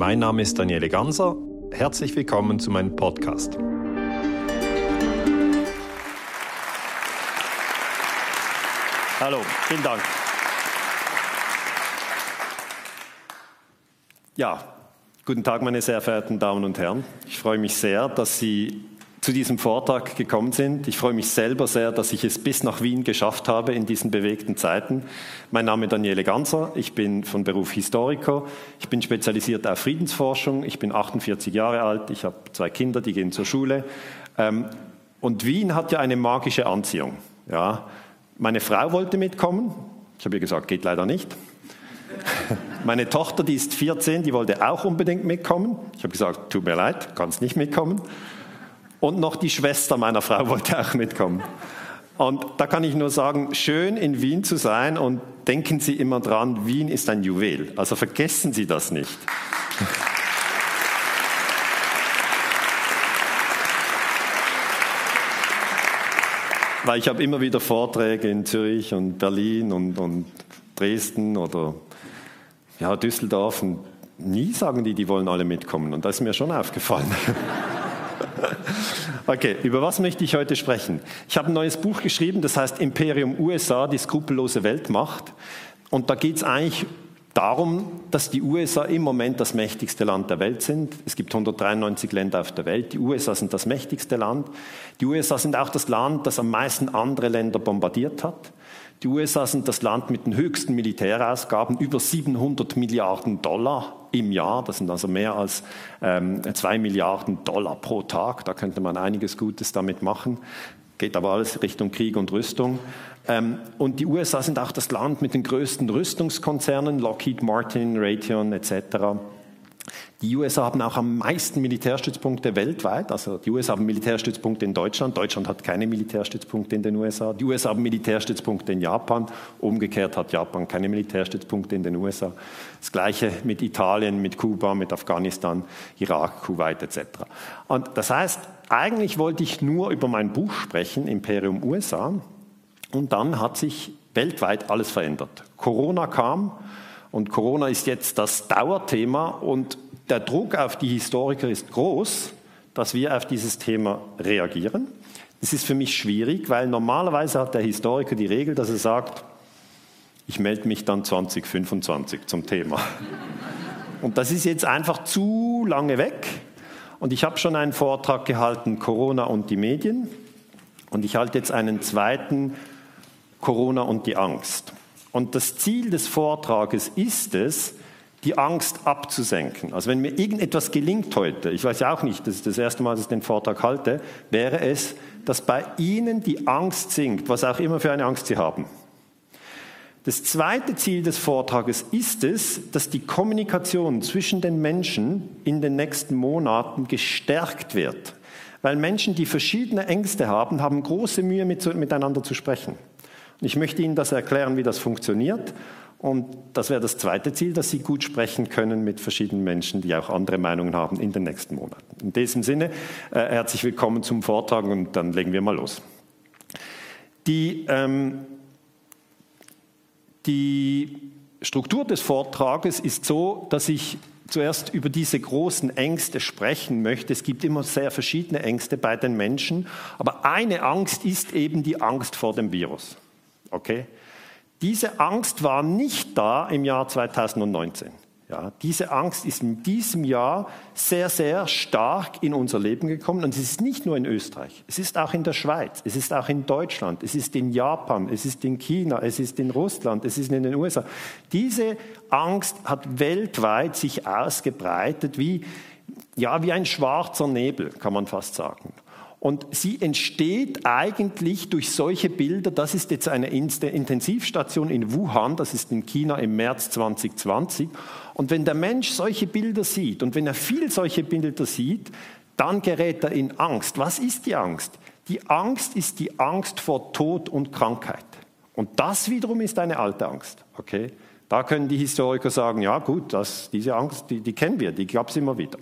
Mein Name ist Daniele Ganser. Herzlich willkommen zu meinem Podcast. Hallo, vielen Dank. Ja, guten Tag, meine sehr verehrten Damen und Herren. Ich freue mich sehr, dass Sie zu diesem Vortrag gekommen sind. Ich freue mich selber sehr, dass ich es bis nach Wien geschafft habe in diesen bewegten Zeiten. Mein Name ist Daniele Ganser, ich bin von Beruf Historiker, ich bin spezialisiert auf Friedensforschung, ich bin 48 Jahre alt, ich habe zwei Kinder, die gehen zur Schule. Ähm, und Wien hat ja eine magische Anziehung. Ja. Meine Frau wollte mitkommen, ich habe ihr gesagt, geht leider nicht. Meine Tochter, die ist 14, die wollte auch unbedingt mitkommen. Ich habe gesagt, tut mir leid, kannst nicht mitkommen. Und noch die Schwester meiner Frau wollte auch mitkommen. Und da kann ich nur sagen, schön in Wien zu sein und denken Sie immer dran, Wien ist ein Juwel. Also vergessen Sie das nicht. Weil ich habe immer wieder Vorträge in Zürich und Berlin und, und Dresden oder ja, Düsseldorf und nie sagen die, die wollen alle mitkommen. Und das ist mir schon aufgefallen. Okay, über was möchte ich heute sprechen? Ich habe ein neues Buch geschrieben, das heißt Imperium USA, die skrupellose Weltmacht. Und da geht es eigentlich darum, dass die USA im Moment das mächtigste Land der Welt sind. Es gibt 193 Länder auf der Welt. Die USA sind das mächtigste Land. Die USA sind auch das Land, das am meisten andere Länder bombardiert hat. Die USA sind das Land mit den höchsten Militärausgaben, über 700 Milliarden Dollar im Jahr. Das sind also mehr als ähm, zwei Milliarden Dollar pro Tag. Da könnte man einiges Gutes damit machen. Geht aber alles Richtung Krieg und Rüstung. Ähm, und die USA sind auch das Land mit den größten Rüstungskonzernen, Lockheed Martin, Raytheon etc. Die USA haben auch am meisten Militärstützpunkte weltweit. Also die USA haben Militärstützpunkte in Deutschland. Deutschland hat keine Militärstützpunkte in den USA. Die USA haben Militärstützpunkte in Japan. Umgekehrt hat Japan keine Militärstützpunkte in den USA. Das Gleiche mit Italien, mit Kuba, mit Afghanistan, Irak, Kuwait etc. Und das heißt, eigentlich wollte ich nur über mein Buch sprechen, Imperium USA. Und dann hat sich weltweit alles verändert. Corona kam und Corona ist jetzt das Dauerthema und der Druck auf die Historiker ist groß, dass wir auf dieses Thema reagieren. Das ist für mich schwierig, weil normalerweise hat der Historiker die Regel, dass er sagt, ich melde mich dann 2025 zum Thema. Und das ist jetzt einfach zu lange weg. Und ich habe schon einen Vortrag gehalten, Corona und die Medien. Und ich halte jetzt einen zweiten, Corona und die Angst. Und das Ziel des Vortrages ist es, die Angst abzusenken. Also wenn mir irgendetwas gelingt heute, ich weiß ja auch nicht, das ist das erste Mal, dass ich den Vortrag halte, wäre es, dass bei Ihnen die Angst sinkt, was auch immer für eine Angst Sie haben. Das zweite Ziel des Vortrages ist es, dass die Kommunikation zwischen den Menschen in den nächsten Monaten gestärkt wird. Weil Menschen, die verschiedene Ängste haben, haben große Mühe, miteinander zu sprechen. Ich möchte Ihnen das erklären, wie das funktioniert. Und das wäre das zweite Ziel, dass Sie gut sprechen können mit verschiedenen Menschen, die auch andere Meinungen haben in den nächsten Monaten. In diesem Sinne, äh, herzlich willkommen zum Vortrag und dann legen wir mal los. Die, ähm, die Struktur des Vortrages ist so, dass ich zuerst über diese großen Ängste sprechen möchte. Es gibt immer sehr verschiedene Ängste bei den Menschen, aber eine Angst ist eben die Angst vor dem Virus. Okay? Diese Angst war nicht da im Jahr 2019. Ja, diese Angst ist in diesem Jahr sehr, sehr stark in unser Leben gekommen. Und es ist nicht nur in Österreich, es ist auch in der Schweiz, es ist auch in Deutschland, es ist in Japan, es ist in China, es ist in Russland, es ist in den USA. Diese Angst hat weltweit sich ausgebreitet wie, ja, wie ein schwarzer Nebel, kann man fast sagen. Und sie entsteht eigentlich durch solche Bilder. Das ist jetzt eine Intensivstation in Wuhan, das ist in China im März 2020. Und wenn der Mensch solche Bilder sieht und wenn er viel solche Bilder sieht, dann gerät er in Angst. Was ist die Angst? Die Angst ist die Angst vor Tod und Krankheit. Und das wiederum ist eine alte Angst. Okay? Da können die Historiker sagen, ja gut, das, diese Angst, die, die kennen wir, die gab es immer wieder.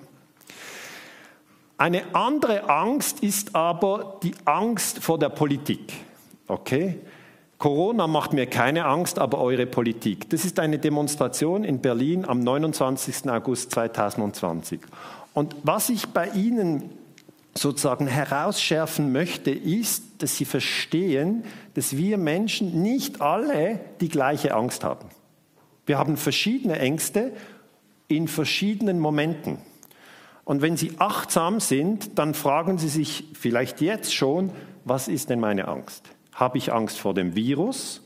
Eine andere Angst ist aber die Angst vor der Politik. Okay? Corona macht mir keine Angst, aber eure Politik. Das ist eine Demonstration in Berlin am 29. August 2020. Und was ich bei Ihnen sozusagen herausschärfen möchte, ist, dass Sie verstehen, dass wir Menschen nicht alle die gleiche Angst haben. Wir haben verschiedene Ängste in verschiedenen Momenten. Und wenn Sie achtsam sind, dann fragen Sie sich vielleicht jetzt schon, was ist denn meine Angst? Habe ich Angst vor dem Virus?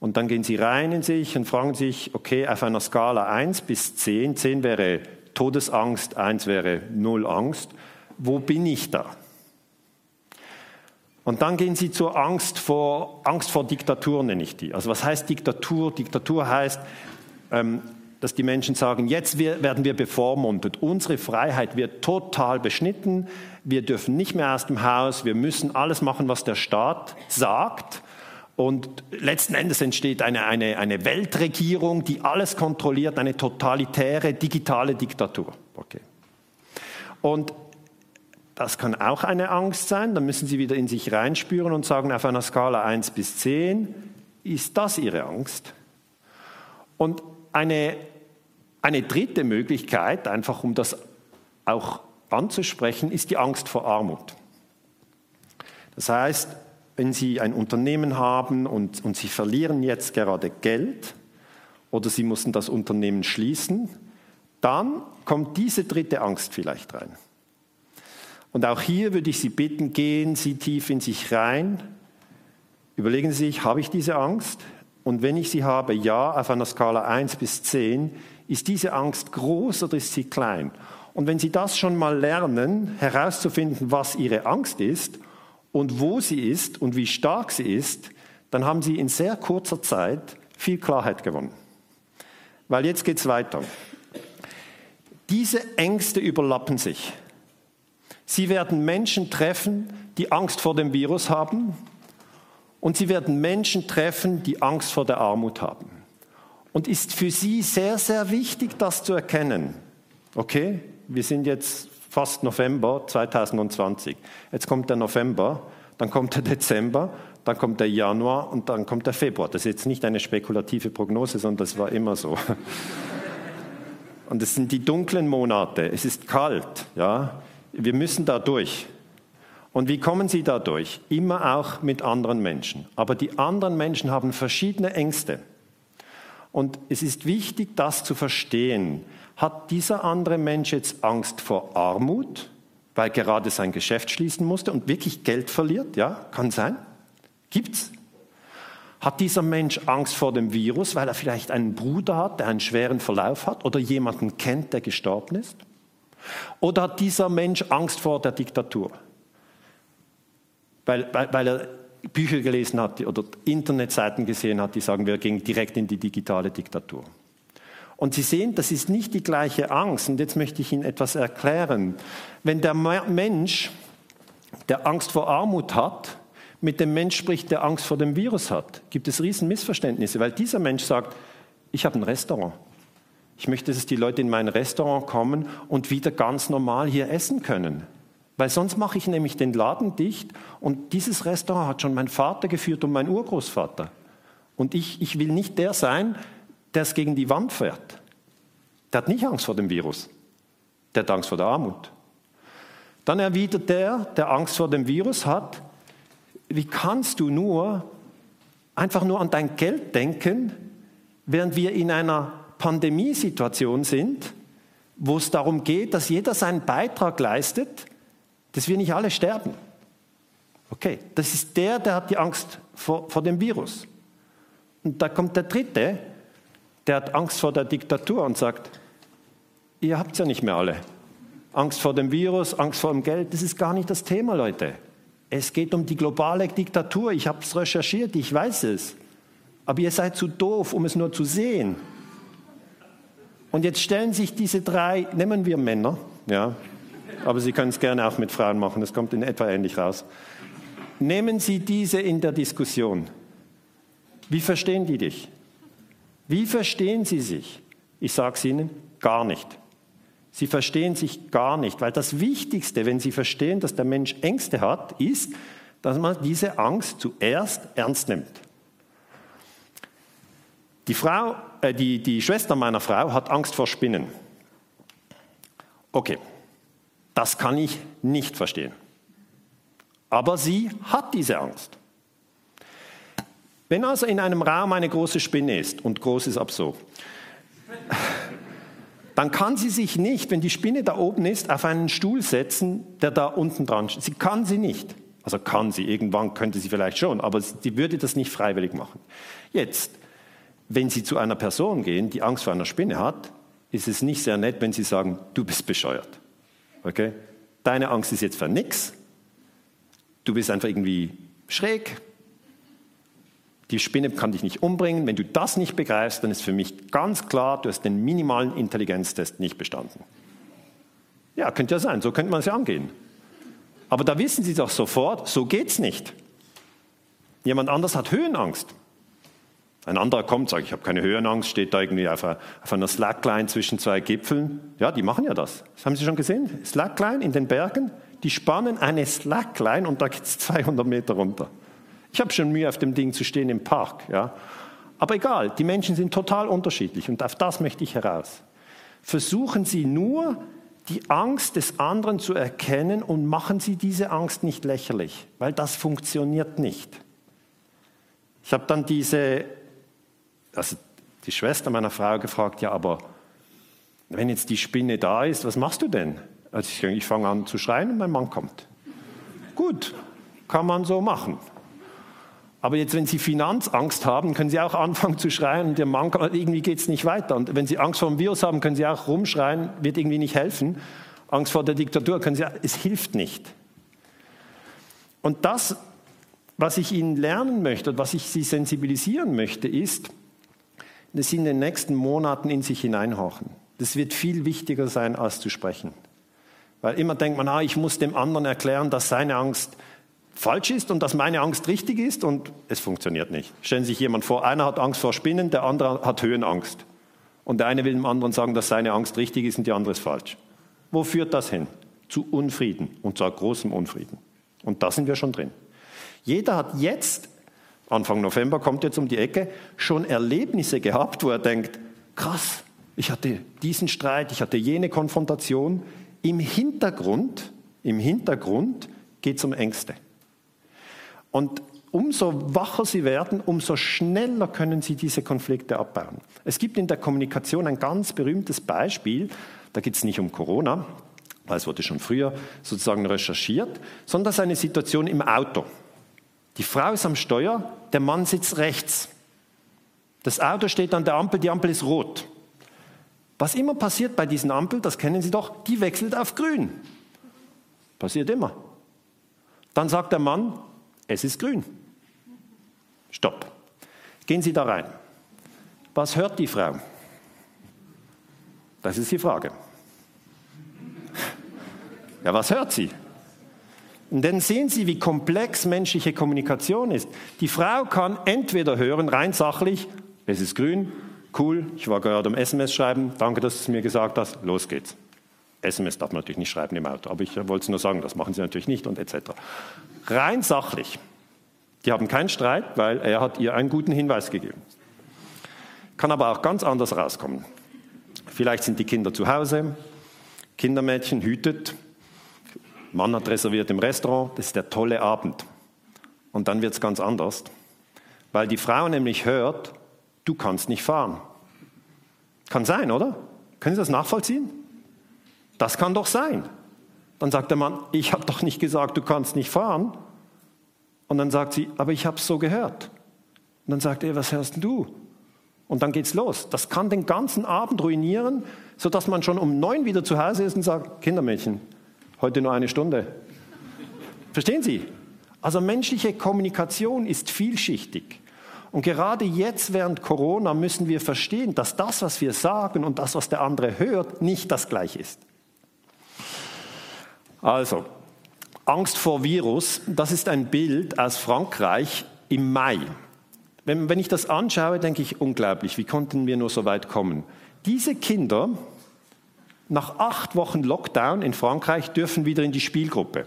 Und dann gehen Sie rein in sich und fragen sich, okay, auf einer Skala 1 bis 10, 10 wäre Todesangst, 1 wäre Null Angst, wo bin ich da? Und dann gehen Sie zur Angst vor, Angst vor Diktatur, nenne ich die. Also was heißt Diktatur? Diktatur heißt, ähm, dass die Menschen sagen, jetzt werden wir bevormundet, unsere Freiheit wird total beschnitten, wir dürfen nicht mehr aus dem Haus, wir müssen alles machen, was der Staat sagt. Und letzten Endes entsteht eine, eine, eine Weltregierung, die alles kontrolliert, eine totalitäre digitale Diktatur. Okay. Und das kann auch eine Angst sein. Dann müssen Sie wieder in sich reinspüren und sagen, auf einer Skala 1 bis 10, ist das Ihre Angst? Und eine, eine dritte Möglichkeit, einfach um das auch anzusprechen, ist die Angst vor Armut. Das heißt, wenn Sie ein Unternehmen haben und, und Sie verlieren jetzt gerade Geld oder Sie mussten das Unternehmen schließen, dann kommt diese dritte Angst vielleicht rein. Und auch hier würde ich Sie bitten, gehen Sie tief in sich rein. Überlegen Sie sich, habe ich diese Angst? Und wenn ich sie habe, ja, auf einer Skala 1 bis 10, ist diese Angst groß oder ist sie klein? Und wenn Sie das schon mal lernen, herauszufinden, was Ihre Angst ist und wo sie ist und wie stark sie ist, dann haben Sie in sehr kurzer Zeit viel Klarheit gewonnen. Weil jetzt geht es weiter. Diese Ängste überlappen sich. Sie werden Menschen treffen, die Angst vor dem Virus haben. Und sie werden Menschen treffen, die Angst vor der Armut haben. Und ist für sie sehr, sehr wichtig, das zu erkennen. Okay, wir sind jetzt fast November 2020. Jetzt kommt der November, dann kommt der Dezember, dann kommt der Januar und dann kommt der Februar. Das ist jetzt nicht eine spekulative Prognose, sondern das war immer so. Und es sind die dunklen Monate. Es ist kalt, ja. Wir müssen da durch. Und wie kommen Sie da durch? Immer auch mit anderen Menschen. Aber die anderen Menschen haben verschiedene Ängste. Und es ist wichtig, das zu verstehen. Hat dieser andere Mensch jetzt Angst vor Armut, weil gerade sein Geschäft schließen musste und wirklich Geld verliert? Ja, kann sein. Gibt's. Hat dieser Mensch Angst vor dem Virus, weil er vielleicht einen Bruder hat, der einen schweren Verlauf hat oder jemanden kennt, der gestorben ist? Oder hat dieser Mensch Angst vor der Diktatur? Weil, weil, weil er Bücher gelesen hat oder Internetseiten gesehen hat, die sagen, wir gehen direkt in die digitale Diktatur. Und Sie sehen, das ist nicht die gleiche Angst. Und jetzt möchte ich Ihnen etwas erklären. Wenn der Mensch, der Angst vor Armut hat, mit dem Mensch spricht, der Angst vor dem Virus hat, gibt es riesen Missverständnisse, weil dieser Mensch sagt, ich habe ein Restaurant. Ich möchte, dass die Leute in mein Restaurant kommen und wieder ganz normal hier essen können. Weil sonst mache ich nämlich den Laden dicht und dieses Restaurant hat schon mein Vater geführt und mein Urgroßvater. Und ich, ich will nicht der sein, der es gegen die Wand fährt. Der hat nicht Angst vor dem Virus. Der hat Angst vor der Armut. Dann erwidert der, der Angst vor dem Virus hat, wie kannst du nur einfach nur an dein Geld denken, während wir in einer Pandemiesituation sind, wo es darum geht, dass jeder seinen Beitrag leistet, dass wir nicht alle sterben. Okay, das ist der, der hat die Angst vor, vor dem Virus. Und da kommt der Dritte, der hat Angst vor der Diktatur und sagt, ihr habt es ja nicht mehr alle. Angst vor dem Virus, Angst vor dem Geld, das ist gar nicht das Thema, Leute. Es geht um die globale Diktatur. Ich habe es recherchiert, ich weiß es. Aber ihr seid zu doof, um es nur zu sehen. Und jetzt stellen sich diese drei, nehmen wir Männer, ja, aber Sie können es gerne auch mit Frauen machen, das kommt in etwa ähnlich raus. Nehmen Sie diese in der Diskussion. Wie verstehen die dich? Wie verstehen sie sich? Ich sage es Ihnen, gar nicht. Sie verstehen sich gar nicht, weil das Wichtigste, wenn Sie verstehen, dass der Mensch Ängste hat, ist, dass man diese Angst zuerst ernst nimmt. Die, Frau, äh, die, die Schwester meiner Frau hat Angst vor Spinnen. Okay, das kann ich nicht verstehen. Aber sie hat diese Angst. Wenn also in einem Raum eine große Spinne ist, und groß ist ab so, dann kann sie sich nicht, wenn die Spinne da oben ist, auf einen Stuhl setzen, der da unten dran steht. Sie kann sie nicht. Also kann sie, irgendwann könnte sie vielleicht schon, aber sie würde das nicht freiwillig machen. Jetzt, wenn Sie zu einer Person gehen, die Angst vor einer Spinne hat, ist es nicht sehr nett, wenn Sie sagen, du bist bescheuert. Okay? Deine Angst ist jetzt für nichts. Du bist einfach irgendwie schräg. Die Spinne kann dich nicht umbringen. Wenn du das nicht begreifst, dann ist für mich ganz klar, du hast den minimalen Intelligenztest nicht bestanden. Ja, könnte ja sein, so könnte man es ja angehen. Aber da wissen Sie doch sofort, so geht's nicht. Jemand anders hat Höhenangst. Ein anderer kommt, sagt, ich habe keine Höhenangst, steht da irgendwie auf einer, auf einer Slackline zwischen zwei Gipfeln. Ja, die machen ja das. Das haben Sie schon gesehen? Slackline in den Bergen, die spannen eine Slackline und da geht es 200 Meter runter. Ich habe schon Mühe, auf dem Ding zu stehen im Park. Ja. Aber egal, die Menschen sind total unterschiedlich und auf das möchte ich heraus. Versuchen Sie nur, die Angst des anderen zu erkennen und machen Sie diese Angst nicht lächerlich, weil das funktioniert nicht. Ich habe dann diese also die Schwester meiner Frau gefragt, ja, aber wenn jetzt die Spinne da ist, was machst du denn? Also ich, ich fange an zu schreien und mein Mann kommt. Gut, kann man so machen. Aber jetzt, wenn Sie Finanzangst haben, können Sie auch anfangen zu schreien und der Mann irgendwie geht es nicht weiter. Und wenn Sie Angst vor dem Virus haben, können Sie auch rumschreien, wird irgendwie nicht helfen. Angst vor der Diktatur können Sie, es hilft nicht. Und das, was ich Ihnen lernen möchte und was ich Sie sensibilisieren möchte, ist, das in den nächsten Monaten in sich hineinhorchen. Das wird viel wichtiger sein, als zu sprechen. Weil immer denkt man, ah, ich muss dem anderen erklären, dass seine Angst falsch ist und dass meine Angst richtig ist und es funktioniert nicht. Stellen Sie sich jemand vor, einer hat Angst vor Spinnen, der andere hat Höhenangst. Und der eine will dem anderen sagen, dass seine Angst richtig ist und die andere ist falsch. Wo führt das hin? Zu Unfrieden und zwar großem Unfrieden. Und da sind wir schon drin. Jeder hat jetzt Anfang November kommt jetzt um die Ecke, schon Erlebnisse gehabt, wo er denkt, krass, ich hatte diesen Streit, ich hatte jene Konfrontation. Im Hintergrund, im Hintergrund geht es um Ängste. Und umso wacher sie werden, umso schneller können sie diese Konflikte abbauen. Es gibt in der Kommunikation ein ganz berühmtes Beispiel, da geht es nicht um Corona, weil es wurde schon früher sozusagen recherchiert, sondern das ist eine Situation im Auto. Die Frau ist am Steuer, der Mann sitzt rechts. Das Auto steht an der Ampel, die Ampel ist rot. Was immer passiert bei diesen Ampeln, das kennen Sie doch, die wechselt auf grün. Passiert immer. Dann sagt der Mann, es ist grün. Stopp. Gehen Sie da rein. Was hört die Frau? Das ist die Frage. Ja, was hört sie? Und dann sehen Sie, wie komplex menschliche Kommunikation ist. Die Frau kann entweder hören, rein sachlich, es ist grün, cool, ich war gerade am SMS schreiben, danke, dass du es mir gesagt hast, los geht's. SMS darf man natürlich nicht schreiben im Auto, aber ich wollte es nur sagen, das machen sie natürlich nicht und etc. Rein sachlich. Die haben keinen Streit, weil er hat ihr einen guten Hinweis gegeben. Kann aber auch ganz anders rauskommen. Vielleicht sind die Kinder zu Hause, Kindermädchen hütet, Mann hat reserviert im Restaurant, das ist der tolle Abend. Und dann wird es ganz anders, weil die Frau nämlich hört, du kannst nicht fahren. Kann sein, oder? Können Sie das nachvollziehen? Das kann doch sein. Dann sagt der Mann, ich habe doch nicht gesagt, du kannst nicht fahren. Und dann sagt sie, aber ich habe es so gehört. Und dann sagt er, was hörst du? Und dann geht's los. Das kann den ganzen Abend ruinieren, sodass man schon um neun wieder zu Hause ist und sagt, Kindermädchen, Heute nur eine Stunde. Verstehen Sie? Also menschliche Kommunikation ist vielschichtig. Und gerade jetzt während Corona müssen wir verstehen, dass das, was wir sagen und das, was der andere hört, nicht das gleiche ist. Also, Angst vor Virus, das ist ein Bild aus Frankreich im Mai. Wenn, wenn ich das anschaue, denke ich, unglaublich, wie konnten wir nur so weit kommen? Diese Kinder, nach acht Wochen Lockdown in Frankreich dürfen wieder in die Spielgruppe.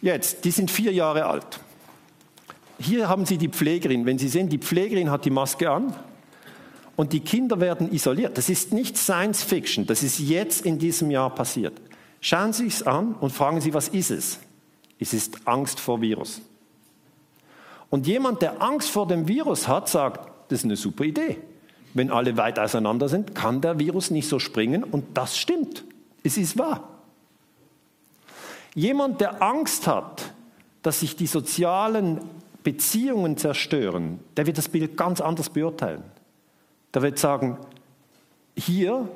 Jetzt, die sind vier Jahre alt. hier haben Sie die Pflegerin. Wenn Sie sehen, die Pflegerin hat die Maske an und die Kinder werden isoliert. Das ist nicht Science Fiction, das ist jetzt in diesem Jahr passiert. Schauen Sie es an und fragen Sie, was ist es? Es ist Angst vor Virus. Und jemand, der Angst vor dem Virus hat, sagt, das ist eine super Idee. Wenn alle weit auseinander sind, kann der Virus nicht so springen und das stimmt. Es ist wahr. Jemand, der Angst hat, dass sich die sozialen Beziehungen zerstören, der wird das Bild ganz anders beurteilen. Der wird sagen, hier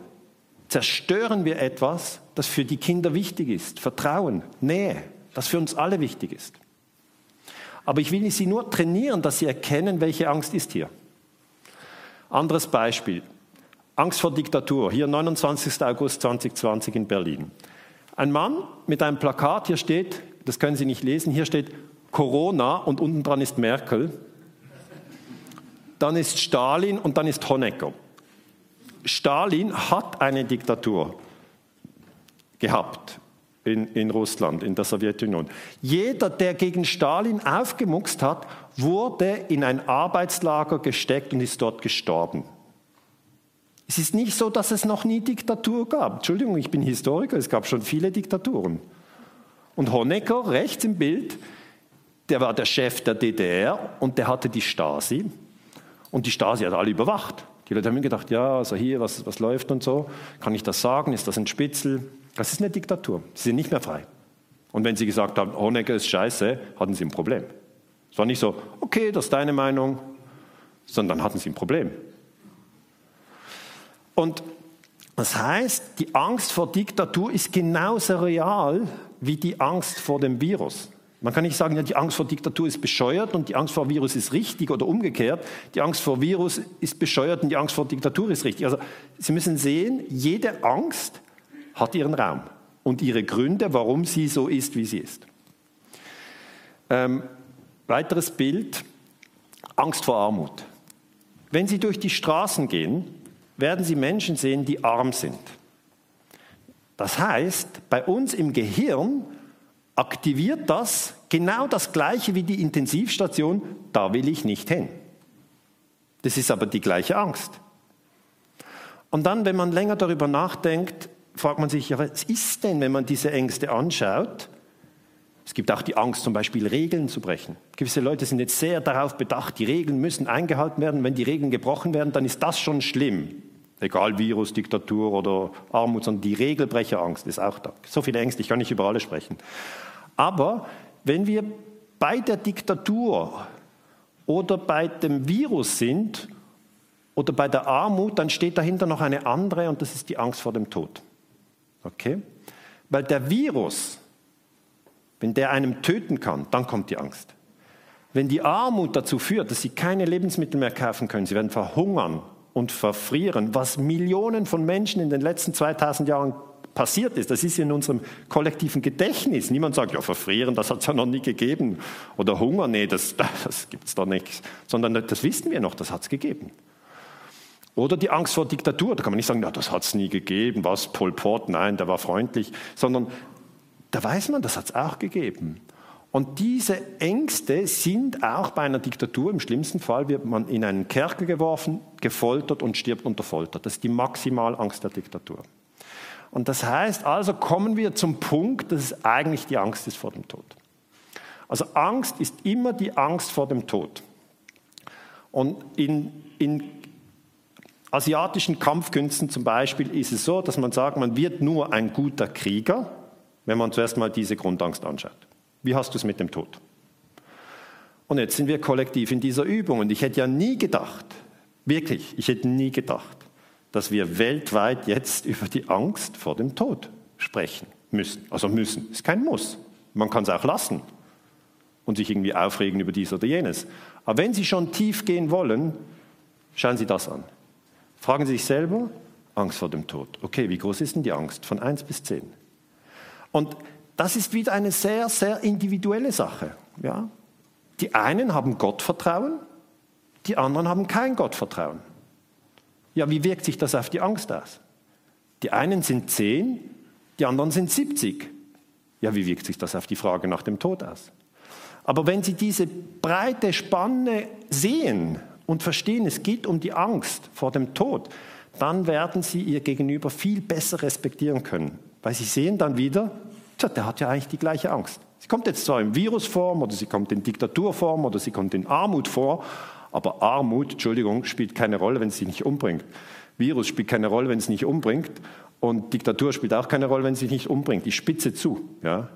zerstören wir etwas, das für die Kinder wichtig ist. Vertrauen, Nähe, das für uns alle wichtig ist. Aber ich will Sie nur trainieren, dass Sie erkennen, welche Angst ist hier. Anderes Beispiel. Angst vor Diktatur. Hier 29. August 2020 in Berlin. Ein Mann mit einem Plakat, hier steht, das können Sie nicht lesen, hier steht Corona und unten dran ist Merkel. Dann ist Stalin und dann ist Honecker. Stalin hat eine Diktatur gehabt in, in Russland, in der Sowjetunion. Jeder, der gegen Stalin aufgemuckst hat, wurde in ein Arbeitslager gesteckt und ist dort gestorben. Es ist nicht so, dass es noch nie Diktatur gab. Entschuldigung, ich bin Historiker, es gab schon viele Diktaturen. Und Honecker, rechts im Bild, der war der Chef der DDR und der hatte die Stasi. Und die Stasi hat alle überwacht. Die Leute haben gedacht, ja, also hier, was, was läuft und so. Kann ich das sagen? Ist das ein Spitzel? Das ist eine Diktatur. Sie sind nicht mehr frei. Und wenn sie gesagt haben, Honecker ist scheiße, hatten sie ein Problem. Es war nicht so, okay, das ist deine Meinung, sondern hatten sie ein Problem. Und das heißt, die Angst vor Diktatur ist genauso real wie die Angst vor dem Virus. Man kann nicht sagen, ja, die Angst vor Diktatur ist bescheuert und die Angst vor Virus ist richtig oder umgekehrt. Die Angst vor Virus ist bescheuert und die Angst vor Diktatur ist richtig. Also Sie müssen sehen, jede Angst hat ihren Raum und ihre Gründe, warum sie so ist, wie sie ist. Ähm, weiteres Bild, Angst vor Armut. Wenn Sie durch die Straßen gehen, werden Sie Menschen sehen, die arm sind. Das heißt, bei uns im Gehirn aktiviert das genau das Gleiche wie die Intensivstation, da will ich nicht hin. Das ist aber die gleiche Angst. Und dann, wenn man länger darüber nachdenkt, fragt man sich, ja, was ist denn, wenn man diese Ängste anschaut? Es gibt auch die Angst, zum Beispiel Regeln zu brechen. Gewisse Leute sind jetzt sehr darauf bedacht, die Regeln müssen eingehalten werden. Wenn die Regeln gebrochen werden, dann ist das schon schlimm. Egal Virus, Diktatur oder Armut, sondern die Regelbrecherangst ist auch da. So viele Ängste, ich kann nicht über alle sprechen. Aber wenn wir bei der Diktatur oder bei dem Virus sind oder bei der Armut, dann steht dahinter noch eine andere und das ist die Angst vor dem Tod. Okay? Weil der Virus, wenn der einem töten kann, dann kommt die Angst. Wenn die Armut dazu führt, dass sie keine Lebensmittel mehr kaufen können, sie werden verhungern und verfrieren, was Millionen von Menschen in den letzten 2000 Jahren passiert ist, das ist in unserem kollektiven Gedächtnis. Niemand sagt, ja, verfrieren, das hat es ja noch nie gegeben. Oder Hunger, nee, das, das gibt es doch nicht. Sondern das wissen wir noch, das hat es gegeben. Oder die Angst vor Diktatur, da kann man nicht sagen, ja, das hat es nie gegeben, was, Pol Pot, nein, der war freundlich, sondern da weiß man, das hat es auch gegeben. Und diese Ängste sind auch bei einer Diktatur, im schlimmsten Fall wird man in einen Kerker geworfen, gefoltert und stirbt unter Folter. Das ist die Maximalangst der Diktatur. Und das heißt also, kommen wir zum Punkt, dass es eigentlich die Angst ist vor dem Tod. Also Angst ist immer die Angst vor dem Tod. Und in, in asiatischen Kampfkünsten zum Beispiel ist es so, dass man sagt, man wird nur ein guter Krieger, wenn man zuerst mal diese Grundangst anschaut. Wie hast du es mit dem Tod? Und jetzt sind wir kollektiv in dieser Übung. Und ich hätte ja nie gedacht, wirklich, ich hätte nie gedacht, dass wir weltweit jetzt über die Angst vor dem Tod sprechen müssen. Also müssen, ist kein Muss. Man kann es auch lassen und sich irgendwie aufregen über dies oder jenes. Aber wenn Sie schon tief gehen wollen, schauen Sie das an. Fragen Sie sich selber, Angst vor dem Tod. Okay, wie groß ist denn die Angst? Von 1 bis 10. Und das ist wieder eine sehr, sehr individuelle Sache. Ja? Die einen haben Gottvertrauen, die anderen haben kein Gottvertrauen. Ja, wie wirkt sich das auf die Angst aus? Die einen sind zehn, die anderen sind 70. Ja, wie wirkt sich das auf die Frage nach dem Tod aus? Aber wenn Sie diese breite Spanne sehen und verstehen, es geht um die Angst vor dem Tod, dann werden Sie Ihr Gegenüber viel besser respektieren können. Weil Sie sehen dann wieder, tja, der hat ja eigentlich die gleiche Angst. Sie kommt jetzt zwar in Virusform oder sie kommt in Diktaturform oder sie kommt in Armut vor, aber Armut, Entschuldigung, spielt keine Rolle, wenn es sie nicht umbringt. Virus spielt keine Rolle, wenn es nicht umbringt. Und Diktatur spielt auch keine Rolle, wenn sich nicht umbringt. Ich spitze zu. Ja?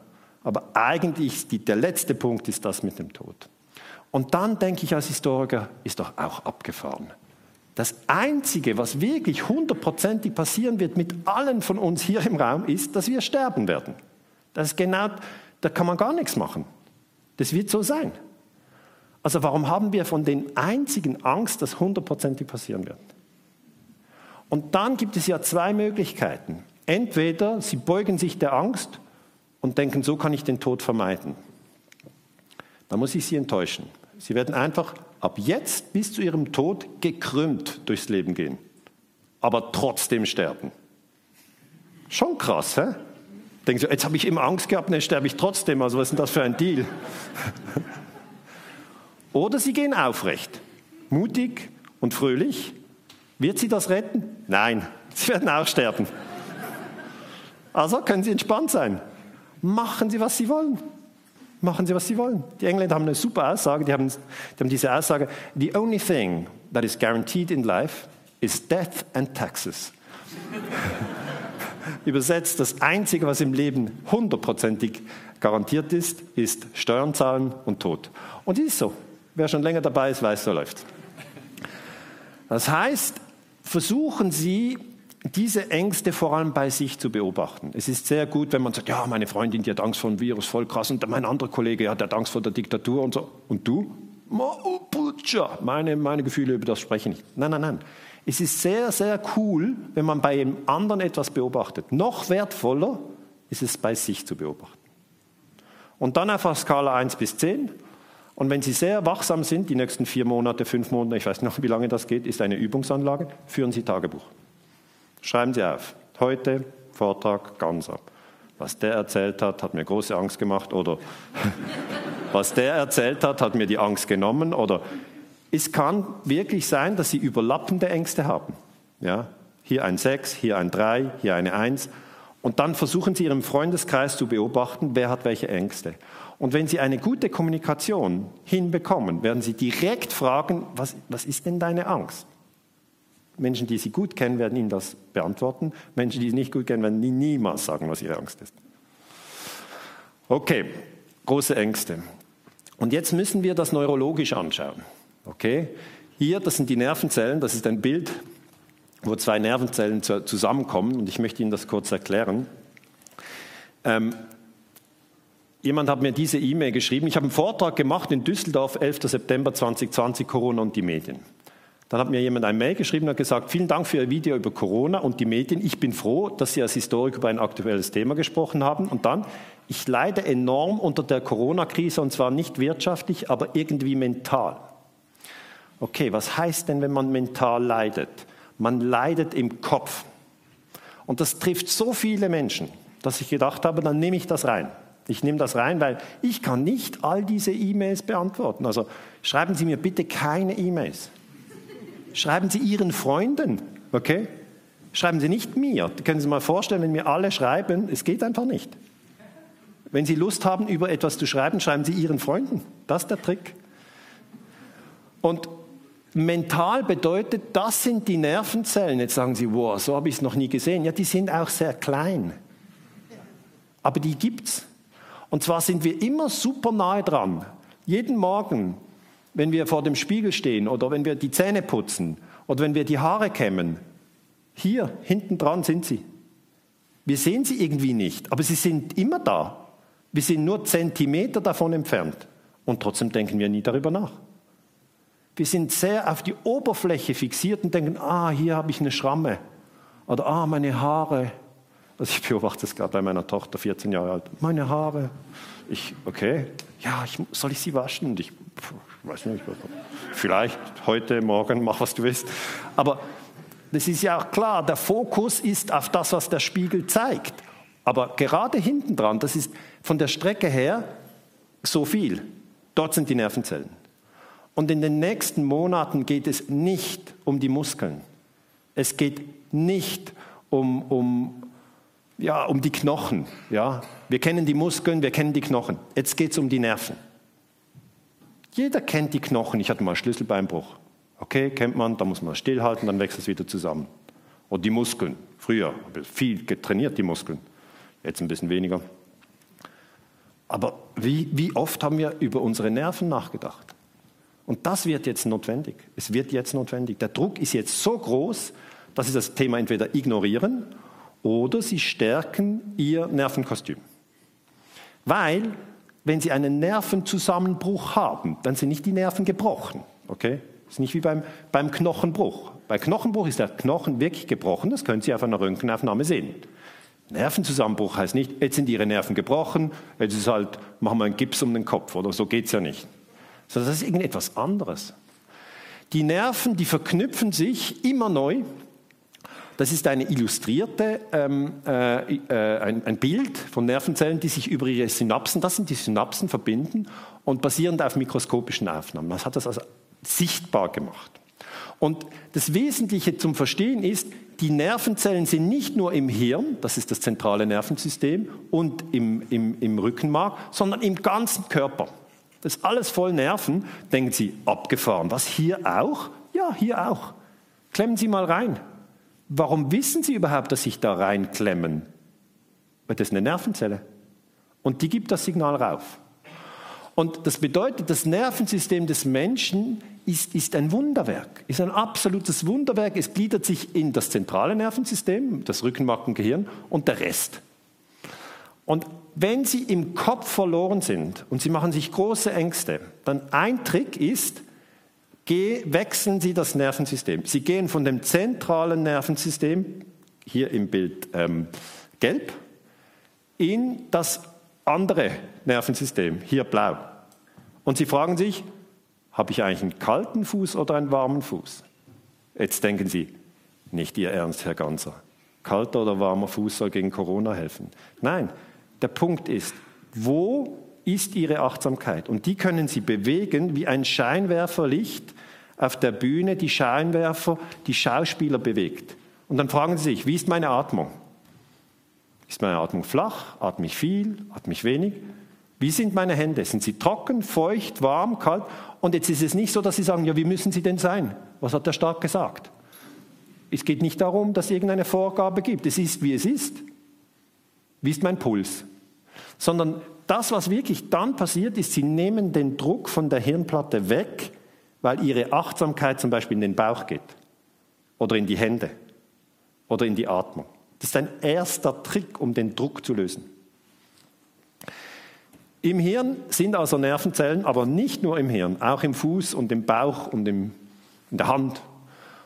Aber eigentlich die, der letzte Punkt ist das mit dem Tod. Und dann denke ich als Historiker, ist doch auch abgefahren. Das Einzige, was wirklich hundertprozentig passieren wird mit allen von uns hier im Raum, ist, dass wir sterben werden. Das ist genau, da kann man gar nichts machen. Das wird so sein. Also warum haben wir von den einzigen Angst, dass hundertprozentig passieren wird? Und dann gibt es ja zwei Möglichkeiten. Entweder Sie beugen sich der Angst und denken, so kann ich den Tod vermeiden. Da muss ich Sie enttäuschen. Sie werden einfach ab jetzt bis zu Ihrem Tod gekrümmt durchs Leben gehen, aber trotzdem sterben. Schon krass, hä? Denken Sie, jetzt habe ich immer Angst gehabt, dann sterbe ich trotzdem. Also was ist denn das für ein Deal? Oder Sie gehen aufrecht, mutig und fröhlich. Wird Sie das retten? Nein, Sie werden auch sterben. Also können Sie entspannt sein. Machen Sie, was Sie wollen. Machen Sie, was Sie wollen. Die Engländer haben eine super Aussage. Die haben, die haben diese Aussage: The only thing that is guaranteed in life is death and taxes. Übersetzt, das Einzige, was im Leben hundertprozentig garantiert ist, ist Steuern zahlen und Tod. Und das ist so. Wer schon länger dabei ist, weiß, so läuft. Das heißt, versuchen Sie, diese Ängste vor allem bei sich zu beobachten. Es ist sehr gut, wenn man sagt, ja, meine Freundin, die hat Angst vor dem Virus, voll krass, und mein anderer Kollege, ja, der hat Angst vor der Diktatur und so. Und du? Meine, meine Gefühle über das sprechen nicht. Nein, nein, nein. Es ist sehr, sehr cool, wenn man bei einem anderen etwas beobachtet. Noch wertvoller ist es, bei sich zu beobachten. Und dann auf einer Skala 1 bis 10. Und wenn Sie sehr wachsam sind, die nächsten vier Monate, fünf Monate, ich weiß nicht, wie lange das geht, ist eine Übungsanlage, führen Sie Tagebuch. Schreiben Sie auf. Heute Vortrag Ganser. Was der erzählt hat, hat mir große Angst gemacht. Oder was der erzählt hat, hat mir die Angst genommen. Oder es kann wirklich sein, dass Sie überlappende Ängste haben. Ja? Hier ein 6, hier ein 3, hier eine 1. Und dann versuchen Sie Ihrem Freundeskreis zu beobachten, wer hat welche Ängste. Und wenn Sie eine gute Kommunikation hinbekommen, werden Sie direkt fragen, was, was ist denn deine Angst? Menschen, die Sie gut kennen, werden Ihnen das beantworten. Menschen, die Sie nicht gut kennen, werden Ihnen niemals sagen, was Ihre Angst ist. Okay, große Ängste. Und jetzt müssen wir das neurologisch anschauen. Okay? Hier, das sind die Nervenzellen, das ist ein Bild, wo zwei Nervenzellen zusammenkommen und ich möchte Ihnen das kurz erklären. Ähm, jemand hat mir diese E-Mail geschrieben. Ich habe einen Vortrag gemacht in Düsseldorf, 11. September 2020, Corona und die Medien. Dann hat mir jemand ein Mail geschrieben und gesagt, vielen Dank für Ihr Video über Corona und die Medien. Ich bin froh, dass Sie als Historiker über ein aktuelles Thema gesprochen haben. Und dann, ich leide enorm unter der Corona-Krise und zwar nicht wirtschaftlich, aber irgendwie mental. Okay, was heißt denn, wenn man mental leidet? Man leidet im Kopf. Und das trifft so viele Menschen, dass ich gedacht habe, dann nehme ich das rein. Ich nehme das rein, weil ich kann nicht all diese E-Mails beantworten. Also schreiben Sie mir bitte keine E-Mails. Schreiben Sie Ihren Freunden, okay? Schreiben Sie nicht mir. Können Sie mal vorstellen, wenn mir alle schreiben, es geht einfach nicht. Wenn Sie Lust haben, über etwas zu schreiben, schreiben Sie Ihren Freunden. Das ist der Trick. Und mental bedeutet, das sind die Nervenzellen. Jetzt sagen Sie, wow, so habe ich es noch nie gesehen. Ja, die sind auch sehr klein. Aber die gibt's. Und zwar sind wir immer super nahe dran. Jeden Morgen, wenn wir vor dem Spiegel stehen oder wenn wir die Zähne putzen oder wenn wir die Haare kämmen, hier hinten dran sind sie. Wir sehen sie irgendwie nicht, aber sie sind immer da. Wir sind nur Zentimeter davon entfernt und trotzdem denken wir nie darüber nach. Wir sind sehr auf die Oberfläche fixiert und denken, ah, hier habe ich eine Schramme. Oder, ah, meine Haare. Also ich beobachte es gerade bei meiner Tochter, 14 Jahre alt. Meine Haare. Ich, okay, ja, ich, soll ich sie waschen? Und ich, weiß nicht, vielleicht heute, morgen, mach was du willst. Aber das ist ja auch klar, der Fokus ist auf das, was der Spiegel zeigt. Aber gerade hinten dran, das ist von der Strecke her so viel. Dort sind die Nervenzellen. Und in den nächsten Monaten geht es nicht um die Muskeln. Es geht nicht um, um, ja, um die Knochen. Ja? Wir kennen die Muskeln, wir kennen die Knochen. Jetzt geht es um die Nerven. Jeder kennt die Knochen. Ich hatte mal Schlüsselbeinbruch. Okay, kennt man, da muss man stillhalten, dann wächst es wieder zusammen. Und die Muskeln. Früher habe ich viel getrainiert, die Muskeln. Jetzt ein bisschen weniger. Aber wie, wie oft haben wir über unsere Nerven nachgedacht? Und das wird jetzt notwendig. Es wird jetzt notwendig. Der Druck ist jetzt so groß, dass Sie das Thema entweder ignorieren oder Sie stärken Ihr Nervenkostüm. Weil, wenn Sie einen Nervenzusammenbruch haben, dann sind nicht die Nerven gebrochen. Okay? Das ist nicht wie beim, beim Knochenbruch. Bei Knochenbruch ist der Knochen wirklich gebrochen, das können Sie auf einer Röntgenaufnahme sehen. Nervenzusammenbruch heißt nicht, jetzt sind Ihre Nerven gebrochen, jetzt ist halt, machen wir einen Gips um den Kopf oder so geht es ja nicht. Sondern das ist irgendetwas anderes. Die Nerven, die verknüpfen sich immer neu. Das ist eine illustrierte, ähm, äh, äh, ein, ein, Bild von Nervenzellen, die sich über ihre Synapsen, das sind die Synapsen, verbinden und basierend auf mikroskopischen Aufnahmen. Das hat das also sichtbar gemacht. Und das Wesentliche zum Verstehen ist, die Nervenzellen sind nicht nur im Hirn, das ist das zentrale Nervensystem, und im, im, im Rückenmark, sondern im ganzen Körper. Das ist alles voll Nerven. Denken Sie, abgefahren. Was, hier auch? Ja, hier auch. Klemmen Sie mal rein. Warum wissen Sie überhaupt, dass sich da reinklemmen? Weil das ist eine Nervenzelle. Und die gibt das Signal rauf. Und das bedeutet, das Nervensystem des Menschen ist, ist ein Wunderwerk, ist ein absolutes Wunderwerk. Es gliedert sich in das zentrale Nervensystem, das Rückenmark und Gehirn und der Rest. Und wenn Sie im Kopf verloren sind und Sie machen sich große Ängste, dann ein Trick ist, wechseln Sie das Nervensystem. Sie gehen von dem zentralen Nervensystem, hier im Bild ähm, gelb, in das andere Nervensystem, hier blau. Und Sie fragen sich, habe ich eigentlich einen kalten Fuß oder einen warmen Fuß? Jetzt denken Sie, nicht Ihr Ernst, Herr Ganser. Kalter oder warmer Fuß soll gegen Corona helfen. Nein, der Punkt ist, wo ist Ihre Achtsamkeit? Und die können Sie bewegen wie ein Scheinwerferlicht auf der Bühne, die Scheinwerfer, die Schauspieler bewegt. Und dann fragen Sie sich, wie ist meine Atmung? Ist meine Atmung flach? Atme ich viel? Atme ich wenig? Wie sind meine Hände? Sind sie trocken, feucht, warm, kalt? Und jetzt ist es nicht so, dass Sie sagen, ja, wie müssen sie denn sein? Was hat der Staat gesagt? Es geht nicht darum, dass es irgendeine Vorgabe gibt. Es ist, wie es ist. Wie ist mein Puls? Sondern das, was wirklich dann passiert, ist, Sie nehmen den Druck von der Hirnplatte weg, weil Ihre Achtsamkeit zum Beispiel in den Bauch geht oder in die Hände oder in die Atmung. Das ist ein erster Trick, um den Druck zu lösen. Im Hirn sind also Nervenzellen, aber nicht nur im Hirn, auch im Fuß und im Bauch und im, in der Hand.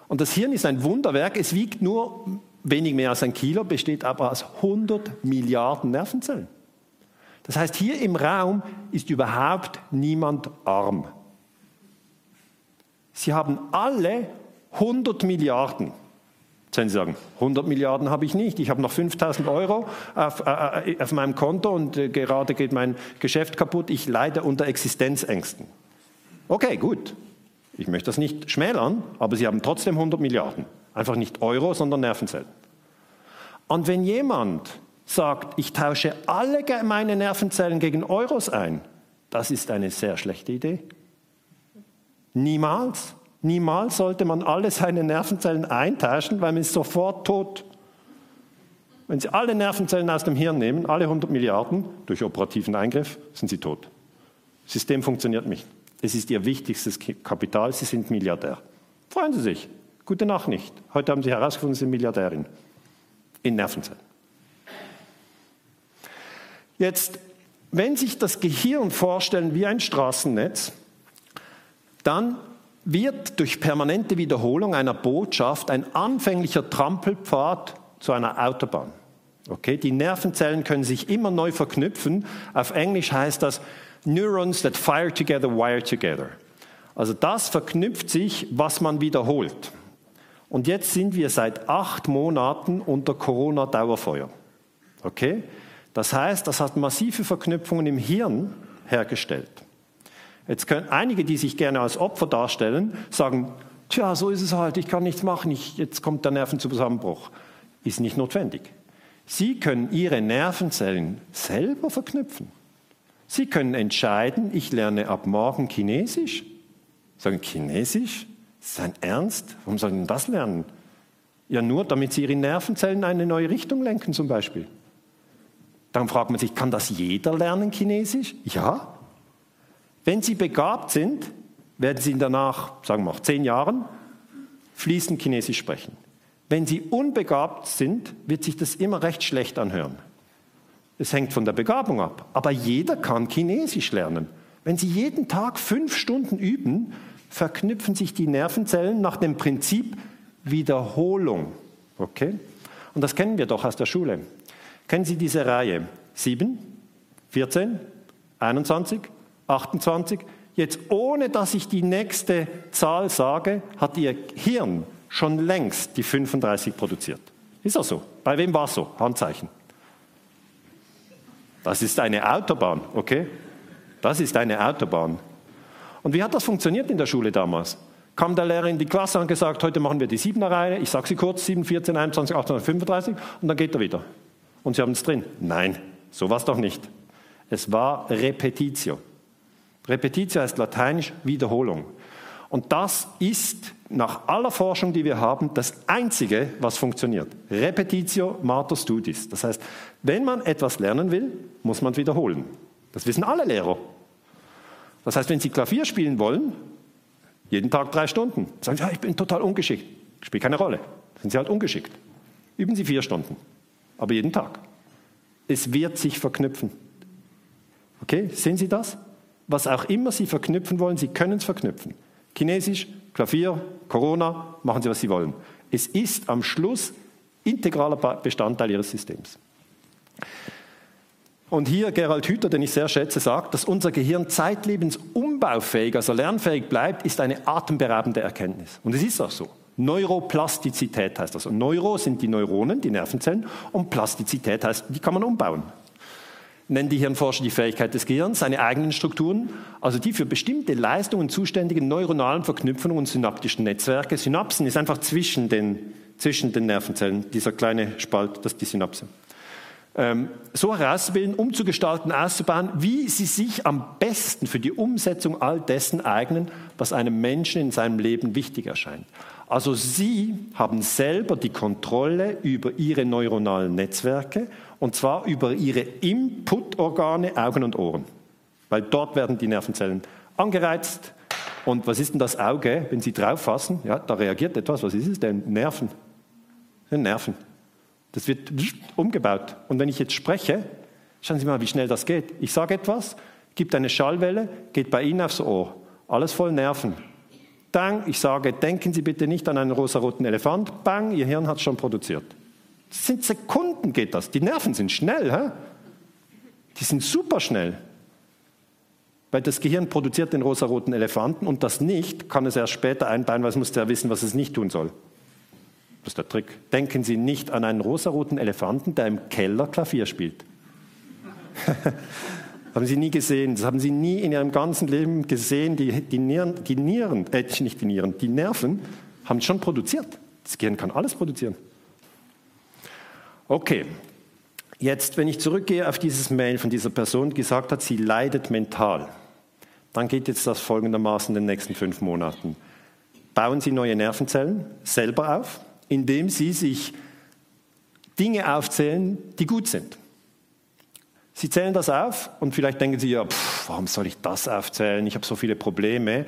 Und das Hirn ist ein Wunderwerk. Es wiegt nur wenig mehr als ein Kilo, besteht aber aus 100 Milliarden Nervenzellen. Das heißt, hier im Raum ist überhaupt niemand arm. Sie haben alle 100 Milliarden. Jetzt werden Sie sagen, 100 Milliarden habe ich nicht, ich habe noch 5000 Euro auf, äh, äh, auf meinem Konto und äh, gerade geht mein Geschäft kaputt, ich leide unter Existenzängsten. Okay, gut. Ich möchte das nicht schmälern, aber Sie haben trotzdem 100 Milliarden. Einfach nicht Euro, sondern Nervenzellen. Und wenn jemand sagt, ich tausche alle meine Nervenzellen gegen Euros ein, das ist eine sehr schlechte Idee. Niemals. Niemals sollte man alle seine Nervenzellen eintauschen, weil man ist sofort tot. Wenn Sie alle Nervenzellen aus dem Hirn nehmen, alle 100 Milliarden, durch operativen Eingriff, sind Sie tot. Das System funktioniert nicht. Es ist Ihr wichtigstes Kapital, Sie sind Milliardär. Freuen Sie sich. Gute Nachricht. Heute haben Sie herausgefunden, Sie sind Milliardärin. In Nervenzellen. Jetzt, wenn sich das Gehirn vorstellen wie ein Straßennetz, dann wird durch permanente Wiederholung einer Botschaft ein anfänglicher Trampelpfad zu einer Autobahn. Okay, die Nervenzellen können sich immer neu verknüpfen. Auf Englisch heißt das Neurons that fire together, wire together. Also das verknüpft sich, was man wiederholt. Und jetzt sind wir seit acht Monaten unter Corona-Dauerfeuer. Okay? Das heißt, das hat massive Verknüpfungen im Hirn hergestellt. Jetzt können einige, die sich gerne als Opfer darstellen, sagen, tja, so ist es halt, ich kann nichts machen, ich, jetzt kommt der Nervenzusammenbruch. Ist nicht notwendig. Sie können Ihre Nervenzellen selber verknüpfen. Sie können entscheiden, ich lerne ab morgen Chinesisch. Sagen, Chinesisch? Ist das ein Ernst? Warum soll ich denn das lernen? Ja, nur damit Sie Ihre Nervenzellen eine neue Richtung lenken zum Beispiel. Dann fragt man sich, kann das jeder lernen Chinesisch? Ja. Wenn Sie begabt sind, werden Sie danach, sagen wir mal, zehn Jahren fließend Chinesisch sprechen. Wenn Sie unbegabt sind, wird sich das immer recht schlecht anhören. Es hängt von der Begabung ab. Aber jeder kann Chinesisch lernen. Wenn Sie jeden Tag fünf Stunden üben, verknüpfen sich die Nervenzellen nach dem Prinzip Wiederholung. Okay? Und das kennen wir doch aus der Schule. Kennen Sie diese Reihe? 7, 14, 21, 28. Jetzt ohne dass ich die nächste Zahl sage, hat Ihr Hirn schon längst die 35 produziert. Ist das so? Bei wem war es so? Handzeichen. Das ist eine Autobahn, okay? Das ist eine Autobahn. Und wie hat das funktioniert in der Schule damals? Kam der Lehrer in die Klasse und gesagt, heute machen wir die siebener Reihe, ich sage sie kurz, 7, 14, 21, 35 und dann geht er wieder. Und Sie haben es drin. Nein, so war es doch nicht. Es war Repetitio. Repetitio heißt lateinisch Wiederholung. Und das ist nach aller Forschung, die wir haben, das Einzige, was funktioniert. Repetitio mater studis. Das heißt, wenn man etwas lernen will, muss man wiederholen. Das wissen alle Lehrer. Das heißt, wenn Sie Klavier spielen wollen, jeden Tag drei Stunden, sagen Sie, ja, ich bin total ungeschickt. Spielt keine Rolle. Sind Sie halt ungeschickt. Üben Sie vier Stunden, aber jeden Tag. Es wird sich verknüpfen. Okay, sehen Sie das? Was auch immer Sie verknüpfen wollen, Sie können es verknüpfen. Chinesisch, Klavier, Corona, machen Sie, was Sie wollen. Es ist am Schluss integraler Bestandteil Ihres Systems. Und hier Gerald Hüther, den ich sehr schätze, sagt, dass unser Gehirn zeitlebens umbaufähig, also lernfähig bleibt, ist eine atemberaubende Erkenntnis. Und es ist auch so. Neuroplastizität heißt das. Und Neuro sind die Neuronen, die Nervenzellen, und Plastizität heißt, die kann man umbauen nennen die Hirnforscher die Fähigkeit des Gehirns, seine eigenen Strukturen, also die für bestimmte Leistungen zuständigen neuronalen Verknüpfungen und synaptischen Netzwerke. Synapsen ist einfach zwischen den, zwischen den Nervenzellen, dieser kleine Spalt, das ist die Synapse. Ähm, so herauszubilden, umzugestalten, auszubauen, wie sie sich am besten für die Umsetzung all dessen eignen, was einem Menschen in seinem Leben wichtig erscheint. Also Sie haben selber die Kontrolle über Ihre neuronalen Netzwerke und zwar über ihre Inputorgane Augen und Ohren. Weil dort werden die Nervenzellen angereizt. Und was ist denn das Auge, wenn Sie drauf fassen? Ja, da reagiert etwas. Was ist es denn? Nerven. Nerven. Das wird umgebaut. Und wenn ich jetzt spreche, schauen Sie mal, wie schnell das geht. Ich sage etwas, gibt eine Schallwelle, geht bei Ihnen aufs Ohr. Alles voll Nerven. Dann, ich sage, denken Sie bitte nicht an einen rosaroten Elefant. Bang, Ihr Hirn hat es schon produziert. Das sind Sekunden geht das. Die Nerven sind schnell. Hä? Die sind super schnell. Weil das Gehirn produziert den rosaroten Elefanten und das nicht kann es erst später einbauen, weil es muss ja wissen, was es nicht tun soll. Das ist der Trick. Denken Sie nicht an einen rosaroten Elefanten, der im Keller Klavier spielt. haben Sie nie gesehen. Das haben Sie nie in Ihrem ganzen Leben gesehen. Die, die Nieren, die Nieren äh, nicht die Nieren, die Nerven haben schon produziert. Das Gehirn kann alles produzieren. Okay, jetzt, wenn ich zurückgehe auf dieses Mail von dieser Person, die gesagt hat, sie leidet mental, dann geht jetzt das folgendermaßen in den nächsten fünf Monaten. Bauen Sie neue Nervenzellen selber auf, indem Sie sich Dinge aufzählen, die gut sind. Sie zählen das auf und vielleicht denken Sie, ja, pff, warum soll ich das aufzählen? Ich habe so viele Probleme.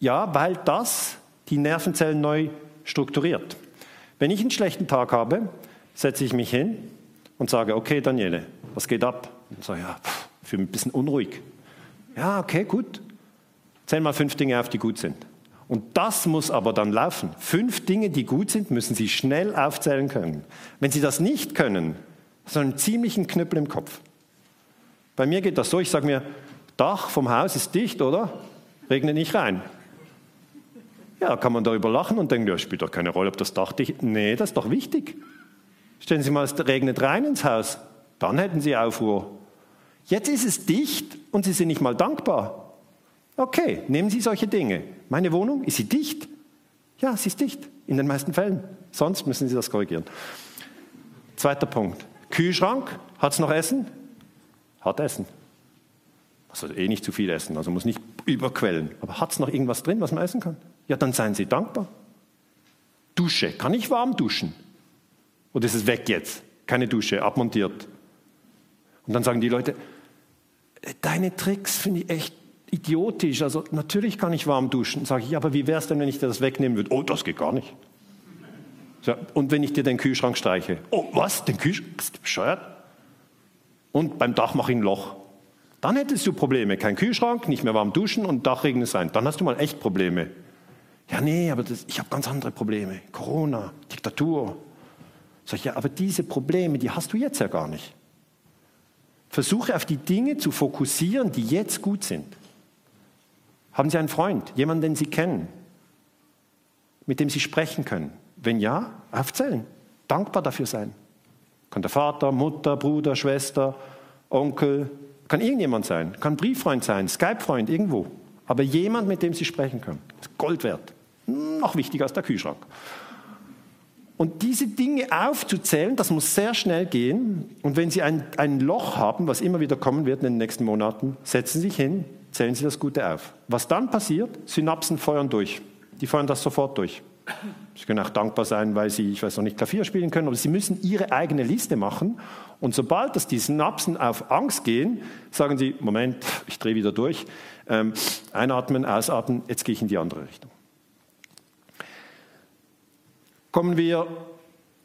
Ja, weil das die Nervenzellen neu strukturiert. Wenn ich einen schlechten Tag habe, setze ich mich hin und sage, okay, Daniele, was geht ab? Und sage, ja, pff, fühle mich ein bisschen unruhig. Ja, okay, gut. Zähl mal fünf Dinge auf, die gut sind. Und das muss aber dann laufen. Fünf Dinge, die gut sind, müssen Sie schnell aufzählen können. Wenn Sie das nicht können, so einen ziemlichen Knüppel im Kopf. Bei mir geht das so, ich sage mir, Dach vom Haus ist dicht, oder? Regnet nicht rein. Ja, kann man darüber lachen und denken, ja, spielt doch keine Rolle, ob das Dach dicht ist. Nee, das ist doch wichtig. Stellen Sie mal, es regnet rein ins Haus, dann hätten Sie Aufruhr. Jetzt ist es dicht und Sie sind nicht mal dankbar. Okay, nehmen Sie solche Dinge. Meine Wohnung, ist sie dicht? Ja, sie ist dicht, in den meisten Fällen. Sonst müssen Sie das korrigieren. Zweiter Punkt. Kühlschrank, hat es noch Essen? Hat Essen. Also eh nicht zu viel essen, also muss nicht überquellen. Aber hat es noch irgendwas drin, was man essen kann? Ja, dann seien Sie dankbar. Dusche, kann ich warm duschen? Oder ist es weg jetzt? Keine Dusche, abmontiert. Und dann sagen die Leute, äh, deine Tricks finde ich echt idiotisch. Also natürlich kann ich warm duschen. Sage ich, aber wie wäre es denn, wenn ich dir das wegnehmen würde? Oh, das geht gar nicht. So, und wenn ich dir den Kühlschrank streiche? Oh, was? Den Kühlschrank? Bist du bescheuert? Und beim Dach mache ich ein Loch. Dann hättest du Probleme. Kein Kühlschrank, nicht mehr warm duschen und Dachregen sein. Dann hast du mal echt Probleme. Ja, nee, aber das, ich habe ganz andere Probleme. Corona, Diktatur. Sag ich, ja, aber diese Probleme, die hast du jetzt ja gar nicht. Versuche auf die Dinge zu fokussieren, die jetzt gut sind. Haben Sie einen Freund, jemanden, den Sie kennen, mit dem Sie sprechen können? Wenn ja, aufzählen. Dankbar dafür sein. Kann der Vater, Mutter, Bruder, Schwester, Onkel, kann irgendjemand sein, kann Brieffreund sein, Skype-Freund, irgendwo. Aber jemand, mit dem Sie sprechen können. Ist Gold wert. Noch wichtiger als der Kühlschrank. Und diese Dinge aufzuzählen, das muss sehr schnell gehen. Und wenn Sie ein, ein Loch haben, was immer wieder kommen wird in den nächsten Monaten, setzen Sie sich hin, zählen Sie das Gute auf. Was dann passiert, Synapsen feuern durch. Die feuern das sofort durch. Sie können auch dankbar sein, weil Sie, ich weiß noch nicht, Klavier spielen können, aber Sie müssen Ihre eigene Liste machen. Und sobald das die Synapsen auf Angst gehen, sagen Sie, Moment, ich drehe wieder durch, ähm, einatmen, ausatmen, jetzt gehe ich in die andere Richtung. Kommen wir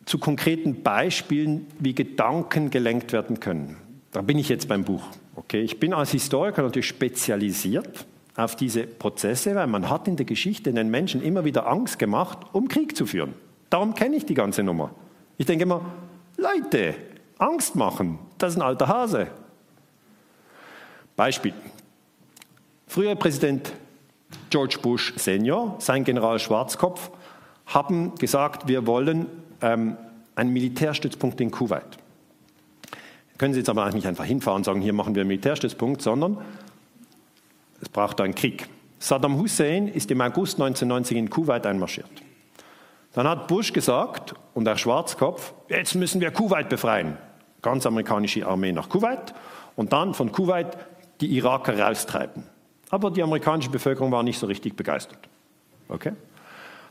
zu konkreten Beispielen, wie Gedanken gelenkt werden können. Da bin ich jetzt beim Buch. Okay, ich bin als Historiker natürlich spezialisiert auf diese Prozesse, weil man hat in der Geschichte den Menschen immer wieder Angst gemacht, um Krieg zu führen. Darum kenne ich die ganze Nummer. Ich denke immer, Leute, Angst machen, das ist ein alter Hase. Beispiel. Früher Präsident George Bush Senior, sein General Schwarzkopf, haben gesagt, wir wollen ähm, einen Militärstützpunkt in Kuwait. Können Sie jetzt aber nicht einfach hinfahren und sagen, hier machen wir einen Militärstützpunkt, sondern es braucht einen Krieg. Saddam Hussein ist im August 1990 in Kuwait einmarschiert. Dann hat Bush gesagt und der Schwarzkopf, jetzt müssen wir Kuwait befreien. Ganz amerikanische Armee nach Kuwait und dann von Kuwait die Iraker raustreiben. Aber die amerikanische Bevölkerung war nicht so richtig begeistert. Okay?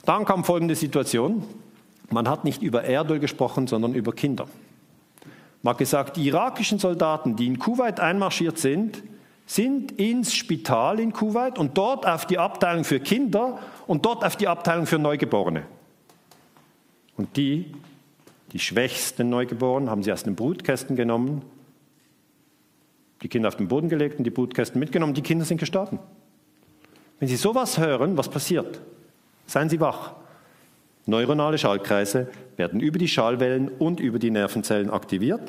Dann kam folgende Situation. Man hat nicht über Erdöl gesprochen, sondern über Kinder. Man hat gesagt, die irakischen Soldaten, die in Kuwait einmarschiert sind, sind ins Spital in Kuwait und dort auf die Abteilung für Kinder und dort auf die Abteilung für Neugeborene. Und die, die schwächsten Neugeborenen, haben sie aus den Brutkästen genommen, die Kinder auf den Boden gelegt und die Brutkästen mitgenommen. Die Kinder sind gestorben. Wenn Sie sowas hören, was passiert? Seien Sie wach. Neuronale Schallkreise werden über die Schallwellen und über die Nervenzellen aktiviert.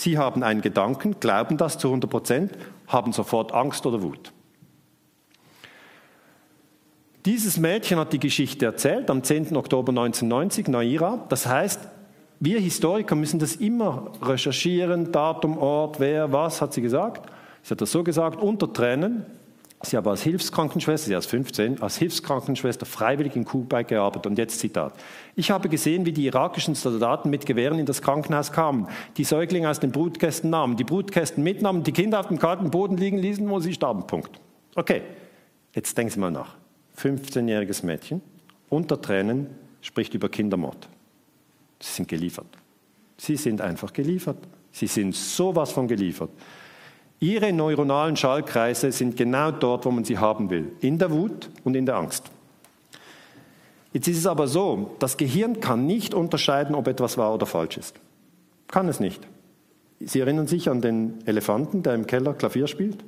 Sie haben einen Gedanken, glauben das zu 100 Prozent, haben sofort Angst oder Wut. Dieses Mädchen hat die Geschichte erzählt am 10. Oktober 1990, Naira. Das heißt, wir Historiker müssen das immer recherchieren, Datum, Ort, wer, was, hat sie gesagt. Sie hat das so gesagt, unter Tränen. Sie habe als Hilfskrankenschwester, sie ist 15, als Hilfskrankenschwester freiwillig in Kuwait gearbeitet. Und jetzt Zitat. Ich habe gesehen, wie die irakischen Soldaten mit Gewehren in das Krankenhaus kamen, die Säuglinge aus den Brutkästen nahmen, die Brutkästen mitnahmen, die Kinder auf dem kalten Boden liegen ließen, wo sie starben. Punkt. Okay, jetzt denken Sie mal nach. 15-jähriges Mädchen, unter Tränen, spricht über Kindermord. Sie sind geliefert. Sie sind einfach geliefert. Sie sind sowas von geliefert. Ihre neuronalen Schallkreise sind genau dort, wo man sie haben will, in der Wut und in der Angst. Jetzt ist es aber so, das Gehirn kann nicht unterscheiden, ob etwas wahr oder falsch ist. Kann es nicht. Sie erinnern sich an den Elefanten, der im Keller Klavier spielt?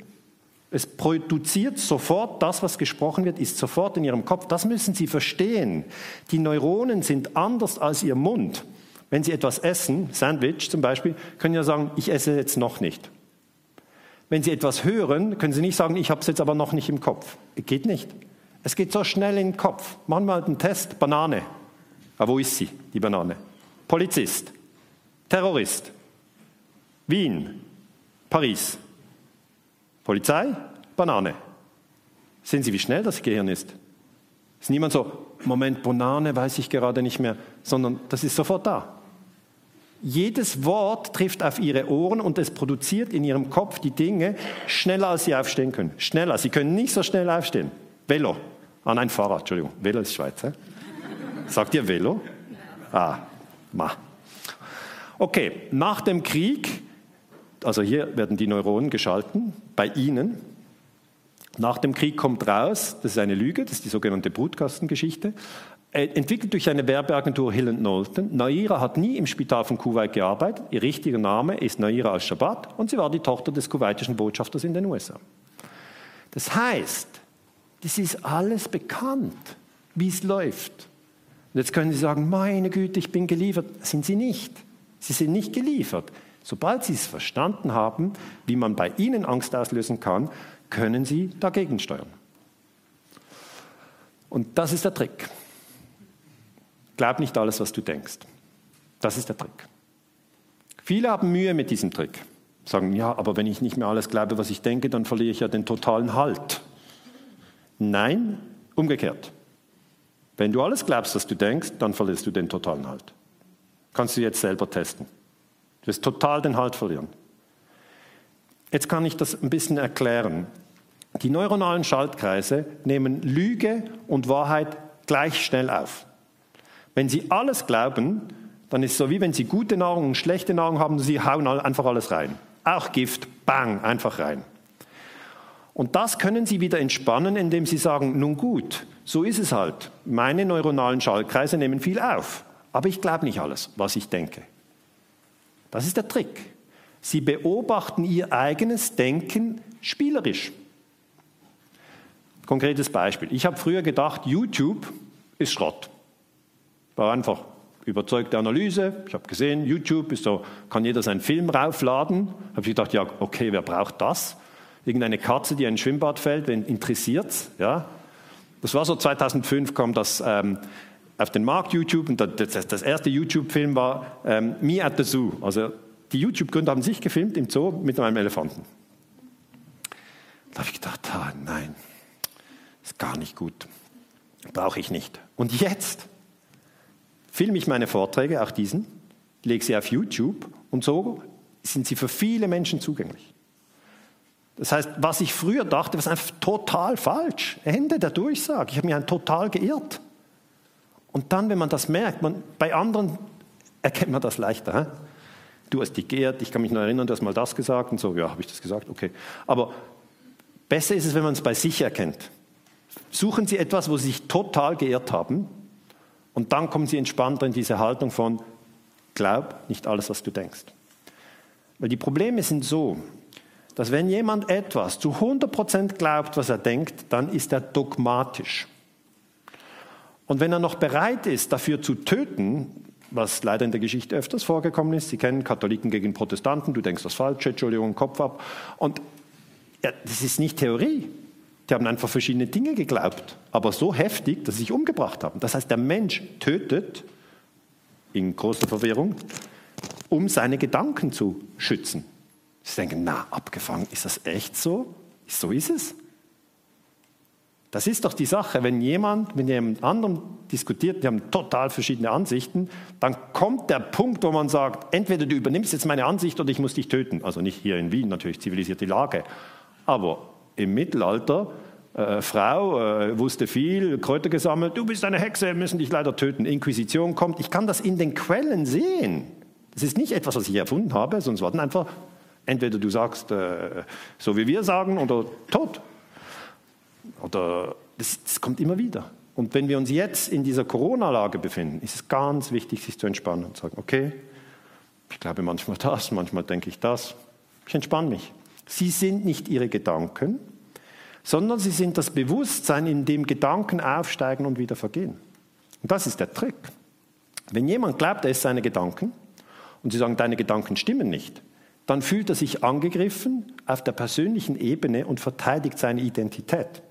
Es produziert sofort das, was gesprochen wird, ist sofort in Ihrem Kopf. Das müssen Sie verstehen. Die Neuronen sind anders als Ihr Mund. Wenn Sie etwas essen, Sandwich zum Beispiel, können Sie ja sagen, ich esse jetzt noch nicht. Wenn Sie etwas hören, können Sie nicht sagen, ich habe es jetzt aber noch nicht im Kopf. Geht nicht. Es geht so schnell in den Kopf. Machen wir halt einen Test. Banane. Aber ah, wo ist sie, die Banane? Polizist. Terrorist. Wien. Paris. Polizei. Banane. Sehen Sie, wie schnell das Gehirn ist? Ist niemand so, Moment, Banane, weiß ich gerade nicht mehr, sondern das ist sofort da. Jedes Wort trifft auf Ihre Ohren und es produziert in Ihrem Kopf die Dinge schneller, als Sie aufstehen können. Schneller. Sie können nicht so schnell aufstehen. Velo. Ah, nein, Fahrrad, Entschuldigung. Velo ist Schweiz. He? Sagt ihr Velo? Ah, ma. Okay, nach dem Krieg, also hier werden die Neuronen geschalten, bei Ihnen, nach dem Krieg kommt raus, das ist eine Lüge, das ist die sogenannte Brutkastengeschichte, entwickelt durch eine Werbeagentur Hill Knowlton. Naira hat nie im Spital von Kuwait gearbeitet. Ihr richtiger Name ist Naira al-Shabat und sie war die Tochter des kuwaitischen Botschafters in den USA. Das heißt, das ist alles bekannt, wie es läuft. Und jetzt können Sie sagen, meine Güte, ich bin geliefert. Sind Sie nicht. Sie sind nicht geliefert. Sobald Sie es verstanden haben, wie man bei Ihnen Angst auslösen kann, können Sie dagegen steuern. Und das ist der Trick. Glaub nicht alles, was du denkst. Das ist der Trick. Viele haben Mühe mit diesem Trick. Sagen, ja, aber wenn ich nicht mehr alles glaube, was ich denke, dann verliere ich ja den totalen Halt. Nein, umgekehrt. Wenn du alles glaubst, was du denkst, dann verlierst du den totalen Halt. Kannst du jetzt selber testen. Du wirst total den Halt verlieren. Jetzt kann ich das ein bisschen erklären. Die neuronalen Schaltkreise nehmen Lüge und Wahrheit gleich schnell auf. Wenn Sie alles glauben, dann ist es so wie wenn Sie gute Nahrung und schlechte Nahrung haben, Sie hauen einfach alles rein. Auch Gift, bang, einfach rein. Und das können Sie wieder entspannen, indem Sie sagen, nun gut, so ist es halt. Meine neuronalen Schaltkreise nehmen viel auf, aber ich glaube nicht alles, was ich denke. Das ist der Trick. Sie beobachten Ihr eigenes Denken spielerisch. Konkretes Beispiel. Ich habe früher gedacht, YouTube ist Schrott. War einfach überzeugte Analyse. Ich habe gesehen, YouTube ist so, kann jeder seinen Film raufladen. Habe ich gedacht, ja, okay, wer braucht das? Irgendeine Katze, die in ein Schwimmbad fällt, wen interessiert's? Ja, das war so 2005 kam das ähm, auf den Markt YouTube und das, das erste YouTube-Film war ähm, Me at the Zoo. Also die YouTube-Gründer haben sich gefilmt im Zoo mit einem Elefanten. Da habe ich gedacht, ah, nein, ist gar nicht gut. Brauche ich nicht. Und jetzt filme ich meine Vorträge, auch diesen, lege sie auf YouTube und so sind sie für viele Menschen zugänglich. Das heißt, was ich früher dachte, war einfach total falsch. Ende der Durchsage. Ich habe mich total geirrt. Und dann, wenn man das merkt, man, bei anderen erkennt man das leichter. He? Du hast dich geirrt, ich kann mich noch erinnern, du hast mal das gesagt und so. Ja, habe ich das gesagt? Okay. Aber besser ist es, wenn man es bei sich erkennt. Suchen Sie etwas, wo Sie sich total geirrt haben und dann kommen Sie entspannter in diese Haltung von, glaub nicht alles, was du denkst. Weil die Probleme sind so, dass wenn jemand etwas zu 100% glaubt, was er denkt, dann ist er dogmatisch. Und wenn er noch bereit ist, dafür zu töten, was leider in der Geschichte öfters vorgekommen ist, Sie kennen Katholiken gegen Protestanten, du denkst das Falsche, Entschuldigung, Kopf ab. Und ja, das ist nicht Theorie, die haben einfach verschiedene Dinge geglaubt, aber so heftig, dass sie sich umgebracht haben. Das heißt, der Mensch tötet in großer Verwirrung, um seine Gedanken zu schützen. Sie denken, na, abgefangen, ist das echt so? So ist es. Das ist doch die Sache, wenn jemand mit jemand anderem diskutiert, die haben total verschiedene Ansichten, dann kommt der Punkt, wo man sagt, entweder du übernimmst jetzt meine Ansicht oder ich muss dich töten. Also nicht hier in Wien, natürlich zivilisierte Lage. Aber im Mittelalter, äh, Frau äh, wusste viel, Kräuter gesammelt, du bist eine Hexe, müssen dich leider töten. Inquisition kommt. Ich kann das in den Quellen sehen. Das ist nicht etwas, was ich erfunden habe, sondern es war dann einfach, entweder du sagst, äh, so wie wir sagen, oder tot. Oder das, das kommt immer wieder. Und wenn wir uns jetzt in dieser Corona-Lage befinden, ist es ganz wichtig, sich zu entspannen und zu sagen, okay, ich glaube manchmal das, manchmal denke ich das. Ich entspanne mich. Sie sind nicht ihre Gedanken, sondern sie sind das Bewusstsein, in dem Gedanken aufsteigen und wieder vergehen. Und das ist der Trick. Wenn jemand glaubt, er ist seine Gedanken und sie sagen, deine Gedanken stimmen nicht, dann fühlt er sich angegriffen auf der persönlichen Ebene und verteidigt seine Identität.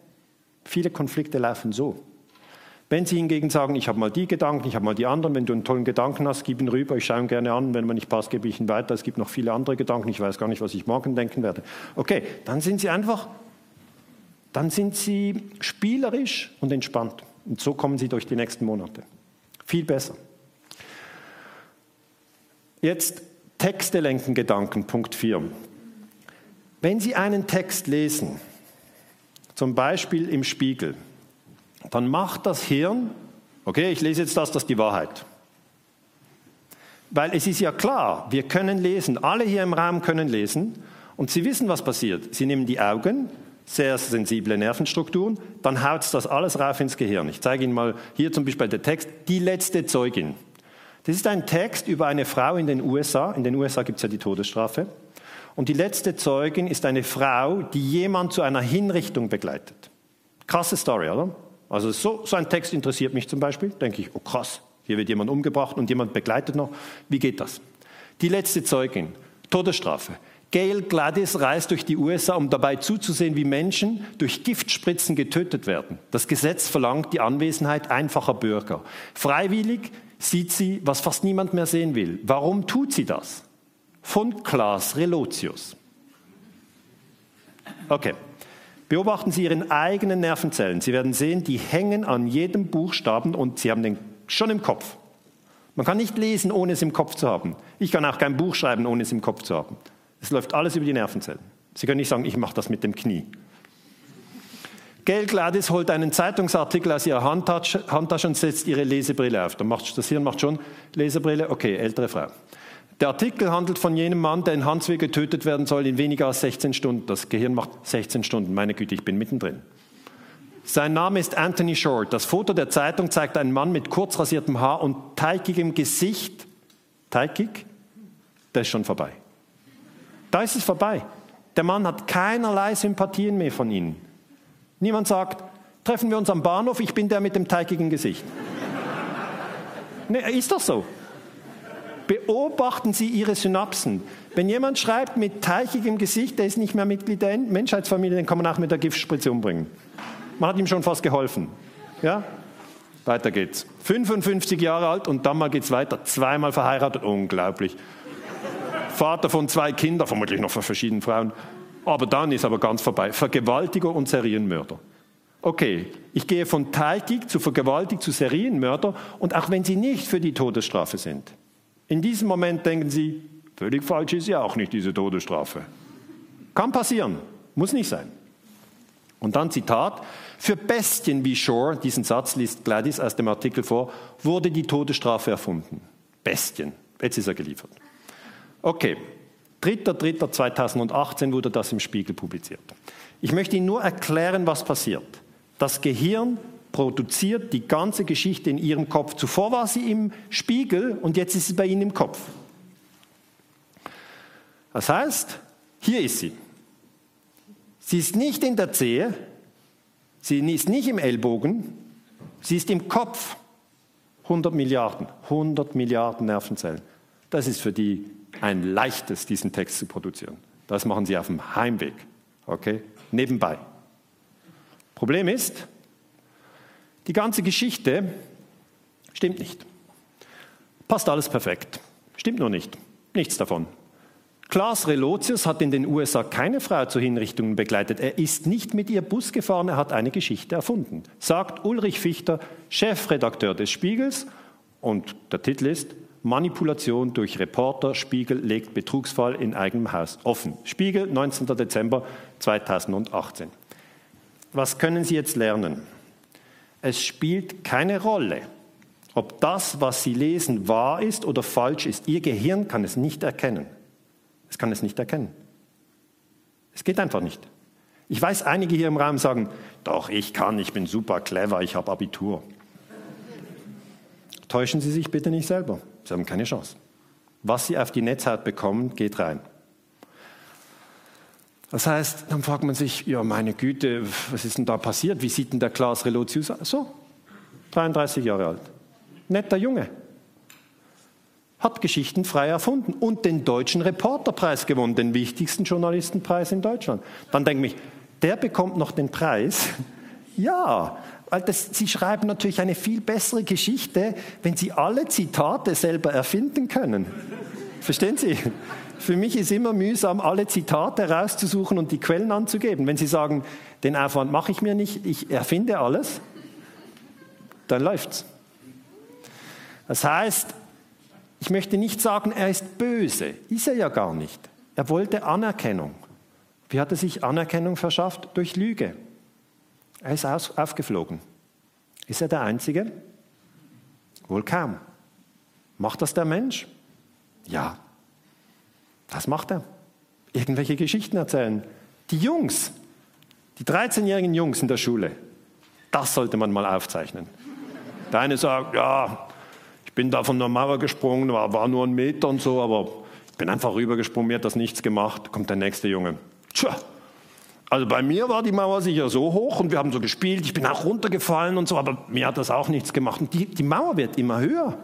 Viele Konflikte laufen so. Wenn Sie hingegen sagen, ich habe mal die Gedanken, ich habe mal die anderen, wenn du einen tollen Gedanken hast, gib ihn rüber, ich schaue ihn gerne an, wenn man nicht passt, gebe ich ihn weiter, es gibt noch viele andere Gedanken, ich weiß gar nicht, was ich morgen denken werde. Okay, dann sind Sie einfach dann sind Sie spielerisch und entspannt. Und so kommen Sie durch die nächsten Monate. Viel besser. Jetzt Texte lenken Gedanken, Punkt 4. Wenn Sie einen Text lesen, zum Beispiel im Spiegel, dann macht das Hirn, okay, ich lese jetzt das, das ist die Wahrheit. Weil es ist ja klar, wir können lesen, alle hier im Raum können lesen und Sie wissen, was passiert. Sie nehmen die Augen, sehr sensible Nervenstrukturen, dann haut das alles rauf ins Gehirn. Ich zeige Ihnen mal hier zum Beispiel der Text, die letzte Zeugin. Das ist ein Text über eine Frau in den USA. In den USA gibt es ja die Todesstrafe. Und die letzte Zeugin ist eine Frau, die jemand zu einer Hinrichtung begleitet. Krasse Story, oder? Also so, so ein Text interessiert mich zum Beispiel. Denke ich, oh krass, hier wird jemand umgebracht und jemand begleitet noch. Wie geht das? Die letzte Zeugin, Todesstrafe. Gail Gladys reist durch die USA, um dabei zuzusehen, wie Menschen durch Giftspritzen getötet werden. Das Gesetz verlangt die Anwesenheit einfacher Bürger. Freiwillig sieht sie, was fast niemand mehr sehen will. Warum tut sie das? Von Klaas Relotius. Okay. Beobachten Sie Ihren eigenen Nervenzellen. Sie werden sehen, die hängen an jedem Buchstaben und Sie haben den schon im Kopf. Man kann nicht lesen, ohne es im Kopf zu haben. Ich kann auch kein Buch schreiben, ohne es im Kopf zu haben. Es läuft alles über die Nervenzellen. Sie können nicht sagen, ich mache das mit dem Knie. Gail Gladys holt einen Zeitungsartikel aus ihrer Handtasche, und setzt ihre Lesebrille auf. das Hirn macht schon Lesebrille, okay, ältere Frau. Der Artikel handelt von jenem Mann, der in Hanswil getötet werden soll in weniger als 16 Stunden. Das Gehirn macht 16 Stunden. Meine Güte, ich bin mittendrin. Sein Name ist Anthony Short. Das Foto der Zeitung zeigt einen Mann mit kurz rasiertem Haar und teigigem Gesicht. Teigig? Der ist schon vorbei. Da ist es vorbei. Der Mann hat keinerlei Sympathien mehr von Ihnen. Niemand sagt, treffen wir uns am Bahnhof, ich bin der mit dem teigigen Gesicht. nee, ist doch so. Beobachten Sie Ihre Synapsen. Wenn jemand schreibt mit teigigem Gesicht, der ist nicht mehr Mitglied der Menschheitsfamilie, den kann man auch mit der Giftspritze umbringen. Man hat ihm schon fast geholfen. Ja? Weiter geht's. 55 Jahre alt und dann mal geht's weiter. Zweimal verheiratet, unglaublich. Vater von zwei Kindern, vermutlich noch von verschiedenen Frauen. Aber dann ist aber ganz vorbei. Vergewaltiger und Serienmörder. Okay, ich gehe von teigig zu vergewaltigt zu Serienmörder und auch wenn sie nicht für die Todesstrafe sind. In diesem Moment denken sie, völlig falsch ist ja auch nicht diese Todesstrafe. Kann passieren, muss nicht sein. Und dann Zitat, für Bestien wie Shore, diesen Satz liest Gladys aus dem Artikel vor, wurde die Todesstrafe erfunden. Bestien, jetzt ist er geliefert. Okay, 3.3.2018 wurde das im Spiegel publiziert. Ich möchte Ihnen nur erklären, was passiert. Das Gehirn produziert die ganze Geschichte in Ihrem Kopf. Zuvor war sie im Spiegel und jetzt ist sie bei Ihnen im Kopf. Das heißt, hier ist sie. Sie ist nicht in der Zehe, sie ist nicht im Ellbogen, sie ist im Kopf. 100 Milliarden, 100 Milliarden Nervenzellen. Das ist für die ein leichtes, diesen Text zu produzieren. Das machen sie auf dem Heimweg, okay, nebenbei. Problem ist, die ganze Geschichte stimmt nicht. Passt alles perfekt. Stimmt nur nicht. Nichts davon. Klaas Relotius hat in den USA keine Frau zu Hinrichtungen begleitet. Er ist nicht mit ihr Bus gefahren, er hat eine Geschichte erfunden. Sagt Ulrich Fichter, Chefredakteur des Spiegels. Und der Titel ist Manipulation durch Reporter, Spiegel legt Betrugsfall in eigenem Haus offen. Spiegel, 19. Dezember 2018. Was können Sie jetzt lernen? Es spielt keine Rolle, ob das, was Sie lesen, wahr ist oder falsch ist. Ihr Gehirn kann es nicht erkennen. Es kann es nicht erkennen. Es geht einfach nicht. Ich weiß, einige hier im Raum sagen, doch, ich kann, ich bin super clever, ich habe Abitur. Täuschen Sie sich bitte nicht selber. Sie haben keine Chance. Was Sie auf die Netzhaut bekommen, geht rein. Das heißt, dann fragt man sich, ja meine Güte, was ist denn da passiert? Wie sieht denn der Klaas Relotius aus? So, 33 Jahre alt. Netter Junge. Hat Geschichten frei erfunden und den Deutschen Reporterpreis gewonnen, den wichtigsten Journalistenpreis in Deutschland. Dann denke ich, der bekommt noch den Preis. Ja, weil das, Sie schreiben natürlich eine viel bessere Geschichte, wenn Sie alle Zitate selber erfinden können. Verstehen Sie? Für mich ist immer mühsam, alle Zitate rauszusuchen und die Quellen anzugeben. Wenn Sie sagen, den Aufwand mache ich mir nicht, ich erfinde alles, dann läuft's. Das heißt, ich möchte nicht sagen, er ist böse. Ist er ja gar nicht. Er wollte Anerkennung. Wie hat er sich Anerkennung verschafft? Durch Lüge. Er ist aufgeflogen. Ist er der Einzige? Wohl kaum. Macht das der Mensch? Ja. Das macht er. Irgendwelche Geschichten erzählen. Die Jungs, die 13-jährigen Jungs in der Schule, das sollte man mal aufzeichnen. Der eine sagt, ja, ich bin da von der Mauer gesprungen, war, war nur ein Meter und so, aber ich bin einfach rübergesprungen, mir hat das nichts gemacht. Kommt der nächste Junge. Tja, also bei mir war die Mauer sicher so hoch und wir haben so gespielt, ich bin auch runtergefallen und so, aber mir hat das auch nichts gemacht. Und die, die Mauer wird immer höher.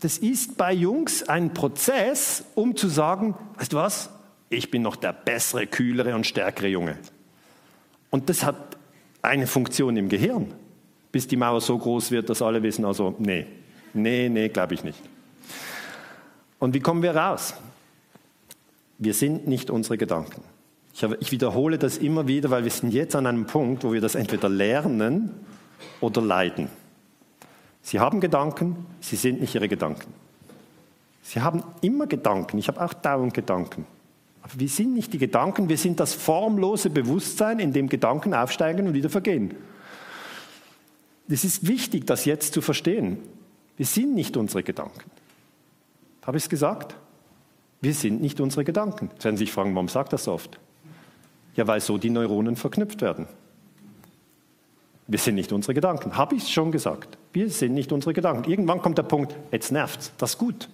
Das ist bei Jungs ein Prozess, um zu sagen, weißt du was, ich bin noch der bessere, kühlere und stärkere Junge. Und das hat eine Funktion im Gehirn bis die Mauer so groß wird, dass alle wissen, also nee, nee, nee, glaube ich nicht. Und wie kommen wir raus? Wir sind nicht unsere Gedanken. Ich, wiederhole das immer wieder, weil wir sind jetzt an einem Punkt, wo wir das entweder lernen oder leiden. Sie haben Gedanken, sie sind nicht ihre Gedanken. Sie haben immer Gedanken, ich habe auch dauernd Gedanken. Aber wir sind nicht die Gedanken, wir sind das formlose Bewusstsein, in dem Gedanken aufsteigen und wieder vergehen. Es ist wichtig, das jetzt zu verstehen. Wir sind nicht unsere Gedanken. Habe ich es gesagt? Wir sind nicht unsere Gedanken. Jetzt werden Sie sich fragen, warum sagt das so oft? Ja, weil so die Neuronen verknüpft werden. Wir sind nicht unsere Gedanken. Habe ich es schon gesagt? Wir sind nicht unsere Gedanken. Irgendwann kommt der Punkt, jetzt nervt Das ist gut.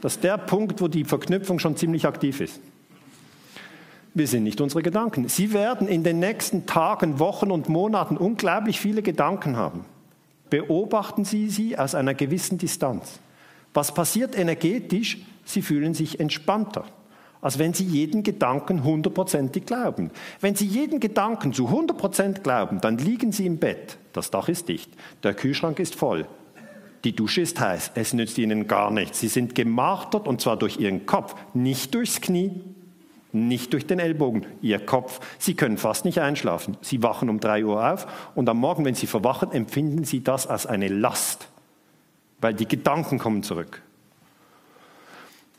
Das ist der Punkt, wo die Verknüpfung schon ziemlich aktiv ist. Wir sind nicht unsere Gedanken. Sie werden in den nächsten Tagen, Wochen und Monaten unglaublich viele Gedanken haben. Beobachten Sie sie aus einer gewissen Distanz. Was passiert energetisch? Sie fühlen sich entspannter, als wenn Sie jeden Gedanken hundertprozentig glauben. Wenn Sie jeden Gedanken zu hundertprozentig glauben, dann liegen Sie im Bett. Das Dach ist dicht, der Kühlschrank ist voll, die Dusche ist heiß, es nützt Ihnen gar nichts. Sie sind gemartert und zwar durch Ihren Kopf, nicht durchs Knie, nicht durch den Ellbogen, ihr Kopf. Sie können fast nicht einschlafen. Sie wachen um drei Uhr auf und am Morgen, wenn Sie verwachen, empfinden Sie das als eine Last, weil die Gedanken kommen zurück.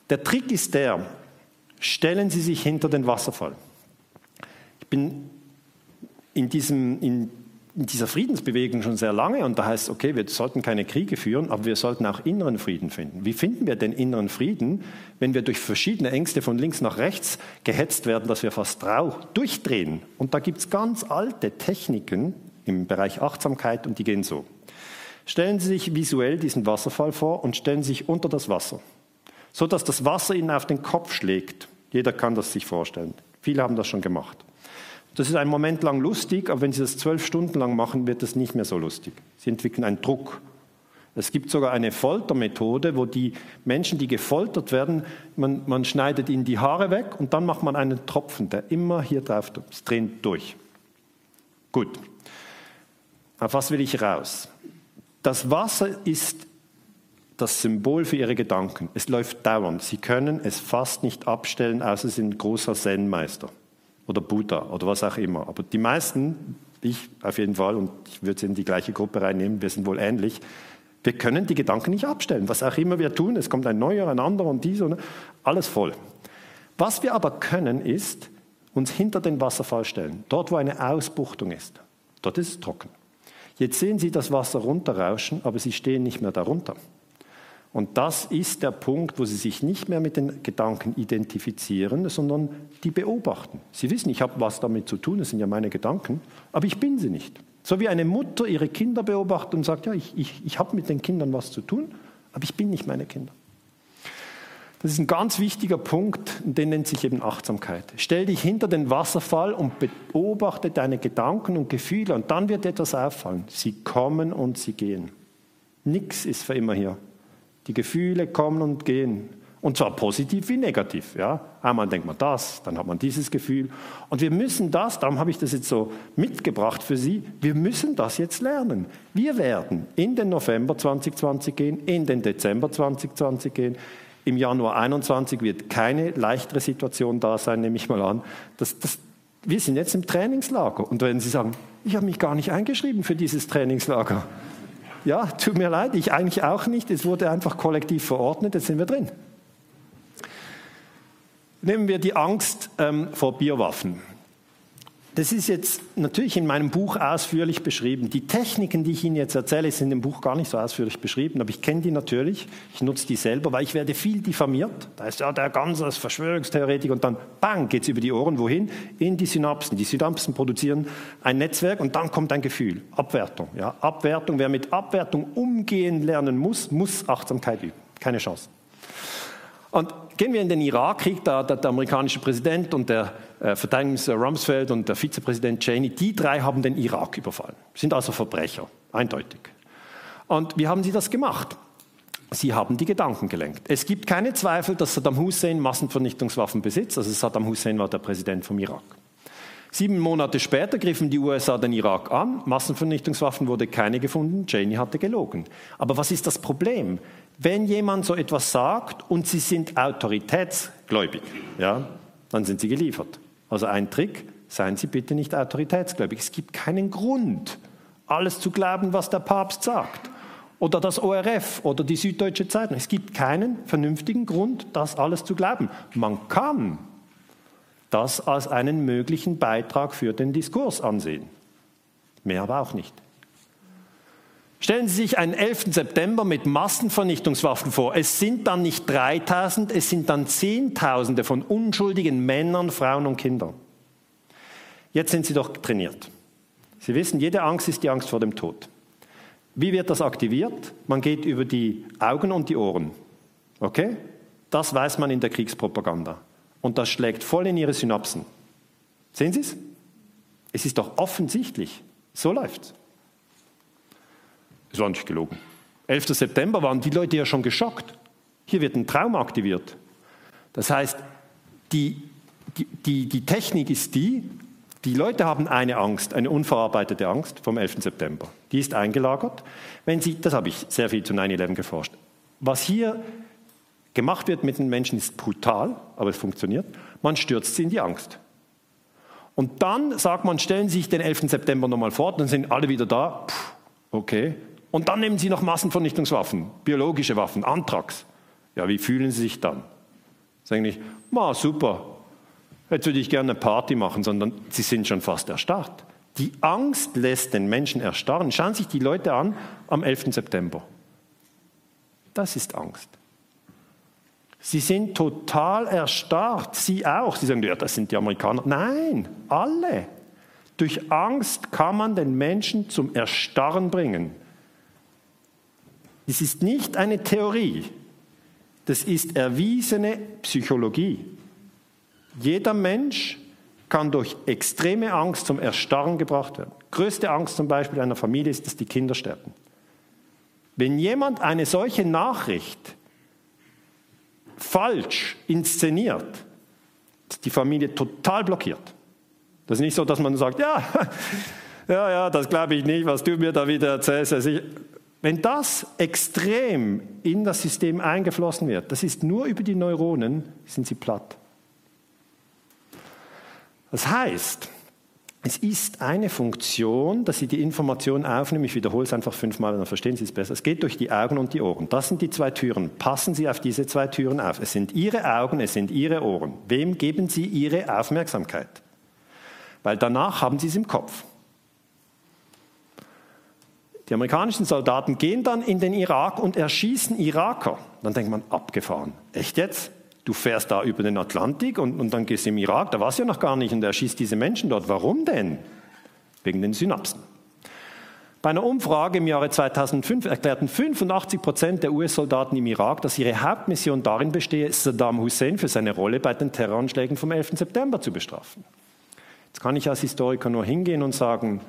Der Trick ist der, stellen Sie sich hinter den Wasserfall. Ich bin in, diesem, in in dieser Friedensbewegung schon sehr lange und da heißt, okay, wir sollten keine Kriege führen, aber wir sollten auch inneren Frieden finden. Wie finden wir den inneren Frieden, wenn wir durch verschiedene Ängste von links nach rechts gehetzt werden, dass wir fast durchdrehen? Und da gibt es ganz alte Techniken im Bereich Achtsamkeit und die gehen so. Stellen Sie sich visuell diesen Wasserfall vor und stellen Sie sich unter das Wasser, so dass das Wasser Ihnen auf den Kopf schlägt. Jeder kann das sich vorstellen. Viele haben das schon gemacht. Das ist einen Moment lang lustig, aber wenn Sie das zwölf Stunden lang machen, wird das nicht mehr so lustig. Sie entwickeln einen Druck. Es gibt sogar eine Foltermethode, wo die Menschen, die gefoltert werden, man, man schneidet ihnen die Haare weg und dann macht man einen Tropfen, der immer hier drauf dreht durch. Gut. Auf was will ich raus? Das Wasser ist das Symbol für ihre Gedanken. Es läuft dauernd. Sie können es fast nicht abstellen, außer sie sind großer Zen-Meister oder Buddha oder was auch immer. Aber die meisten, ich auf jeden Fall, und ich würde sie in die gleiche Gruppe reinnehmen, wir sind wohl ähnlich, wir können die Gedanken nicht abstellen. Was auch immer wir tun, es kommt ein neuer, ein anderer und dieser, ne? alles voll. Was wir aber können, ist uns hinter den Wasserfall stellen, dort wo eine Ausbuchtung ist. Dort ist es trocken. Jetzt sehen Sie das Wasser runterrauschen, aber Sie stehen nicht mehr darunter. Und das ist der Punkt, wo sie sich nicht mehr mit den Gedanken identifizieren, sondern die beobachten. Sie wissen, ich habe was damit zu tun, das sind ja meine Gedanken, aber ich bin sie nicht. So wie eine Mutter ihre Kinder beobachtet und sagt, ja, ich, ich, ich habe mit den Kindern was zu tun, aber ich bin nicht meine Kinder. Das ist ein ganz wichtiger Punkt, den nennt sich eben Achtsamkeit. Stell dich hinter den Wasserfall und beobachte deine Gedanken und Gefühle und dann wird etwas auffallen. Sie kommen und sie gehen. Nichts ist für immer hier. Die Gefühle kommen und gehen. Und zwar positiv wie negativ. Ja? Einmal denkt man das, dann hat man dieses Gefühl. Und wir müssen das, darum habe ich das jetzt so mitgebracht für Sie, wir müssen das jetzt lernen. Wir werden in den November 2020 gehen, in den Dezember 2020 gehen. im Januar 21 wird keine leichtere Situation da sein, nehme ich mal an. Das, das, wir sind jetzt im Trainingslager. Und wenn Sie sagen, ich habe mich gar nicht eingeschrieben für dieses Trainingslager. Ja, tut mir leid, ich eigentlich auch nicht. Es wurde einfach kollektiv verordnet, jetzt sind wir drin. Nehmen wir die Angst ähm, vor Biowaffen. Das ist jetzt natürlich in meinem Buch ausführlich beschrieben. Die Techniken, die ich Ihnen jetzt erzähle, sind im Buch gar nicht so ausführlich beschrieben, aber ich kenne die natürlich. Ich nutze die selber, weil ich werde viel diffamiert. Da ist ja der ganze Verschwörungstheoretiker und dann bang geht's über die Ohren. Wohin? In die Synapsen. Die Synapsen produzieren ein Netzwerk und dann kommt ein Gefühl. Abwertung. Ja, Abwertung. Wer mit Abwertung umgehen lernen muss, muss Achtsamkeit üben. Keine Chance. Und gehen wir in den Irakkrieg, da der, der amerikanische Präsident und der äh, Verteidigungsminister Rumsfeld und der Vizepräsident Cheney, die drei haben den Irak überfallen, sind also Verbrecher, eindeutig. Und wie haben sie das gemacht? Sie haben die Gedanken gelenkt. Es gibt keine Zweifel, dass Saddam Hussein Massenvernichtungswaffen besitzt. Also Saddam Hussein war der Präsident vom Irak. Sieben Monate später griffen die USA den Irak an. Massenvernichtungswaffen wurde keine gefunden. Cheney hatte gelogen. Aber was ist das Problem? Wenn jemand so etwas sagt und Sie sind autoritätsgläubig, ja, dann sind Sie geliefert. Also ein Trick, seien Sie bitte nicht autoritätsgläubig. Es gibt keinen Grund, alles zu glauben, was der Papst sagt. Oder das ORF oder die Süddeutsche Zeitung. Es gibt keinen vernünftigen Grund, das alles zu glauben. Man kann das als einen möglichen Beitrag für den Diskurs ansehen. Mehr aber auch nicht. Stellen Sie sich einen 11. September mit Massenvernichtungswaffen vor. Es sind dann nicht 3000, es sind dann Zehntausende von unschuldigen Männern, Frauen und Kindern. Jetzt sind Sie doch trainiert. Sie wissen, jede Angst ist die Angst vor dem Tod. Wie wird das aktiviert? Man geht über die Augen und die Ohren. Okay? Das weiß man in der Kriegspropaganda. Und das schlägt voll in Ihre Synapsen. Sehen Sie es? Es ist doch offensichtlich. So läuft's. Es war nicht gelogen. 11. September waren die Leute ja schon geschockt. Hier wird ein Traum aktiviert. Das heißt, die, die, die, die Technik ist die, die Leute haben eine Angst, eine unverarbeitete Angst vom 11. September. Die ist eingelagert. Wenn sie, das habe ich sehr viel zu 9-11 geforscht. Was hier gemacht wird mit den Menschen ist brutal, aber es funktioniert. Man stürzt sie in die Angst. Und dann sagt man, stellen Sie sich den 11. September nochmal vor, dann sind alle wieder da. Puh, okay, und dann nehmen Sie noch Massenvernichtungswaffen, biologische Waffen, Antrax. Ja, wie fühlen Sie sich dann? Sagen nicht, ma super, jetzt würde ich gerne eine Party machen, sondern Sie sind schon fast erstarrt. Die Angst lässt den Menschen erstarren. Schauen sich die Leute an am 11. September. Das ist Angst. Sie sind total erstarrt. Sie auch. Sie sagen, ja, das sind die Amerikaner. Nein, alle. Durch Angst kann man den Menschen zum Erstarren bringen. Es ist nicht eine Theorie, das ist erwiesene Psychologie. Jeder Mensch kann durch extreme Angst zum Erstarren gebracht werden. Größte Angst zum Beispiel einer Familie ist, dass die Kinder sterben. Wenn jemand eine solche Nachricht falsch inszeniert, ist die Familie total blockiert. Das ist nicht so, dass man sagt, ja, ja, ja, das glaube ich nicht, was du mir da wieder erzählst. Wenn das extrem in das System eingeflossen wird, das ist nur über die Neuronen, sind sie platt. Das heißt, es ist eine Funktion, dass Sie die Information aufnehmen. Ich wiederhole es einfach fünfmal, dann verstehen Sie es besser. Es geht durch die Augen und die Ohren. Das sind die zwei Türen. Passen Sie auf diese zwei Türen auf. Es sind Ihre Augen, es sind Ihre Ohren. Wem geben Sie Ihre Aufmerksamkeit? Weil danach haben Sie es im Kopf. Die amerikanischen Soldaten gehen dann in den Irak und erschießen Iraker. Dann denkt man, abgefahren. Echt jetzt? Du fährst da über den Atlantik und, und dann gehst du im Irak, da warst du ja noch gar nicht und erschießt diese Menschen dort. Warum denn? Wegen den Synapsen. Bei einer Umfrage im Jahre 2005 erklärten 85 Prozent der US-Soldaten im Irak, dass ihre Hauptmission darin bestehe, Saddam Hussein für seine Rolle bei den Terroranschlägen vom 11. September zu bestrafen. Jetzt kann ich als Historiker nur hingehen und sagen,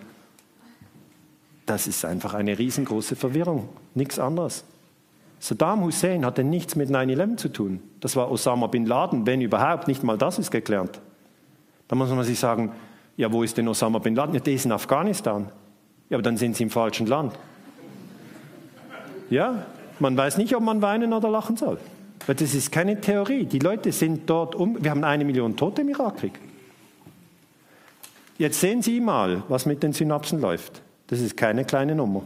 das ist einfach eine riesengroße Verwirrung, nichts anderes. Saddam Hussein hatte nichts mit 9-11 zu tun. Das war Osama bin Laden, wenn überhaupt, nicht mal das ist geklärt. Da muss man sich sagen, ja, wo ist denn Osama bin Laden? Ja, der ist in Afghanistan. Ja, aber dann sind sie im falschen Land. Ja, man weiß nicht, ob man weinen oder lachen soll. Weil das ist keine Theorie. Die Leute sind dort um. Wir haben eine Million Tote im Irakkrieg. Jetzt sehen Sie mal, was mit den Synapsen läuft. Das ist keine kleine Nummer.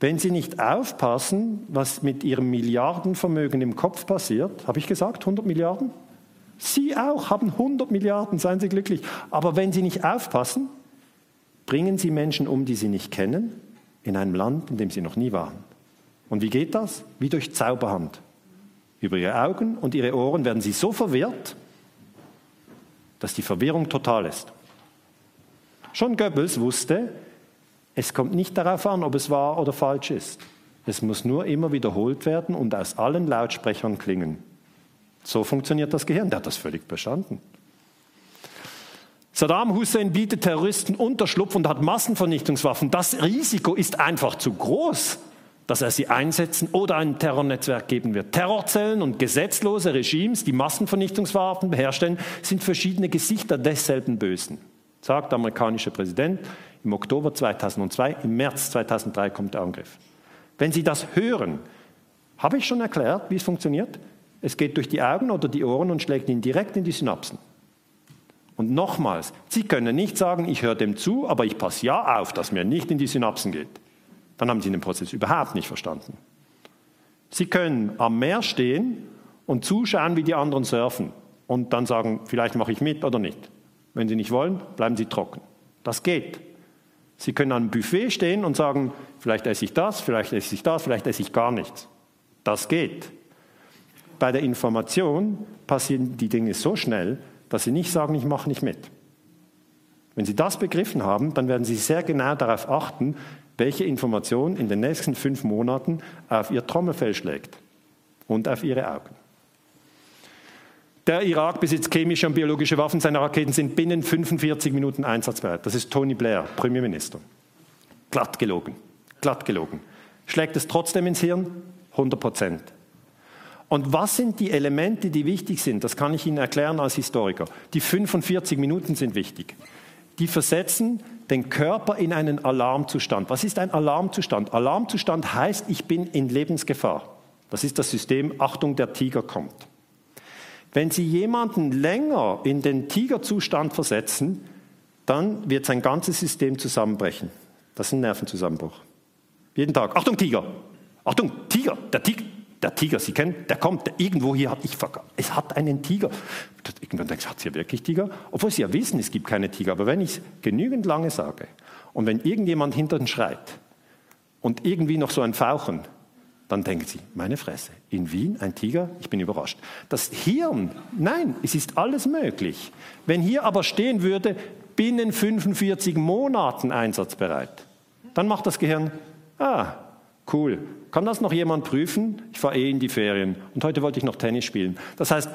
Wenn Sie nicht aufpassen, was mit Ihrem Milliardenvermögen im Kopf passiert, habe ich gesagt, 100 Milliarden? Sie auch haben 100 Milliarden, seien Sie glücklich. Aber wenn Sie nicht aufpassen, bringen Sie Menschen um, die Sie nicht kennen, in einem Land, in dem Sie noch nie waren. Und wie geht das? Wie durch Zauberhand. Über Ihre Augen und Ihre Ohren werden Sie so verwirrt, dass die Verwirrung total ist. Schon Goebbels wusste, es kommt nicht darauf an, ob es wahr oder falsch ist. Es muss nur immer wiederholt werden und aus allen Lautsprechern klingen. So funktioniert das Gehirn. Der hat das völlig verstanden. Saddam Hussein bietet Terroristen Unterschlupf und hat Massenvernichtungswaffen. Das Risiko ist einfach zu groß, dass er sie einsetzen oder ein Terrornetzwerk geben wird. Terrorzellen und gesetzlose Regimes, die Massenvernichtungswaffen herstellen, sind verschiedene Gesichter desselben Bösen, sagt der amerikanische Präsident im Oktober 2002. Im März 2003 kommt der Angriff. Wenn Sie das hören, habe ich schon erklärt, wie es funktioniert? Es geht durch die Augen oder die Ohren und schlägt Ihnen direkt in die Synapsen. Und nochmals, Sie können nicht sagen, ich höre dem zu, aber ich passe ja auf, dass mir nicht in die Synapsen geht. Dann haben Sie den Prozess überhaupt nicht verstanden. Sie können am Meer stehen und zuschauen, wie die anderen surfen und dann sagen, vielleicht mache ich mit oder nicht. Wenn Sie nicht wollen, bleiben Sie trocken. Das geht. Sie können am Buffet stehen und sagen, vielleicht esse ich das, vielleicht esse ich das, vielleicht esse ich gar nichts. Das geht. Bei der Information passieren die Dinge so schnell, dass Sie nicht sagen, ich mache nicht mit. Wenn Sie das begriffen haben, dann werden Sie sehr genau darauf achten, welche Information in den nächsten fünf Monaten auf Ihr Trommelfell schlägt und auf Ihre Augen. Der Irak besitzt chemische und biologische Waffen. Seine Raketen sind binnen 45 Minuten einsatzbereit. Das ist Tony Blair, Premierminister. Glatt gelogen. Glatt gelogen. Schlägt es trotzdem ins Hirn? 100 Prozent. Und was sind die Elemente, die wichtig sind? Das kann ich Ihnen erklären als Historiker. Die 45 Minuten sind wichtig. Die versetzen den Körper in einen Alarmzustand. Was ist ein Alarmzustand? Alarmzustand heißt, ich bin in Lebensgefahr. Das ist das System, Achtung, der Tiger kommt. Wenn Sie jemanden länger in den Tigerzustand versetzen, dann wird sein ganzes System zusammenbrechen. Das ist ein Nervenzusammenbruch. Jeden Tag. Achtung, Tiger! Achtung, Tiger! Der Tiger! Der Tiger, Sie kennen, der kommt, der irgendwo hier hat, ich es hat einen Tiger. Irgendwann denkt hat es hier wirklich Tiger? Obwohl Sie ja wissen, es gibt keine Tiger. Aber wenn ich es genügend lange sage und wenn irgendjemand hinterher schreit und irgendwie noch so ein Fauchen, dann denken Sie, meine Fresse, in Wien ein Tiger? Ich bin überrascht. Das Hirn, nein, es ist alles möglich. Wenn hier aber stehen würde, binnen 45 Monaten einsatzbereit, dann macht das Gehirn, ah, cool. Kann das noch jemand prüfen? Ich fahre eh in die Ferien und heute wollte ich noch Tennis spielen. Das heißt,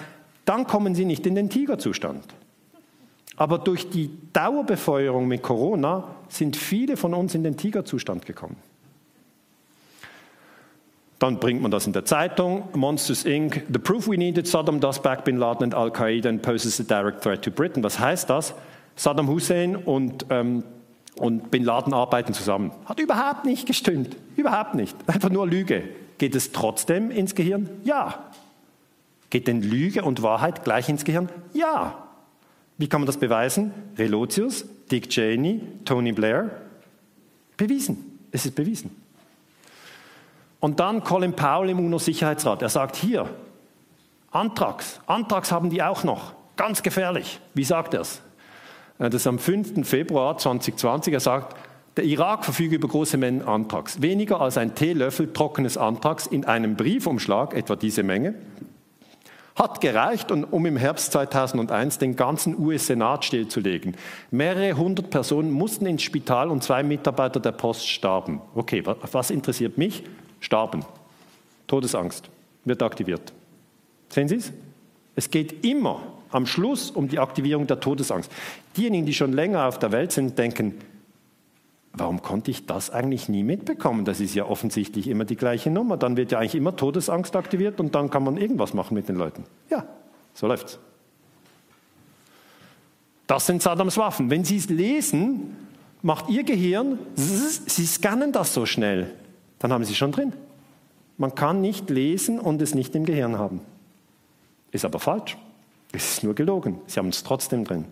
dann kommen Sie nicht in den Tigerzustand. Aber durch die Dauerbefeuerung mit Corona sind viele von uns in den Tigerzustand gekommen. Dann bringt man das in der Zeitung, Monsters Inc., The Proof We Needed, Saddam does back Bin Laden and Al-Qaeda and poses a direct threat to Britain. Was heißt das? Saddam Hussein und, ähm, und Bin Laden arbeiten zusammen. Hat überhaupt nicht gestimmt. Überhaupt nicht. Einfach nur Lüge. Geht es trotzdem ins Gehirn? Ja. Geht denn Lüge und Wahrheit gleich ins Gehirn? Ja. Wie kann man das beweisen? Relotius, Dick Cheney, Tony Blair. Bewiesen. Es ist bewiesen. Und dann Colin Powell im UNO-Sicherheitsrat. Er sagt hier, Antrags, Antrags haben die auch noch. Ganz gefährlich. Wie sagt er es? Das ist am 5. Februar 2020. Er sagt, der Irak verfüge über große Mengen Antrags. Weniger als ein Teelöffel trockenes Antrags in einem Briefumschlag, etwa diese Menge, hat gereicht, um im Herbst 2001 den ganzen US-Senat stillzulegen. Mehrere hundert Personen mussten ins Spital und zwei Mitarbeiter der Post starben. Okay, was interessiert mich? Starben. Todesangst wird aktiviert. Sehen Sie es? Es geht immer am Schluss um die Aktivierung der Todesangst. Diejenigen, die schon länger auf der Welt sind, denken, warum konnte ich das eigentlich nie mitbekommen? Das ist ja offensichtlich immer die gleiche Nummer. Dann wird ja eigentlich immer Todesangst aktiviert und dann kann man irgendwas machen mit den Leuten. Ja, so läuft's. Das sind Saddams Waffen. Wenn Sie es lesen, macht Ihr Gehirn, Sie scannen das so schnell dann haben Sie schon drin. man kann nicht lesen und es nicht im Gehirn haben. Ist aber falsch. Es ist nur gelogen. Sie haben es trotzdem drin.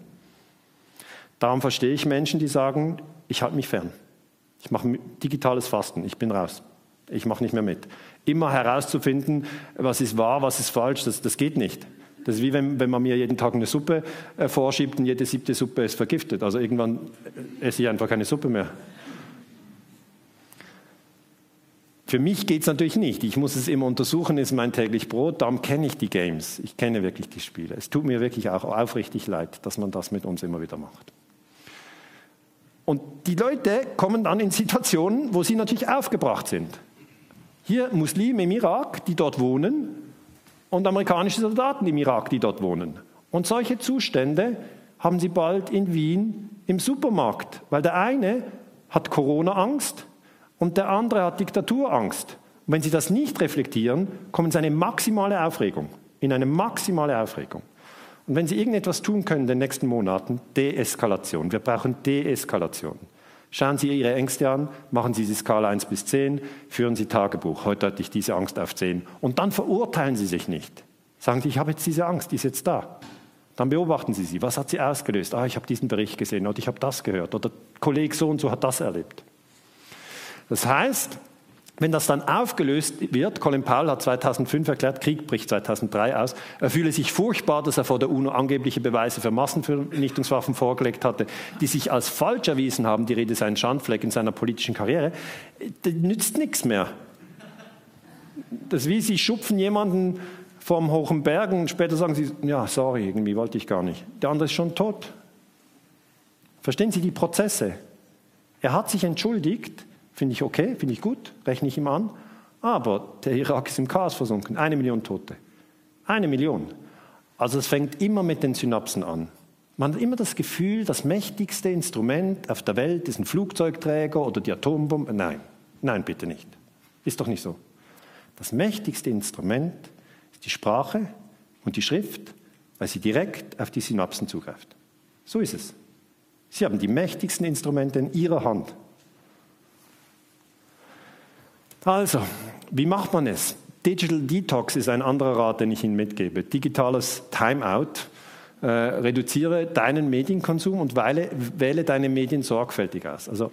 Darum verstehe ich Menschen, die sagen, ich halte mich fern. Ich mache digitales Fasten, ich bin raus. Ich mache nicht mehr mit. Immer herauszufinden, was ist wahr, was ist falsch, das, das geht nicht. Das ist wie wenn, wenn man mir jeden Tag eine Suppe äh, vorschiebt und jede siebte Suppe ist vergiftet. Also irgendwann äh, esse ich einfach keine Suppe mehr. Für mich geht es natürlich nicht. Ich muss es immer untersuchen, ist mein täglich Brot. Darum kenne ich die Games. Ich kenne wirklich die Spiele. Es tut mir wirklich auch aufrichtig leid, dass man das mit uns immer wieder macht. Und die Leute kommen dann in Situationen, wo sie natürlich aufgebracht sind. Hier Muslime im Irak, die dort wohnen, und amerikanische Soldaten im Irak, die dort wohnen. Und solche Zustände haben sie bald in Wien im Supermarkt, weil der eine hat Corona-Angst und der andere hat Diktaturangst. Und wenn Sie das nicht reflektieren, kommen Sie in eine maximale Aufregung. In eine maximale Aufregung. Und wenn Sie irgendetwas tun können in den nächsten Monaten, Deeskalation. Wir brauchen Deeskalation. Schauen Sie Ihre Ängste an, machen Sie die Skala 1 bis 10, führen Sie Tagebuch. Heute hatte ich diese Angst auf 10. Und dann verurteilen Sie sich nicht. Sagen Sie, ich habe jetzt diese Angst, die ist jetzt da. Dann beobachten Sie sie. Was hat sie ausgelöst? Ah, ich habe diesen Bericht gesehen oder ich habe das gehört oder Kollege so und so hat das erlebt. Das heißt, wenn das dann aufgelöst wird, Colin Powell hat 2005 erklärt, Krieg bricht 2003 aus, er fühle sich furchtbar, dass er vor der UNO angebliche Beweise für Massenvernichtungswaffen vorgelegt hatte, die sich als falsch erwiesen haben, die Rede sei ein Schandfleck in seiner politischen Karriere, das nützt nichts mehr. Das ist wie, Sie schupfen jemanden vom hohen Bergen und später sagen Sie, ja, sorry, irgendwie wollte ich gar nicht. Der andere ist schon tot. Verstehen Sie die Prozesse? Er hat sich entschuldigt, Finde ich okay, finde ich gut, rechne ich ihm an. Aber der Irak ist im Chaos versunken. Eine Million Tote. Eine Million. Also es fängt immer mit den Synapsen an. Man hat immer das Gefühl, das mächtigste Instrument auf der Welt ist ein Flugzeugträger oder die Atombombe. Nein, nein, bitte nicht. Ist doch nicht so. Das mächtigste Instrument ist die Sprache und die Schrift, weil sie direkt auf die Synapsen zugreift. So ist es. Sie haben die mächtigsten Instrumente in Ihrer Hand. Also, wie macht man es? Digital Detox ist ein anderer Rat, den ich Ihnen mitgebe. Digitales Timeout. Äh, reduziere deinen Medienkonsum und wähle, wähle deine Medien sorgfältig aus. Also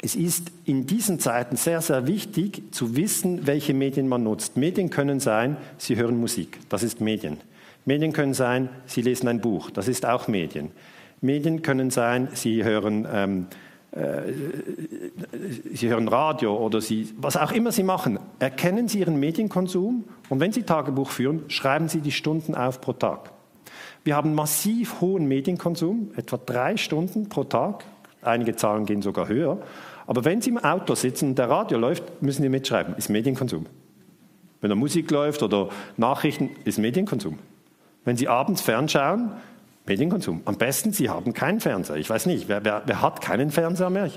es ist in diesen Zeiten sehr, sehr wichtig zu wissen, welche Medien man nutzt. Medien können sein, Sie hören Musik, das ist Medien. Medien können sein, Sie lesen ein Buch, das ist auch Medien. Medien können sein, Sie hören ähm, äh, Sie hören Radio oder Sie, was auch immer Sie machen, erkennen Sie Ihren Medienkonsum und wenn Sie Tagebuch führen, schreiben Sie die Stunden auf pro Tag. Wir haben massiv hohen Medienkonsum, etwa drei Stunden pro Tag. Einige Zahlen gehen sogar höher. Aber wenn Sie im Auto sitzen und der Radio läuft, müssen Sie mitschreiben, ist Medienkonsum. Wenn da Musik läuft oder Nachrichten, ist Medienkonsum. Wenn Sie abends fernschauen, Medienkonsum. Am besten, Sie haben keinen Fernseher. Ich weiß nicht, wer, wer, wer hat keinen Fernseher mehr?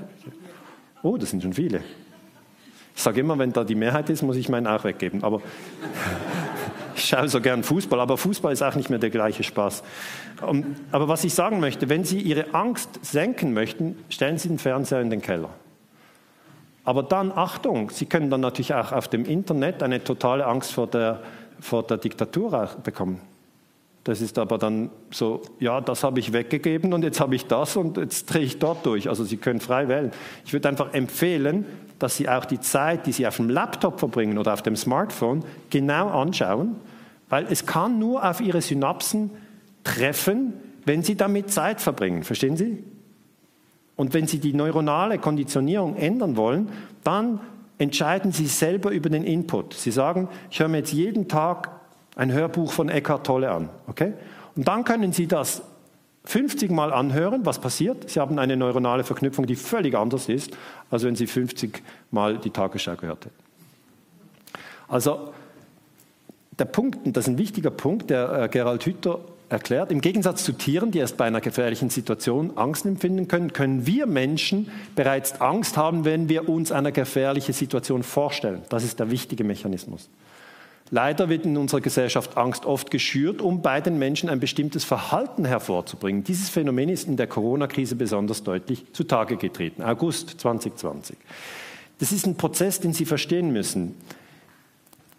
Oh, das sind schon viele. Ich sage immer, wenn da die Mehrheit ist, muss ich meinen auch weggeben. Aber ich schaue so gern Fußball, aber Fußball ist auch nicht mehr der gleiche Spaß. Aber was ich sagen möchte, wenn Sie Ihre Angst senken möchten, stellen Sie den Fernseher in den Keller. Aber dann, Achtung, Sie können dann natürlich auch auf dem Internet eine totale Angst vor der, vor der Diktatur bekommen. Das ist aber dann so, ja, das habe ich weggegeben und jetzt habe ich das und jetzt drehe ich dort durch. Also Sie können frei wählen. Ich würde einfach empfehlen, dass Sie auch die Zeit, die Sie auf dem Laptop verbringen oder auf dem Smartphone, genau anschauen, weil es kann nur auf Ihre Synapsen treffen, wenn Sie damit Zeit verbringen. Verstehen Sie? Und wenn Sie die neuronale Konditionierung ändern wollen, dann entscheiden Sie selber über den Input. Sie sagen, ich höre mir jetzt jeden Tag ein Hörbuch von Eckhart Tolle an. Okay? Und dann können Sie das 50 Mal anhören, was passiert. Sie haben eine neuronale Verknüpfung, die völlig anders ist, als wenn Sie 50 Mal die Tagesschau gehört hätten. Also der Punkt, das ist ein wichtiger Punkt, der äh, Gerald Hütter erklärt, im Gegensatz zu Tieren, die erst bei einer gefährlichen Situation Angst empfinden können, können wir Menschen bereits Angst haben, wenn wir uns eine gefährliche Situation vorstellen. Das ist der wichtige Mechanismus. Leider wird in unserer Gesellschaft Angst oft geschürt, um bei den Menschen ein bestimmtes Verhalten hervorzubringen. Dieses Phänomen ist in der Corona-Krise besonders deutlich zutage getreten. August 2020. Das ist ein Prozess, den Sie verstehen müssen.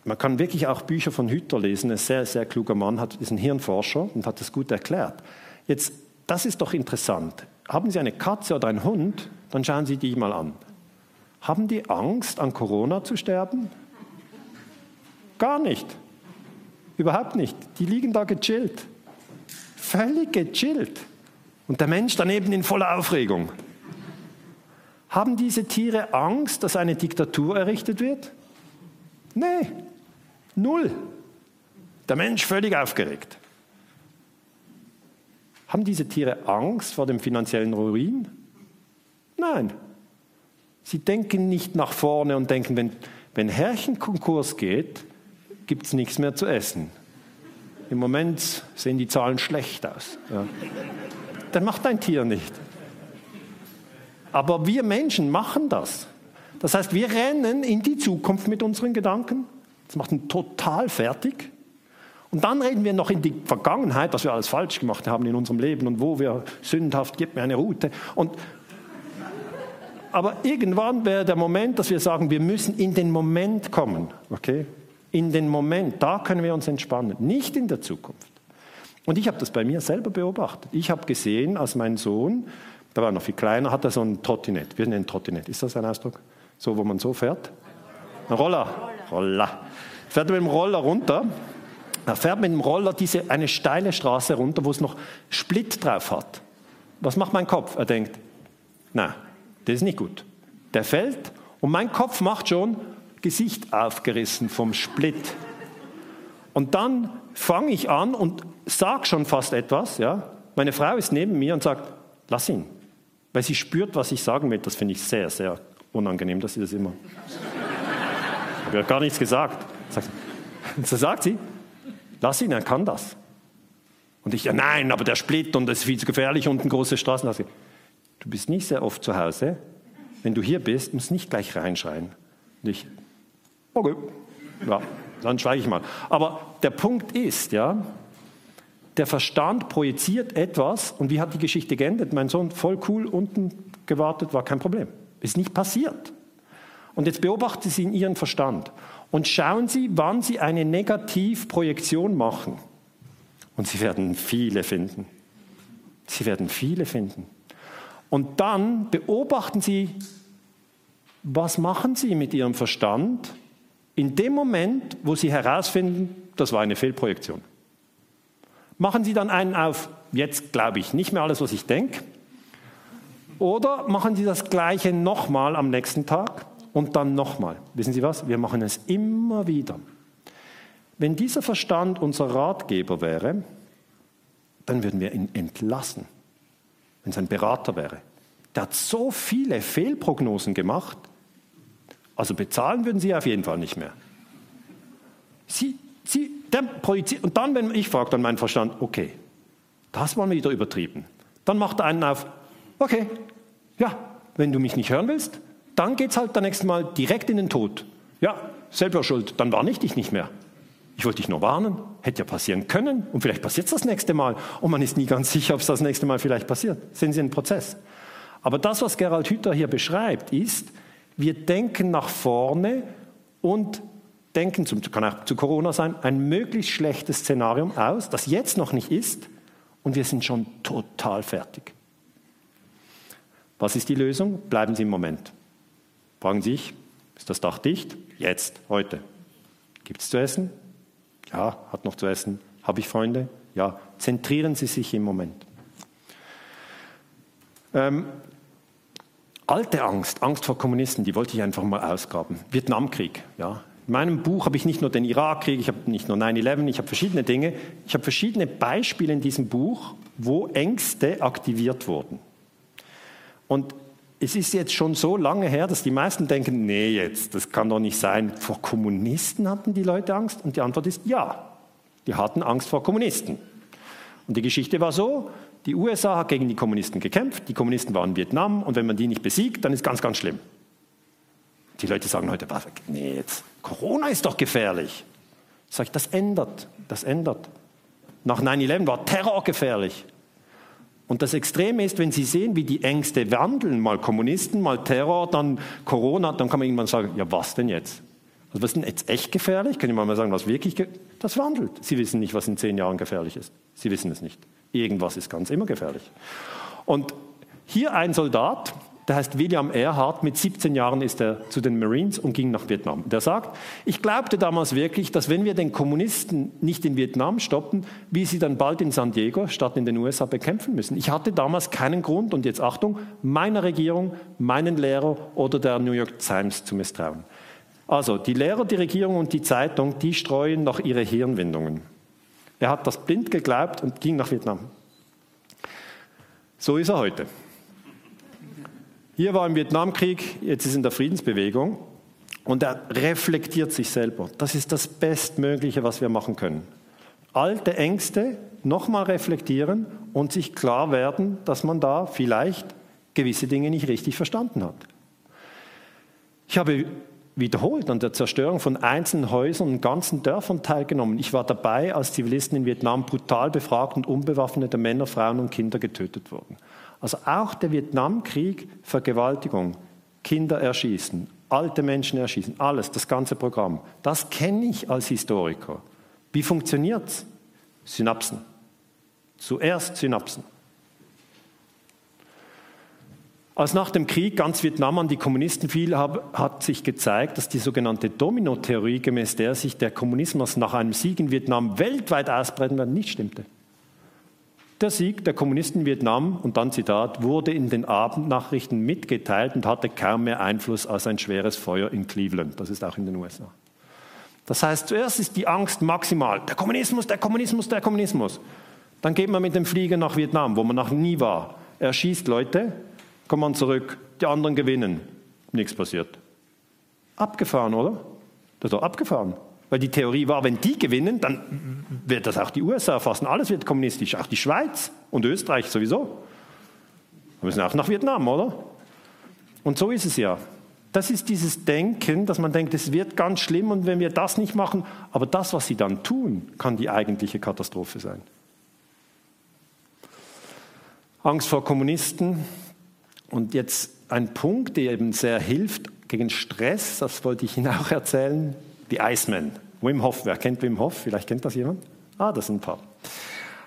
man kann wirklich auch Bücher von Hütter lesen. Ein sehr, sehr kluger Mann hat, ist ein Hirnforscher und hat das gut erklärt. Jetzt, das ist doch interessant. Haben Sie eine Katze oder einen Hund, dann schauen Sie die mal an. Haben die Angst, an Corona zu sterben? Gar nicht. Überhaupt nicht. Die liegen da gechillt. Völlig gechillt. Und der Mensch daneben in voller Aufregung. Haben diese Tiere Angst, dass eine Diktatur errichtet wird? Nee, null. Der Mensch völlig aufgeregt. Haben diese Tiere Angst vor dem finanziellen Ruin? Nein. Sie denken nicht nach vorne und denken, wenn, wenn Herrchen Konkurs geht, gibt es nichts mehr zu essen. Im Moment sehen die Zahlen schlecht aus. Ja. Das macht ein Tier nicht. Aber wir Menschen machen das. Das heißt, wir rennen in die Zukunft mit unseren Gedanken. Das macht ihn total fertig. Und dann reden wir noch in die Vergangenheit, was wir alles falsch gemacht haben in unserem Leben und wo wir sündhaft, gib mir eine Route. Und aber irgendwann wäre der Moment, dass wir sagen, wir müssen in den Moment kommen. Okay? In den Moment, da können wir uns entspannen, nicht in der Zukunft. Und ich habe das bei mir selber beobachtet. Ich habe gesehen, als mein Sohn, der war noch viel kleiner, hat er so ein Trottinett. Wir nennen Trottinett. Ist das ein Ausdruck? So, wo man so fährt? Ein Roller. Roller. Fährt mit dem Roller runter. Er fährt mit dem Roller diese, eine steile Straße runter, wo es noch Split drauf hat. Was macht mein Kopf? Er denkt, na, das ist nicht gut. Der fällt und mein Kopf macht schon Gesicht aufgerissen vom Split. Und dann fange ich an und sage schon fast etwas. Ja? Meine Frau ist neben mir und sagt, lass ihn. Weil sie spürt, was ich sagen will. Das finde ich sehr, sehr unangenehm, dass sie das immer. Ich habe ja gar nichts gesagt. So sagt sie, lass ihn, er kann das. Und ich, ja nein, aber der Split und das ist viel zu gefährlich und eine große Straßen. Du bist nicht sehr oft zu Hause. Wenn du hier bist, musst du nicht gleich reinschreien. Und ich, okay, ja, dann schweige ich mal. Aber der Punkt ist, ja, der Verstand projiziert etwas und wie hat die Geschichte geendet? Mein Sohn voll cool unten gewartet, war kein Problem. Ist nicht passiert. Und jetzt beobachten Sie in Ihren Verstand und schauen Sie, wann Sie eine Negativprojektion machen. Und Sie werden viele finden. Sie werden viele finden. Und dann beobachten Sie, was machen Sie mit Ihrem Verstand in dem Moment, wo Sie herausfinden, das war eine Fehlprojektion. Machen Sie dann einen auf, jetzt glaube ich nicht mehr alles, was ich denke, oder machen Sie das Gleiche nochmal am nächsten Tag und dann nochmal. Wissen Sie was? Wir machen es immer wieder. Wenn dieser Verstand unser Ratgeber wäre, dann würden wir ihn entlassen. Wenn es ein Berater wäre. Der hat so viele Fehlprognosen gemacht, also bezahlen würden Sie auf jeden Fall nicht mehr. Sie, Sie, der projiziert, und dann, wenn ich frage dann meinen Verstand, okay, das war wieder übertrieben. Dann macht er einen auf, okay, ja, wenn du mich nicht hören willst, dann geht es halt das nächste Mal direkt in den Tod. Ja, selber schuld, dann warne ich dich nicht mehr. Ich wollte dich nur warnen, hätte ja passieren können und vielleicht passiert es das nächste Mal und man ist nie ganz sicher, ob es das nächste Mal vielleicht passiert. Sehen Sie einen Prozess. Aber das, was Gerald Hüther hier beschreibt, ist, wir denken nach vorne und denken, zum, kann auch zu Corona sein, ein möglichst schlechtes Szenario aus, das jetzt noch nicht ist und wir sind schon total fertig. Was ist die Lösung? Bleiben Sie im Moment. Fragen Sie sich, ist das Dach dicht? Jetzt, heute. Gibt es zu essen? Ja, hat noch zu essen. Habe ich Freunde? Ja. Zentrieren Sie sich im Moment. Ähm, alte Angst, Angst vor Kommunisten, die wollte ich einfach mal ausgraben. Vietnamkrieg, ja. In meinem Buch habe ich nicht nur den Irakkrieg, ich habe nicht nur 9-11, ich habe verschiedene Dinge. Ich habe verschiedene Beispiele in diesem Buch, wo Ängste aktiviert wurden. Und es ist jetzt schon so lange her, dass die meisten denken, nee, jetzt, das kann doch nicht sein. Vor Kommunisten hatten die Leute Angst? Und die Antwort ist ja, die hatten Angst vor Kommunisten. Und die Geschichte war so, die USA hat gegen die Kommunisten gekämpft, die Kommunisten waren in Vietnam und wenn man die nicht besiegt, dann ist ganz, ganz schlimm. Die Leute sagen heute, nee, jetzt, Corona ist doch gefährlich. Sag ich, das ändert, das ändert. Nach 9-11 war Terror gefährlich. Und das Extreme ist, wenn Sie sehen, wie die Ängste wandeln, mal Kommunisten, mal Terror, dann Corona, dann kann man irgendwann sagen, ja was denn jetzt? Also was ist denn jetzt echt gefährlich? Können Sie mal sagen, was wirklich, das wandelt. Sie wissen nicht, was in zehn Jahren gefährlich ist. Sie wissen es nicht. Irgendwas ist ganz immer gefährlich. Und hier ein Soldat, der heißt William Erhard, mit 17 Jahren ist er zu den Marines und ging nach Vietnam. Der sagt, ich glaubte damals wirklich, dass wenn wir den Kommunisten nicht in Vietnam stoppen, wir sie dann bald in San Diego statt in den USA bekämpfen müssen. Ich hatte damals keinen Grund, und jetzt Achtung, meiner Regierung, meinen Lehrer oder der New York Times zu misstrauen. Also die Lehrer, die Regierung und die Zeitung, die streuen noch ihre Hirnwindungen. Er hat das blind geglaubt und ging nach Vietnam. So ist er heute. Hier war im Vietnamkrieg, jetzt ist in der Friedensbewegung und er reflektiert sich selber. Das ist das Bestmögliche, was wir machen können. Alte Ängste nochmal reflektieren und sich klar werden, dass man da vielleicht gewisse Dinge nicht richtig verstanden hat. Ich habe wiederholt an der Zerstörung von einzelnen Häusern und ganzen Dörfern teilgenommen. Ich war dabei, als Zivilisten in Vietnam brutal befragt und unbewaffnete Männer, Frauen und Kinder getötet wurden. Also auch der Vietnamkrieg, Vergewaltigung, Kinder erschießen, alte Menschen erschießen, alles, das ganze Programm. Das kenne ich als Historiker. Wie funktioniert es? Synapsen. Zuerst Synapsen. Als nach dem Krieg ganz Vietnam an die Kommunisten fiel, hat sich gezeigt, dass die sogenannte Domino-Theorie, gemäß der sich der Kommunismus nach einem Sieg in Vietnam weltweit ausbreiten wird, nicht stimmte. Der Sieg der Kommunisten in Vietnam, und dann Zitat, wurde in den Abendnachrichten mitgeteilt und hatte kaum mehr Einfluss als ein schweres Feuer in Cleveland. Das ist auch in den USA. Das heißt, zuerst ist die Angst maximal. Der Kommunismus, der Kommunismus, der Kommunismus. Dann geht man mit dem Flieger nach Vietnam, wo man noch nie war. Er schießt Leute, kommt man zurück, die anderen gewinnen. Nichts passiert. Abgefahren, oder? Das ist doch abgefahren. Weil die Theorie war, wenn die gewinnen, dann wird das auch die USA erfassen. Alles wird kommunistisch, auch die Schweiz und Österreich sowieso. Wir müssen auch nach Vietnam, oder? Und so ist es ja. Das ist dieses Denken, dass man denkt, es wird ganz schlimm und wenn wir das nicht machen, aber das, was sie dann tun, kann die eigentliche Katastrophe sein. Angst vor Kommunisten und jetzt ein Punkt, der eben sehr hilft gegen Stress, das wollte ich Ihnen auch erzählen, die Iceman. Wim Hof, wer kennt Wim Hof? Vielleicht kennt das jemand? Ah, das sind ein paar.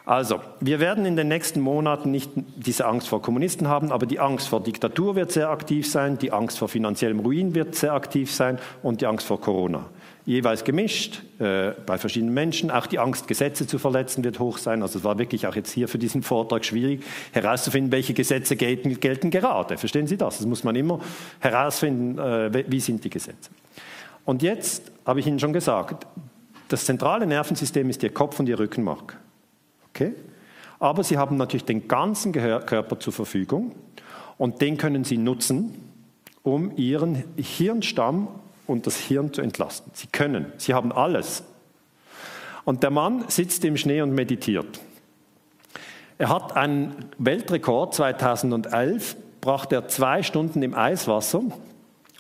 Also, wir werden in den nächsten Monaten nicht diese Angst vor Kommunisten haben, aber die Angst vor Diktatur wird sehr aktiv sein, die Angst vor finanziellem Ruin wird sehr aktiv sein und die Angst vor Corona. Jeweils gemischt äh, bei verschiedenen Menschen. Auch die Angst, Gesetze zu verletzen, wird hoch sein. Also es war wirklich auch jetzt hier für diesen Vortrag schwierig herauszufinden, welche Gesetze gelten, gelten gerade. Verstehen Sie das? Das muss man immer herausfinden, äh, wie sind die Gesetze. Und jetzt habe ich Ihnen schon gesagt, das zentrale Nervensystem ist Ihr Kopf und Ihr Rückenmark. Okay? Aber Sie haben natürlich den ganzen Körper zur Verfügung und den können Sie nutzen, um Ihren Hirnstamm und das Hirn zu entlasten. Sie können, Sie haben alles. Und der Mann sitzt im Schnee und meditiert. Er hat einen Weltrekord 2011, brachte er zwei Stunden im Eiswasser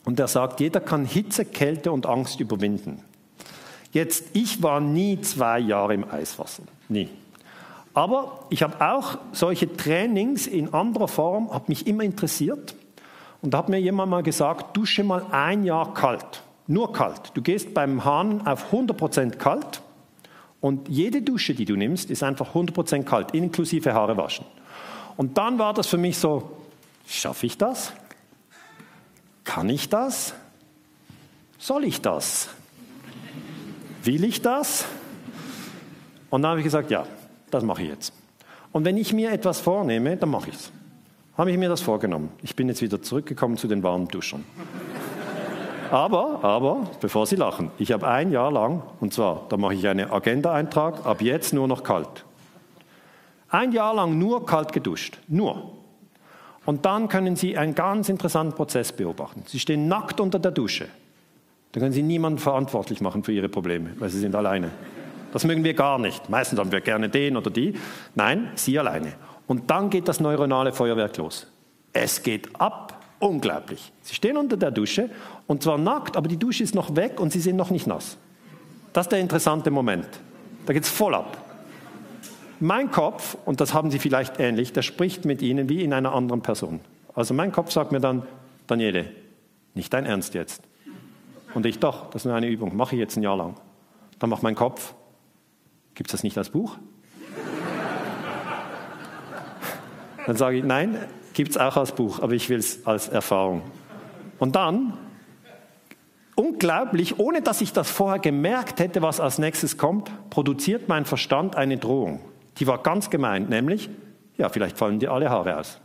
und er sagt, jeder kann Hitze, Kälte und Angst überwinden. Jetzt, ich war nie zwei Jahre im Eiswasser, nie. Aber ich habe auch solche Trainings in anderer Form, habe mich immer interessiert. Und da hat mir jemand mal gesagt, dusche mal ein Jahr kalt, nur kalt. Du gehst beim Hahn auf 100% kalt und jede Dusche, die du nimmst, ist einfach 100% kalt, inklusive Haare waschen. Und dann war das für mich so, schaffe ich das? Kann ich das? Soll ich das? Will ich das? Und dann habe ich gesagt, ja, das mache ich jetzt. Und wenn ich mir etwas vornehme, dann mache ich es. Habe ich mir das vorgenommen. Ich bin jetzt wieder zurückgekommen zu den warmen Duschern. Aber, aber, bevor Sie lachen, ich habe ein Jahr lang, und zwar, da mache ich einen Agenda-Eintrag, ab jetzt nur noch kalt. Ein Jahr lang nur kalt geduscht. Nur. Und dann können Sie einen ganz interessanten Prozess beobachten. Sie stehen nackt unter der Dusche. Da können Sie niemanden verantwortlich machen für Ihre Probleme, weil Sie sind alleine. Das mögen wir gar nicht. Meistens haben wir gerne den oder die. Nein, Sie alleine. Und dann geht das neuronale Feuerwerk los. Es geht ab, unglaublich. Sie stehen unter der Dusche und zwar nackt, aber die Dusche ist noch weg und Sie sind noch nicht nass. Das ist der interessante Moment. Da geht es voll ab. Mein Kopf, und das haben Sie vielleicht ähnlich, der spricht mit Ihnen wie in einer anderen Person. Also mein Kopf sagt mir dann, Daniele, nicht dein Ernst jetzt. Und ich, doch, das ist nur eine Übung, mache ich jetzt ein Jahr lang. Dann macht mein Kopf, gibt es das nicht als Buch? Dann sage ich, nein, gibt es auch als Buch, aber ich will es als Erfahrung. Und dann, unglaublich, ohne dass ich das vorher gemerkt hätte, was als nächstes kommt, produziert mein Verstand eine Drohung. Die war ganz gemein, nämlich, ja, vielleicht fallen dir alle Haare aus.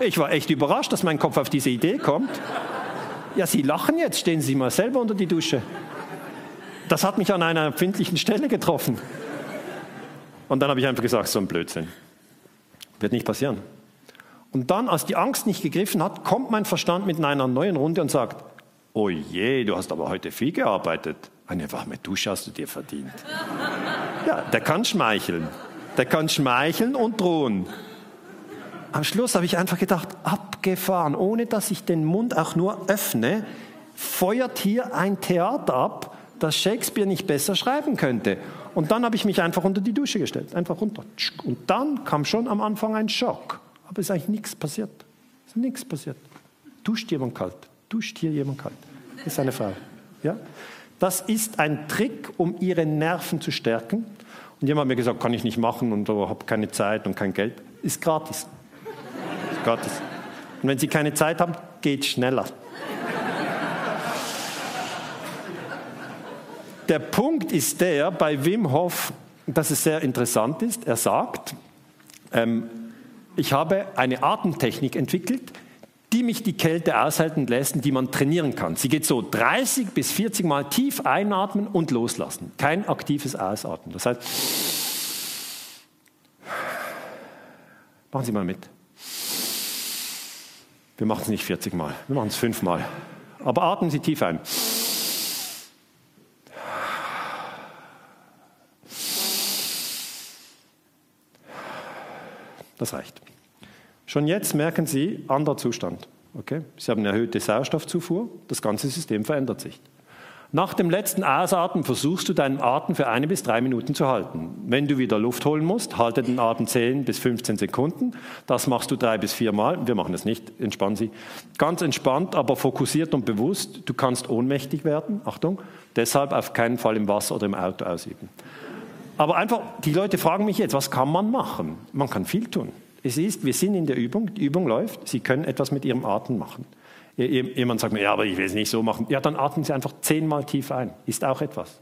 Ich war echt überrascht, dass mein Kopf auf diese Idee kommt. Ja, Sie lachen jetzt, stehen Sie mal selber unter die Dusche. Das hat mich an einer empfindlichen Stelle getroffen. Und dann habe ich einfach gesagt, so ein Blödsinn. Wird nicht passieren. Und dann, als die Angst nicht gegriffen hat, kommt mein Verstand mit einer neuen Runde und sagt, oh je, du hast aber heute viel gearbeitet. Eine warme Dusche hast du dir verdient. Ja, der kann schmeicheln. Der kann schmeicheln und drohen. Am Schluss habe ich einfach gedacht, abgefahren, ohne dass ich den Mund auch nur öffne, feuert hier ein Theater ab, das Shakespeare nicht besser schreiben könnte. Und dann habe ich mich einfach unter die Dusche gestellt, einfach runter. Und dann kam schon am Anfang ein Schock. Aber es ist eigentlich nichts passiert. Es ist nichts passiert. Duscht jemand kalt? Duscht hier jemand kalt? Das ist eine Frage. Ja? Das ist ein Trick, um ihre Nerven zu stärken. Und jemand hat mir gesagt, kann ich nicht machen und habe keine Zeit und kein Geld. Ist gratis. Ist gratis. Und wenn Sie keine Zeit haben, geht schneller. Der Punkt ist der bei Wim Hof, dass es sehr interessant ist. Er sagt, ähm, ich habe eine Atemtechnik entwickelt, die mich die Kälte aushalten lässt die man trainieren kann. Sie geht so 30 bis 40 Mal tief einatmen und loslassen. Kein aktives Ausatmen. Das heißt, machen Sie mal mit. Wir machen es nicht 40 Mal, wir machen es 5 Mal. Aber atmen Sie tief ein. Das reicht. Schon jetzt merken Sie, anderer Zustand. Okay? Sie haben eine erhöhte Sauerstoffzufuhr, das ganze System verändert sich. Nach dem letzten Ausatmen versuchst du deinen Atem für eine bis drei Minuten zu halten. Wenn du wieder Luft holen musst, halte den Atem 10 bis 15 Sekunden. Das machst du drei bis vier Mal. Wir machen das nicht, entspannen Sie. Ganz entspannt, aber fokussiert und bewusst. Du kannst ohnmächtig werden. Achtung, deshalb auf keinen Fall im Wasser oder im Auto ausüben. Aber einfach, die Leute fragen mich jetzt, was kann man machen? Man kann viel tun. Es ist, wir sind in der Übung, die Übung läuft, Sie können etwas mit Ihrem Atem machen. Jemand sagt mir, ja, aber ich will es nicht so machen. Ja, dann atmen Sie einfach zehnmal tief ein. Ist auch etwas.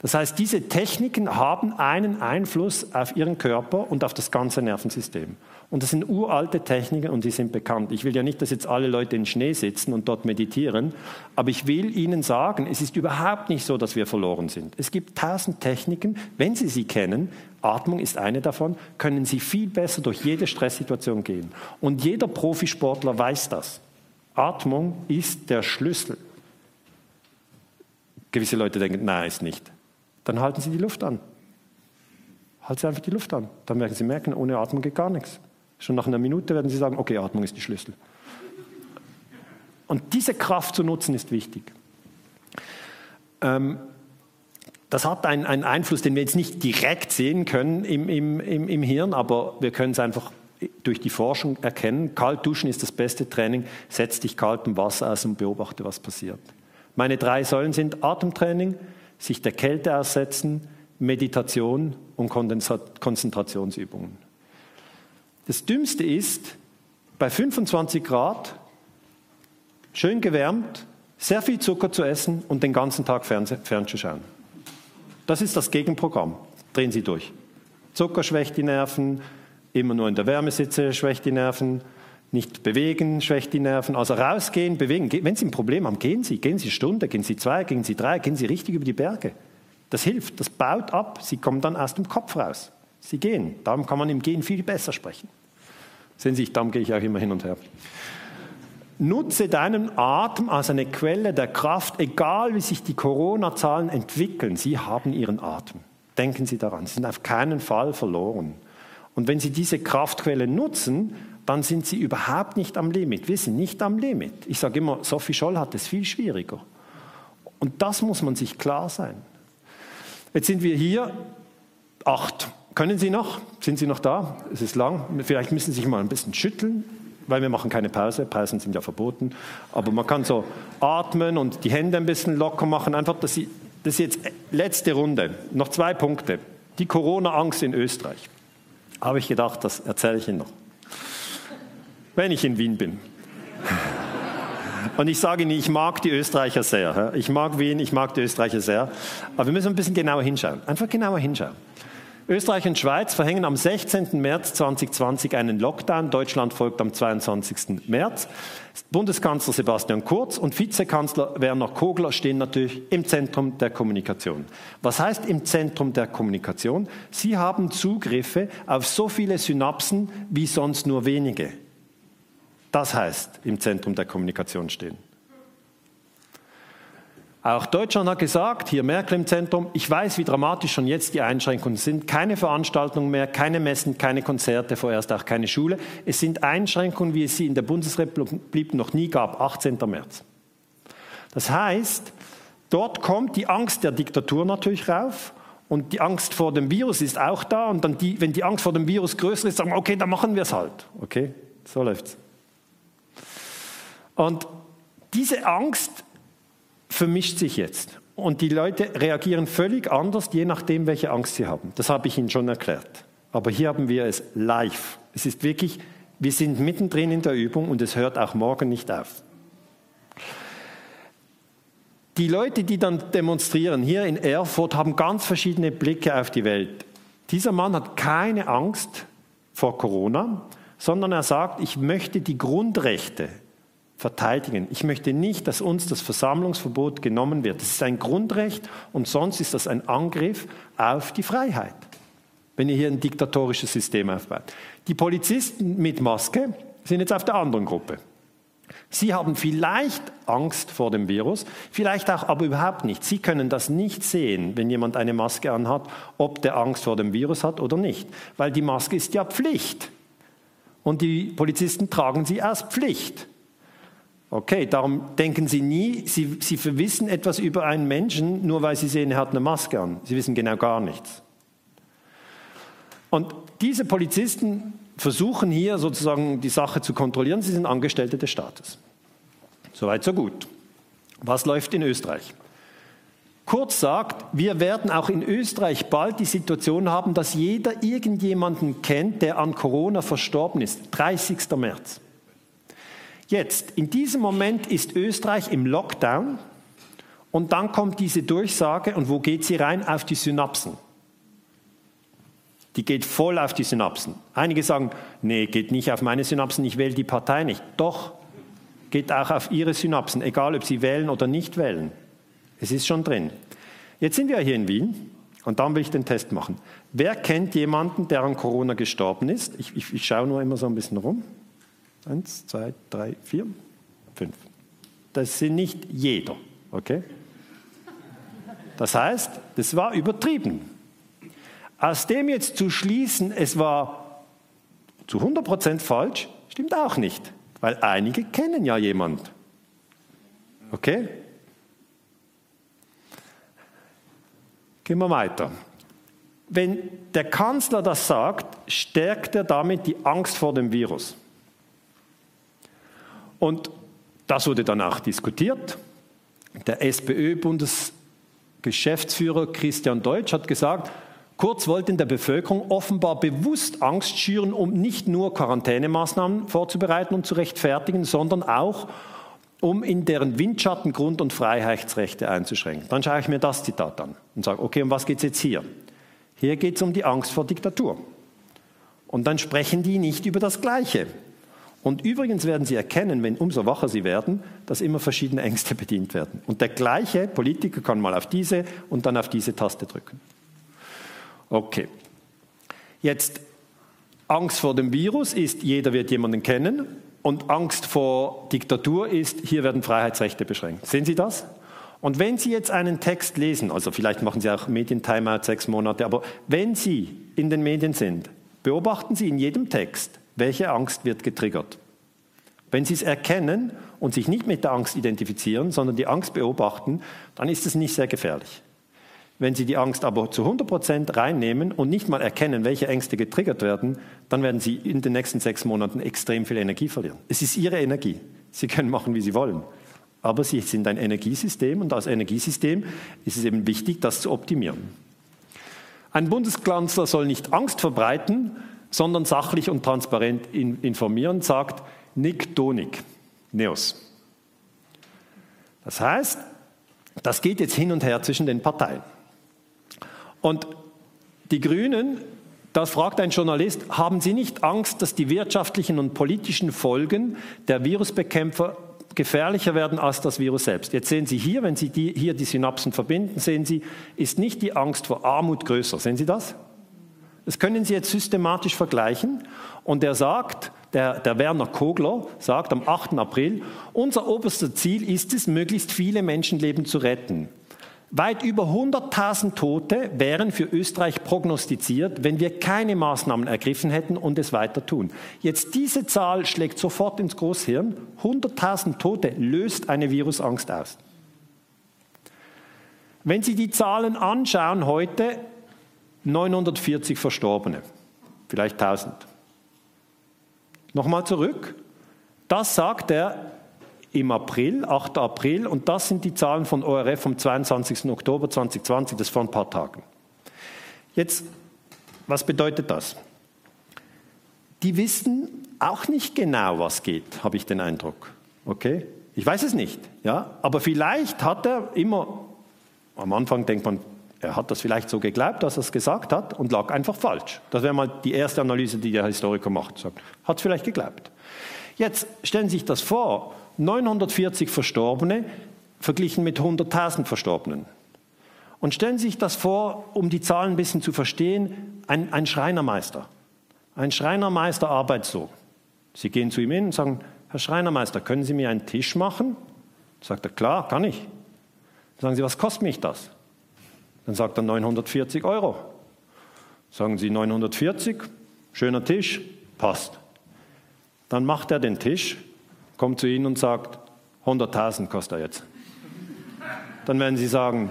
Das heißt, diese Techniken haben einen Einfluss auf Ihren Körper und auf das ganze Nervensystem. Und das sind uralte Techniken und die sind bekannt. Ich will ja nicht, dass jetzt alle Leute in Schnee sitzen und dort meditieren, aber ich will Ihnen sagen, es ist überhaupt nicht so, dass wir verloren sind. Es gibt tausend Techniken, wenn Sie sie kennen, Atmung ist eine davon, können Sie viel besser durch jede Stresssituation gehen. Und jeder Profisportler weiß das. Atmung ist der Schlüssel. Gewisse Leute denken, nein, ist nicht. Dann halten Sie die Luft an. Halten Sie einfach die Luft an. Dann werden Sie merken, ohne Atmung geht gar nichts. Schon nach einer Minute werden Sie sagen, okay, Atmung ist die Schlüssel. Und diese Kraft zu nutzen ist wichtig. Ähm, das hat einen, einen, Einfluss, den wir jetzt nicht direkt sehen können im, im, im, im Hirn, aber wir können es einfach durch die Forschung erkennen. Kalt duschen ist das beste Training. Setz dich kaltem Wasser aus und beobachte, was passiert. Meine drei Säulen sind Atemtraining, sich der Kälte aussetzen, Meditation und Konzentrationsübungen. Das Dümmste ist, bei 25 Grad, schön gewärmt, sehr viel Zucker zu essen und den ganzen Tag fernzuschauen. Das ist das Gegenprogramm. Drehen Sie durch. Zucker schwächt die Nerven, immer nur in der Wärme sitze schwächt die Nerven, nicht bewegen schwächt die Nerven. Also rausgehen, bewegen. Wenn Sie ein Problem haben, gehen Sie. Gehen Sie Stunde, gehen Sie zwei, gehen Sie drei, gehen Sie richtig über die Berge. Das hilft, das baut ab. Sie kommen dann aus dem Kopf raus. Sie gehen. Darum kann man im Gehen viel besser sprechen. Sehen Sie, darum gehe ich auch immer hin und her. Nutze deinen Atem als eine Quelle der Kraft, egal wie sich die Corona-Zahlen entwickeln. Sie haben Ihren Atem. Denken Sie daran, Sie sind auf keinen Fall verloren. Und wenn Sie diese Kraftquelle nutzen, dann sind Sie überhaupt nicht am Limit. Wir sind nicht am Limit. Ich sage immer, Sophie Scholl hat es viel schwieriger. Und das muss man sich klar sein. Jetzt sind wir hier, acht. Können Sie noch? Sind Sie noch da? Es ist lang. Vielleicht müssen Sie sich mal ein bisschen schütteln. weil wir machen keine Pause. Pausen sind ja verboten. Aber man kann so atmen und die Hände ein bisschen locker machen. Einfach, dass Sie, das ist jetzt letzte Runde. Noch zwei Punkte. Die Corona-Angst in Österreich. Habe ich gedacht, das erzähle ich Ihnen noch. Wenn ich in Wien bin. Und ich sage Ihnen, ich mag die Österreicher sehr. Ich mag Wien, ich mag die Österreicher sehr. Aber wir müssen ein bisschen genauer hinschauen. Einfach genauer hinschauen. Österreich und Schweiz verhängen am 16. März 2020 einen Lockdown. Deutschland folgt am 22. März. Bundeskanzler Sebastian Kurz und Vizekanzler Werner Kogler stehen natürlich im Zentrum der Kommunikation. Was heißt im Zentrum der Kommunikation? Sie haben Zugriffe auf so viele Synapsen wie sonst nur wenige. Das heißt im Zentrum der Kommunikation stehen. Auch Deutschland hat gesagt, hier Merkel im Zentrum, ich weiß, wie dramatisch schon jetzt die Einschränkungen sind. Keine Veranstaltungen mehr, keine Messen, keine Konzerte, vorerst auch keine Schule. Es sind Einschränkungen, wie es sie in der Bundesrepublik noch nie gab, 18. März. Das heißt, dort kommt die Angst der Diktatur natürlich rauf und die Angst vor dem Virus ist auch da. Und dann die, wenn die Angst vor dem Virus größer ist, sagen wir, okay, dann machen wir es halt. Okay, so läuft's. Und diese Angst vermischt sich jetzt. Und die Leute reagieren völlig anders, je nachdem, welche Angst sie haben. Das habe ich Ihnen schon erklärt. Aber hier haben wir es live. Es ist wirklich, wir sind mittendrin in der Übung und es hört auch morgen nicht auf. Die Leute, die dann demonstrieren hier in Erfurt, haben ganz verschiedene Blicke auf die Welt. Dieser Mann hat keine Angst vor Corona, sondern er sagt, ich möchte die Grundrechte verteidigen. Ich möchte nicht, dass uns das Versammlungsverbot genommen wird. Das ist ein Grundrecht und sonst ist das ein Angriff auf die Freiheit, wenn ihr hier ein diktatorisches System aufbaut. Die Polizisten mit Maske sind jetzt auf der anderen Gruppe. Sie haben vielleicht Angst vor dem Virus, vielleicht auch aber überhaupt nicht. Sie können das nicht sehen, wenn jemand eine Maske anhat, ob der Angst vor dem Virus hat oder nicht, weil die Maske ist ja Pflicht. Und die Polizisten tragen sie aus Pflicht. Okay, darum denken Sie nie, Sie, Sie verwissen etwas über einen Menschen, nur weil Sie sehen, er hat eine Maske an. Sie wissen genau gar nichts. Und diese Polizisten versuchen hier sozusagen die Sache zu kontrollieren. Sie sind Angestellte des Staates. Soweit, so gut. Was läuft in Österreich? Kurz sagt, wir werden auch in Österreich bald die Situation haben, dass jeder irgendjemanden kennt, der an Corona verstorben ist. 30. März. Jetzt, in diesem Moment ist Österreich im Lockdown und dann kommt diese Durchsage und wo geht sie rein? Auf die Synapsen. Die geht voll auf die Synapsen. Einige sagen, nee, geht nicht auf meine Synapsen, ich wähle die Partei nicht. Doch, geht auch auf ihre Synapsen, egal ob sie wählen oder nicht wählen. Es ist schon drin. Jetzt sind wir hier in Wien und dann will ich den Test machen. Wer kennt jemanden, der an Corona gestorben ist? Ich, ich, ich schaue nur immer so ein bisschen rum. Eins, zwei, drei, vier, fünf. Das sind nicht jeder, okay? Das heißt, das war übertrieben. Aus dem jetzt zu schließen, es war zu 100% falsch, stimmt auch nicht, weil einige kennen ja jemand. Okay? Gehen wir weiter. Wenn der Kanzler das sagt, stärkt er damit die Angst vor dem Virus. Und das wurde dann auch diskutiert. Der SPÖ-Bundesgeschäftsführer Christian Deutsch hat gesagt, Kurz wollte in der Bevölkerung offenbar bewusst Angst schüren, um nicht nur Quarantänemaßnahmen vorzubereiten und zu rechtfertigen, sondern auch, um in deren Windschatten Grund- und Freiheitsrechte einzuschränken. Dann schaue ich mir das Zitat an und sage, okay, um was geht es jetzt hier? Hier geht es um die Angst vor Diktatur. Und dann sprechen die nicht über das Gleiche. Und übrigens werden Sie erkennen, wenn umso wacher Sie werden, dass immer verschiedene Ängste bedient werden. Und der gleiche Politiker kann mal auf diese und dann auf diese Taste drücken. Okay. Jetzt Angst vor dem Virus ist, jeder wird jemanden kennen. Und Angst vor Diktatur ist, hier werden Freiheitsrechte beschränkt. Sehen Sie das? Und wenn Sie jetzt einen Text lesen, also vielleicht machen Sie auch Medientimeout sechs Monate, aber wenn Sie in den Medien sind, beobachten Sie in jedem Text, welche Angst wird getriggert? Wenn Sie es erkennen und sich nicht mit der Angst identifizieren, sondern die Angst beobachten, dann ist es nicht sehr gefährlich. Wenn Sie die Angst aber zu 100 Prozent reinnehmen und nicht mal erkennen, welche Ängste getriggert werden, dann werden Sie in den nächsten sechs Monaten extrem viel Energie verlieren. Es ist Ihre Energie. Sie können machen, wie Sie wollen. Aber Sie sind ein Energiesystem und als Energiesystem ist es eben wichtig, das zu optimieren. Ein Bundeskanzler soll nicht Angst verbreiten, sondern sachlich und transparent informieren, sagt Nick Donig, NEOS. Das heißt, das geht jetzt hin und her zwischen den Parteien. Und die Grünen, das fragt ein Journalist, haben Sie nicht Angst, dass die wirtschaftlichen und politischen Folgen der Virusbekämpfer gefährlicher werden als das Virus selbst? Jetzt sehen Sie hier, wenn Sie die, hier die Synapsen verbinden, sehen Sie, ist nicht die Angst vor Armut größer. Sehen Sie das? Das können Sie jetzt systematisch vergleichen. Und er sagt, der, der, Werner Kogler sagt am 8. April, unser oberstes Ziel ist es, möglichst viele Menschenleben zu retten. Weit über 100.000 Tote wären für Österreich prognostiziert, wenn wir keine Maßnahmen ergriffen hätten und es weiter tun. Jetzt diese Zahl schlägt sofort ins Großhirn. 100.000 Tote löst eine Virusangst aus. Wenn Sie die Zahlen anschauen heute, 940 Verstorbene, vielleicht 1000. Nochmal zurück. Das sagt er im April, 8. April, und das sind die Zahlen von ORF vom 22. Oktober 2020, das vor ein paar Tagen. Jetzt, was bedeutet das? Die wissen auch nicht genau, was geht, habe ich den Eindruck. Okay? Ich weiß es nicht, ja, aber vielleicht hat er immer, am Anfang denkt man, er hat das vielleicht so geglaubt, dass er es gesagt hat und lag einfach falsch. Das wäre mal die erste Analyse, die der Historiker macht. Hat es vielleicht geglaubt. Jetzt stellen Sie sich das vor, 940 Verstorbene verglichen mit 100.000 Verstorbenen. Und stellen Sie sich das vor, um die Zahlen ein bisschen zu verstehen, ein, ein Schreinermeister. Ein Schreinermeister arbeitet so. Sie gehen zu ihm hin und sagen, Herr Schreinermeister, können Sie mir einen Tisch machen? Sagt er, klar, kann ich. Sagen Sie, was kostet mich das? Dann sagt er 940 Euro. Sagen Sie 940, schöner Tisch, passt. Dann macht er den Tisch kommt zu Ihnen und sagt, 100.000 kostet er jetzt. Dann werden Sie sagen,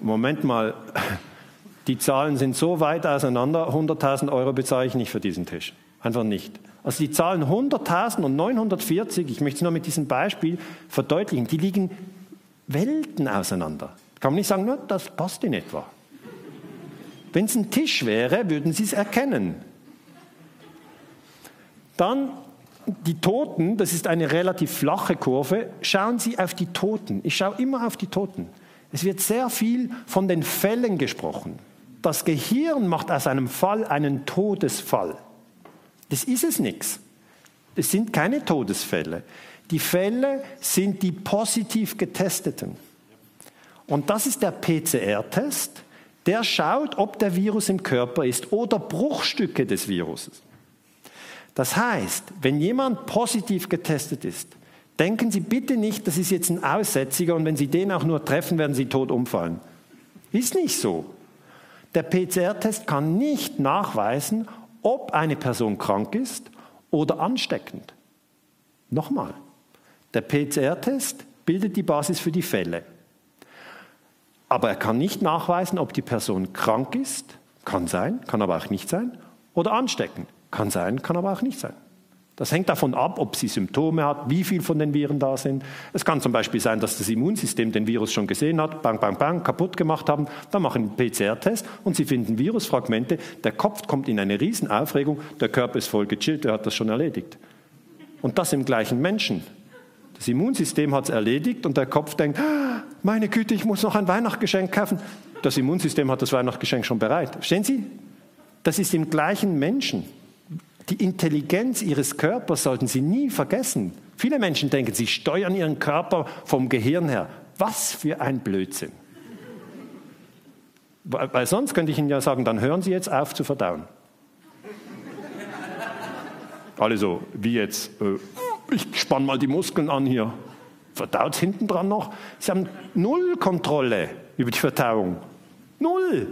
Moment mal, die Zahlen sind so weit auseinander, 100.000 Euro bezahle ich nicht für diesen Tisch. Einfach nicht. Also die Zahlen 100.000 und 940, ich möchte es nur mit diesem Beispiel verdeutlichen, die liegen Welten auseinander. Kann man nicht sagen, nur, das passt in etwa. Wenn es ein Tisch wäre, würden Sie es erkennen. Dann die Toten, das ist eine relativ flache Kurve, schauen Sie auf die Toten. Ich schaue immer auf die Toten. Es wird sehr viel von den Fällen gesprochen. Das Gehirn macht aus einem Fall einen Todesfall. Das ist es nichts. Es sind keine Todesfälle. Die Fälle sind die positiv getesteten. Und das ist der PCR-Test. Der schaut, ob der Virus im Körper ist oder Bruchstücke des Viruses. Das heißt, wenn jemand positiv getestet ist, denken Sie bitte nicht, das ist jetzt ein Aussätziger und wenn Sie den auch nur treffen, werden Sie tot umfallen. Ist nicht so. Der PCR-Test kann nicht nachweisen, ob eine Person krank ist oder ansteckend. Nochmal, der PCR-Test bildet die Basis für die Fälle. Aber er kann nicht nachweisen, ob die Person krank ist, kann sein, kann aber auch nicht sein, oder ansteckend. Kann sein, kann aber auch nicht sein. Das hängt davon ab, ob sie Symptome hat, wie viel von den Viren da sind. Es kann zum Beispiel sein, dass das Immunsystem den Virus schon gesehen hat, bang, bang, bang, kaputt gemacht haben. Dann machen einen PCR-Test und sie finden Virusfragmente. Der Kopf kommt in eine Riesenaufregung, der Körper ist voll gechillt, der hat das schon erledigt. Und das im gleichen Menschen. Das Immunsystem hat es erledigt und der Kopf denkt, ah, meine Güte, ich muss noch ein Weihnachtsgeschenk kaufen. Das Immunsystem hat das Weihnachtsgeschenk schon bereit. Verstehen Sie? Das ist im gleichen Menschen. Die Intelligenz ihres Körpers sollten Sie nie vergessen. Viele Menschen denken, sie steuern ihren Körper vom Gehirn her. Was für ein Blödsinn. Weil sonst könnte ich Ihnen ja sagen, dann hören Sie jetzt auf zu verdauen. Alle so, wie jetzt, äh, ich spann mal die Muskeln an hier. Verdaut hinten dran noch? Sie haben null Kontrolle über die Verdauung. Null.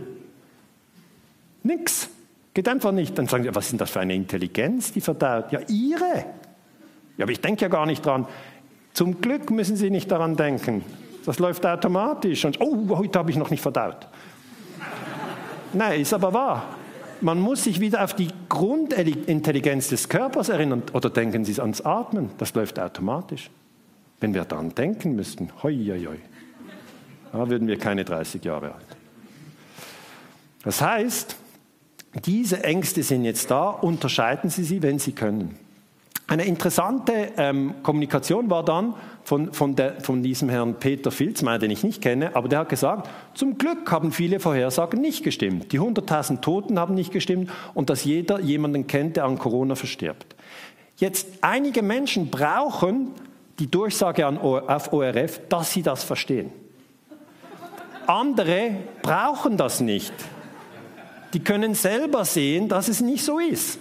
Nix. Geht einfach nicht. Dann sagen sie, was ist das für eine Intelligenz, die verdaut? Ja, ihre. Ja, aber ich denke ja gar nicht dran. Zum Glück müssen Sie nicht daran denken. Das läuft automatisch. Und oh, heute habe ich noch nicht verdaut. Nein, ist aber wahr. Man muss sich wieder auf die Grundintelligenz des Körpers erinnern. Oder denken Sie ans Atmen. Das läuft automatisch. Wenn wir daran denken müssten, hoi, hoi, hoi, da würden wir keine 30 Jahre alt. Das heißt, diese Ängste sind jetzt da, unterscheiden Sie sie, wenn Sie können. Eine interessante ähm, Kommunikation war dann von, von, der, von, diesem Herrn Peter Filzmeier, den ich nicht kenne, aber der hat gesagt, zum Glück haben viele Vorhersagen nicht gestimmt. Die 100.000 Toten haben nicht gestimmt und dass jeder jemanden kennt, der an Corona verstirbt. Jetzt, einige Menschen brauchen die Durchsage an, auf ORF, dass sie das verstehen. Andere brauchen das nicht. Die können selber sehen, dass es nicht so ist.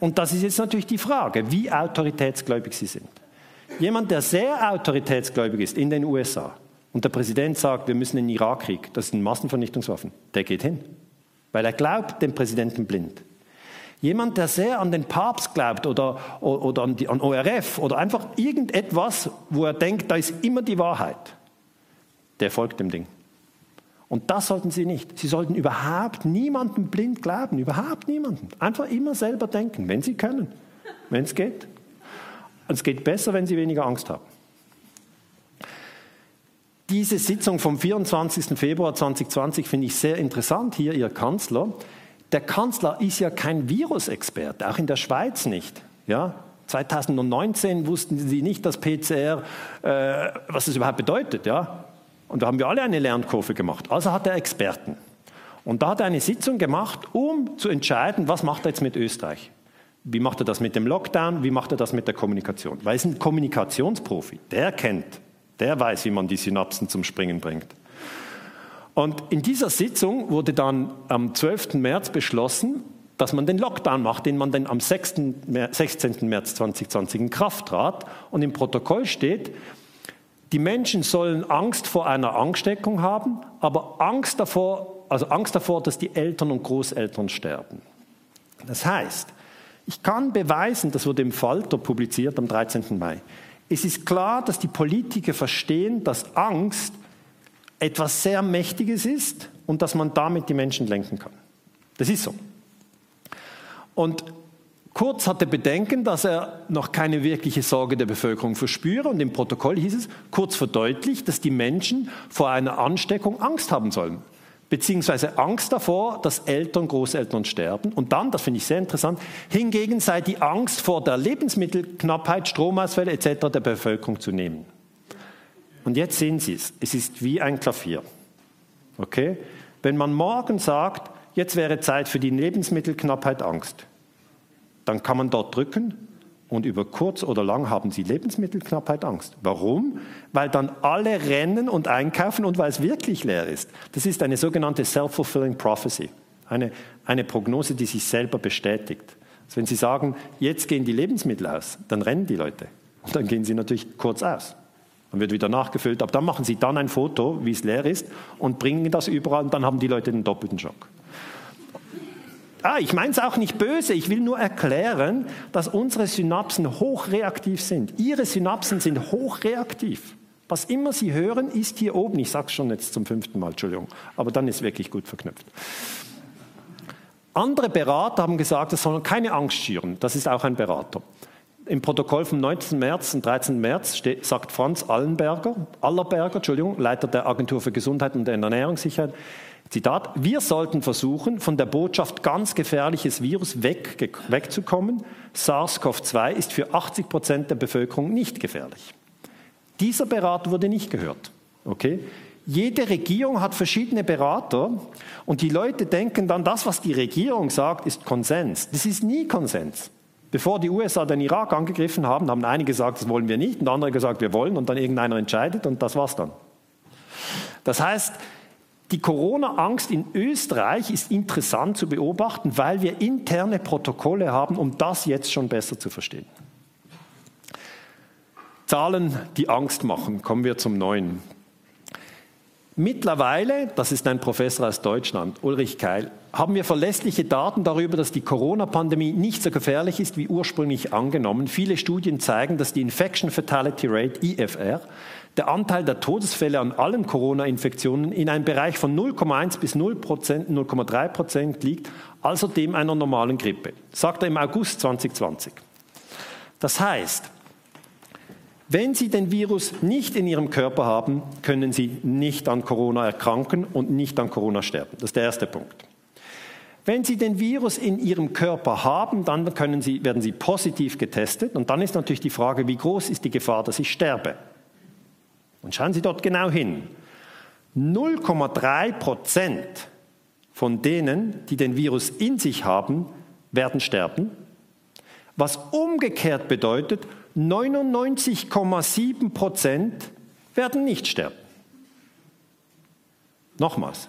Und das ist jetzt natürlich die Frage, wie autoritätsgläubig sie sind. Jemand, der sehr autoritätsgläubig ist in den USA und der Präsident sagt, wir müssen in den Irakkrieg, das sind Massenvernichtungswaffen, der geht hin, weil er glaubt dem Präsidenten blind. Jemand, der sehr an den Papst glaubt oder, oder an, die, an ORF oder einfach irgendetwas, wo er denkt, da ist immer die Wahrheit, der folgt dem Ding. Und das sollten Sie nicht. Sie sollten überhaupt niemanden blind glauben, überhaupt niemanden. Einfach immer selber denken, wenn Sie können, wenn es geht. Und es geht besser, wenn Sie weniger Angst haben. Diese Sitzung vom 24. Februar 2020 finde ich sehr interessant. Hier Ihr Kanzler. Der Kanzler ist ja kein Virusexperte, auch in der Schweiz nicht. Ja, 2019 wussten sie nicht, dass PCR, äh, was es überhaupt bedeutet. Ja? Und da haben wir alle eine Lernkurve gemacht. Also hat er Experten. Und da hat er eine Sitzung gemacht, um zu entscheiden, was macht er jetzt mit Österreich. Wie macht er das mit dem Lockdown? Wie macht er das mit der Kommunikation? Weil ist ein Kommunikationsprofi. Der kennt, der weiß, wie man die Synapsen zum Springen bringt. Und in dieser Sitzung wurde dann am 12. März beschlossen, dass man den Lockdown macht, den man dann am 16. März 2020 in Kraft trat. Und im Protokoll steht, die Menschen sollen Angst vor einer Ansteckung haben, aber Angst davor, also Angst davor, dass die Eltern und Großeltern sterben. Das heißt, ich kann beweisen, das wurde im Falter publiziert am 13. Mai. Es ist klar, dass die Politiker verstehen, dass Angst etwas sehr Mächtiges ist und dass man damit die Menschen lenken kann. Das ist so. Und Kurz hatte Bedenken, dass er noch keine wirkliche Sorge der Bevölkerung verspüre und im Protokoll hieß es, kurz verdeutlicht, dass die Menschen vor einer Ansteckung Angst haben sollen, beziehungsweise Angst davor, dass Eltern, Großeltern sterben. Und dann, das finde ich sehr interessant, hingegen sei die Angst vor der Lebensmittelknappheit, Stromausfälle etc. der Bevölkerung zu nehmen. Und jetzt sehen Sie es, es ist wie ein Klavier. Okay? Wenn man morgen sagt, jetzt wäre Zeit für die Lebensmittelknappheit Angst, dann kann man dort drücken und über kurz oder lang haben sie Lebensmittelknappheit Angst. Warum? Weil dann alle rennen und einkaufen und weil es wirklich leer ist. Das ist eine sogenannte self-fulfilling prophecy, eine, eine Prognose, die sich selber bestätigt. Also wenn Sie sagen, jetzt gehen die Lebensmittel aus, dann rennen die Leute. Und dann gehen sie natürlich kurz aus. Dann wird wieder nachgefüllt, aber dann machen sie dann ein Foto, wie es leer ist, und bringen das überall und dann haben die Leute den doppelten Schock. Ah, ich meine es auch nicht böse, ich will nur erklären, dass unsere Synapsen hochreaktiv sind. Ihre Synapsen sind hochreaktiv. Was immer Sie hören, ist hier oben. Ich sage es schon jetzt zum fünften Mal, Entschuldigung, aber dann ist wirklich gut verknüpft. Andere Berater haben gesagt, es soll keine Angst schüren. Das ist auch ein Berater. Im Protokoll vom 19. März und 13. März sagt Franz Allenberger, Allerberger, Entschuldigung, Leiter der Agentur für Gesundheit und Ernährungssicherheit, Zitat, wir sollten versuchen, von der Botschaft ganz gefährliches Virus weg, wegzukommen. SARS-CoV-2 ist für 80 Prozent der Bevölkerung nicht gefährlich. Dieser Berater wurde nicht gehört. Okay? Jede Regierung hat verschiedene Berater und die Leute denken dann, das, was die Regierung sagt, ist Konsens. Das ist nie Konsens. Bevor die USA den Irak angegriffen haben, haben einige gesagt, das wollen wir nicht, und andere gesagt, wir wollen, und dann irgendeiner entscheidet, und das war's dann. Das heißt, die Corona-Angst in Österreich ist interessant zu beobachten, weil wir interne Protokolle haben, um das jetzt schon besser zu verstehen. Zahlen, die Angst machen. Kommen wir zum Neuen. Mittlerweile, das ist ein Professor aus Deutschland, Ulrich Keil, haben wir verlässliche Daten darüber, dass die Corona-Pandemie nicht so gefährlich ist wie ursprünglich angenommen. Viele Studien zeigen, dass die Infection Fatality Rate, IFR, der Anteil der Todesfälle an allen Corona-Infektionen in einem Bereich von 0,1 bis 0,3 Prozent liegt, also dem einer normalen Grippe, sagt er im August 2020. Das heißt, wenn Sie den Virus nicht in Ihrem Körper haben, können Sie nicht an Corona erkranken und nicht an Corona sterben. Das ist der erste Punkt. Wenn Sie den Virus in Ihrem Körper haben, dann Sie, werden Sie positiv getestet. Und dann ist natürlich die Frage, wie groß ist die Gefahr, dass ich sterbe? Und schauen Sie dort genau hin. 0,3 Prozent von denen, die den Virus in sich haben, werden sterben. Was umgekehrt bedeutet, 99,7 Prozent werden nicht sterben. Nochmals.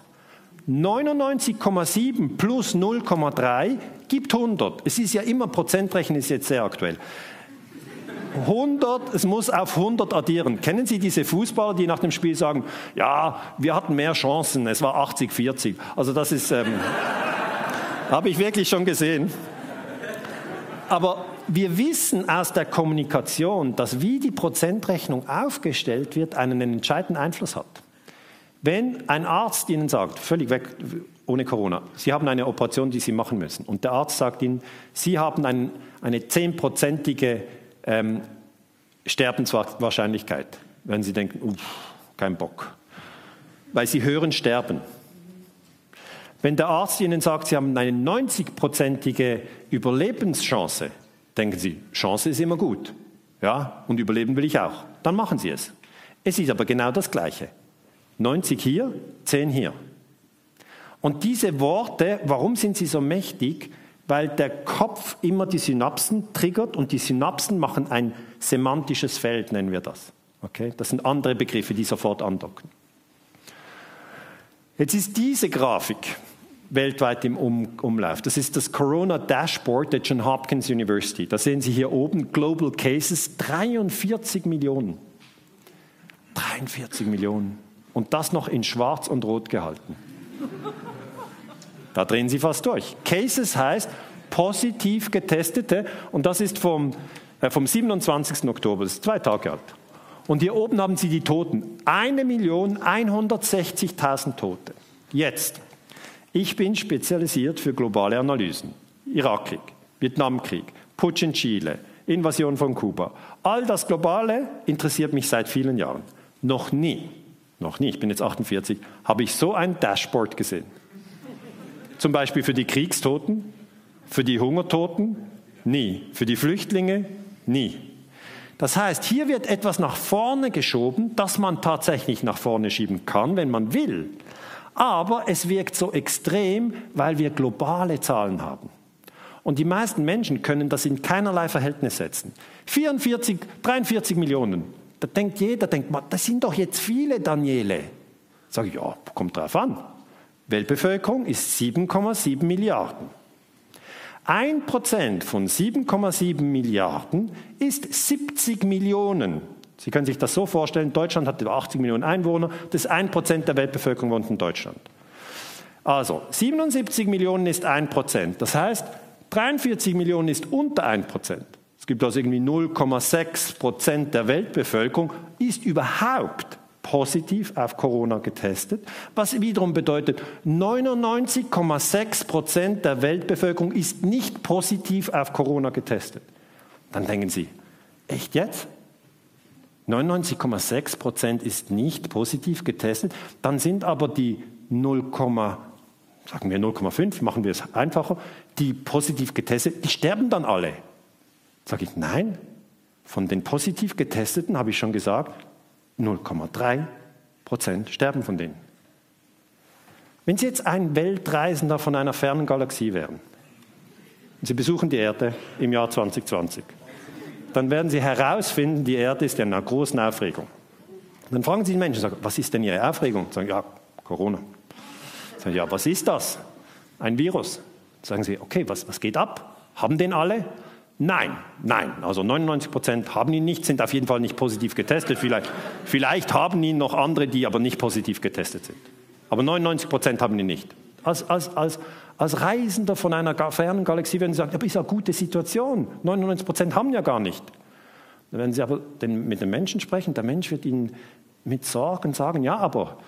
99,7 plus 0,3 gibt 100. Es ist ja immer, Prozentrechnen ist jetzt sehr aktuell. 100, es muss auf 100 addieren. Kennen Sie diese Fußballer, die nach dem Spiel sagen, ja, wir hatten mehr Chancen, es war 80, 40. Also das ist, ähm, habe ich wirklich schon gesehen. Aber wir wissen aus der Kommunikation, dass wie die Prozentrechnung aufgestellt wird, einen entscheidenden Einfluss hat. Wenn ein Arzt Ihnen sagt, völlig weg, ohne Corona, Sie haben eine Operation, die Sie machen müssen, und der Arzt sagt Ihnen, Sie haben ein, eine zehnprozentige ähm, Sterbenswahrscheinlichkeit, werden Sie denken, uff, kein Bock, weil Sie hören Sterben. Wenn der Arzt Ihnen sagt, Sie haben eine 90-prozentige Überlebenschance, denken Sie, Chance ist immer gut. Ja, und überleben will ich auch. Dann machen Sie es. Es ist aber genau das Gleiche. 90 hier, 10 hier. Und diese Worte, warum sind sie so mächtig? Weil der Kopf immer die Synapsen triggert und die Synapsen machen ein semantisches Feld, nennen wir das. Okay? Das sind andere Begriffe, die sofort andocken. Jetzt ist diese Grafik weltweit im Umlauf. Das ist das Corona Dashboard der John Hopkins University. Da sehen Sie hier oben Global Cases, 43 Millionen. 43 Millionen. Und das noch in schwarz und rot gehalten. Da drehen Sie fast durch. Cases heißt positiv getestete und das ist vom, äh, vom 27. Oktober, das ist zwei Tage alt. Und hier oben haben Sie die Toten. 1.160.000 Tote. Jetzt. Ich bin spezialisiert für globale Analysen. Irakkrieg, Vietnamkrieg, Putsch in Chile, Invasion von Kuba. All das Globale interessiert mich seit vielen Jahren. Noch nie, noch nie, ich bin jetzt 48, habe ich so ein Dashboard gesehen. Zum Beispiel für die Kriegstoten, für die Hungertoten, nie. Für die Flüchtlinge, nie. Das heißt, hier wird etwas nach vorne geschoben, das man tatsächlich nach vorne schieben kann, wenn man will. Aber es wirkt so extrem, weil wir globale Zahlen haben. Und die meisten Menschen können das in keinerlei Verhältnis setzen. 44, 43 Millionen. Da denkt jeder, denkt man, das sind doch jetzt viele Daniele. Sage ich, ja, kommt drauf an. Weltbevölkerung ist 7,7 Milliarden. Ein Prozent von 7,7 Milliarden ist 70 Millionen. Sie können sich das so vorstellen, Deutschland hat über 80 Millionen Einwohner, das ist ein Prozent der Weltbevölkerung wohnt in Deutschland. Also 77 Millionen ist ein Prozent. Das heißt, 43 Millionen ist unter ein Prozent. Es gibt also irgendwie 0,6 Prozent der Weltbevölkerung, ist überhaupt positiv auf Corona getestet, was wiederum bedeutet, 99,6 Prozent der Weltbevölkerung ist nicht positiv auf Corona getestet. Dann denken Sie, echt jetzt? 99,6 Prozent ist nicht positiv getestet, dann sind aber die 0, sagen wir 0,5, machen wir es einfacher, die positiv getestet, die sterben dann alle. Sage ich, nein, von den positiv getesteten habe ich schon gesagt, 0,3 Prozent sterben von denen. Wenn Sie jetzt ein Weltreisender von einer fernen Galaxie wären und Sie besuchen die Erde im Jahr 2020, dann werden Sie herausfinden, die Erde ist in einer großen Aufregung. dann fragen Sie die Menschen, sagen, was ist denn Ihre Aufregung? Sagen, ja, Corona. Sagen, ja, was ist das? Ein Virus. Sagen Sie, okay, was, was geht ab? Haben den alle? Nein, nein. Also 99 Prozent haben ihn nicht, sind auf jeden Fall nicht positiv getestet. Vielleicht, vielleicht haben ihn noch andere, die aber nicht positiv getestet sind. Aber 99 Prozent haben ihn nicht. Als, als, als, als Reisender von einer fernen Galaxie werden Sie sagen, aber ist eine gute Situation. 99 Prozent haben ja gar nicht. Wenn Sie aber den, mit dem Menschen sprechen, der Mensch wird Ihnen mit Sorgen sagen, ja, aber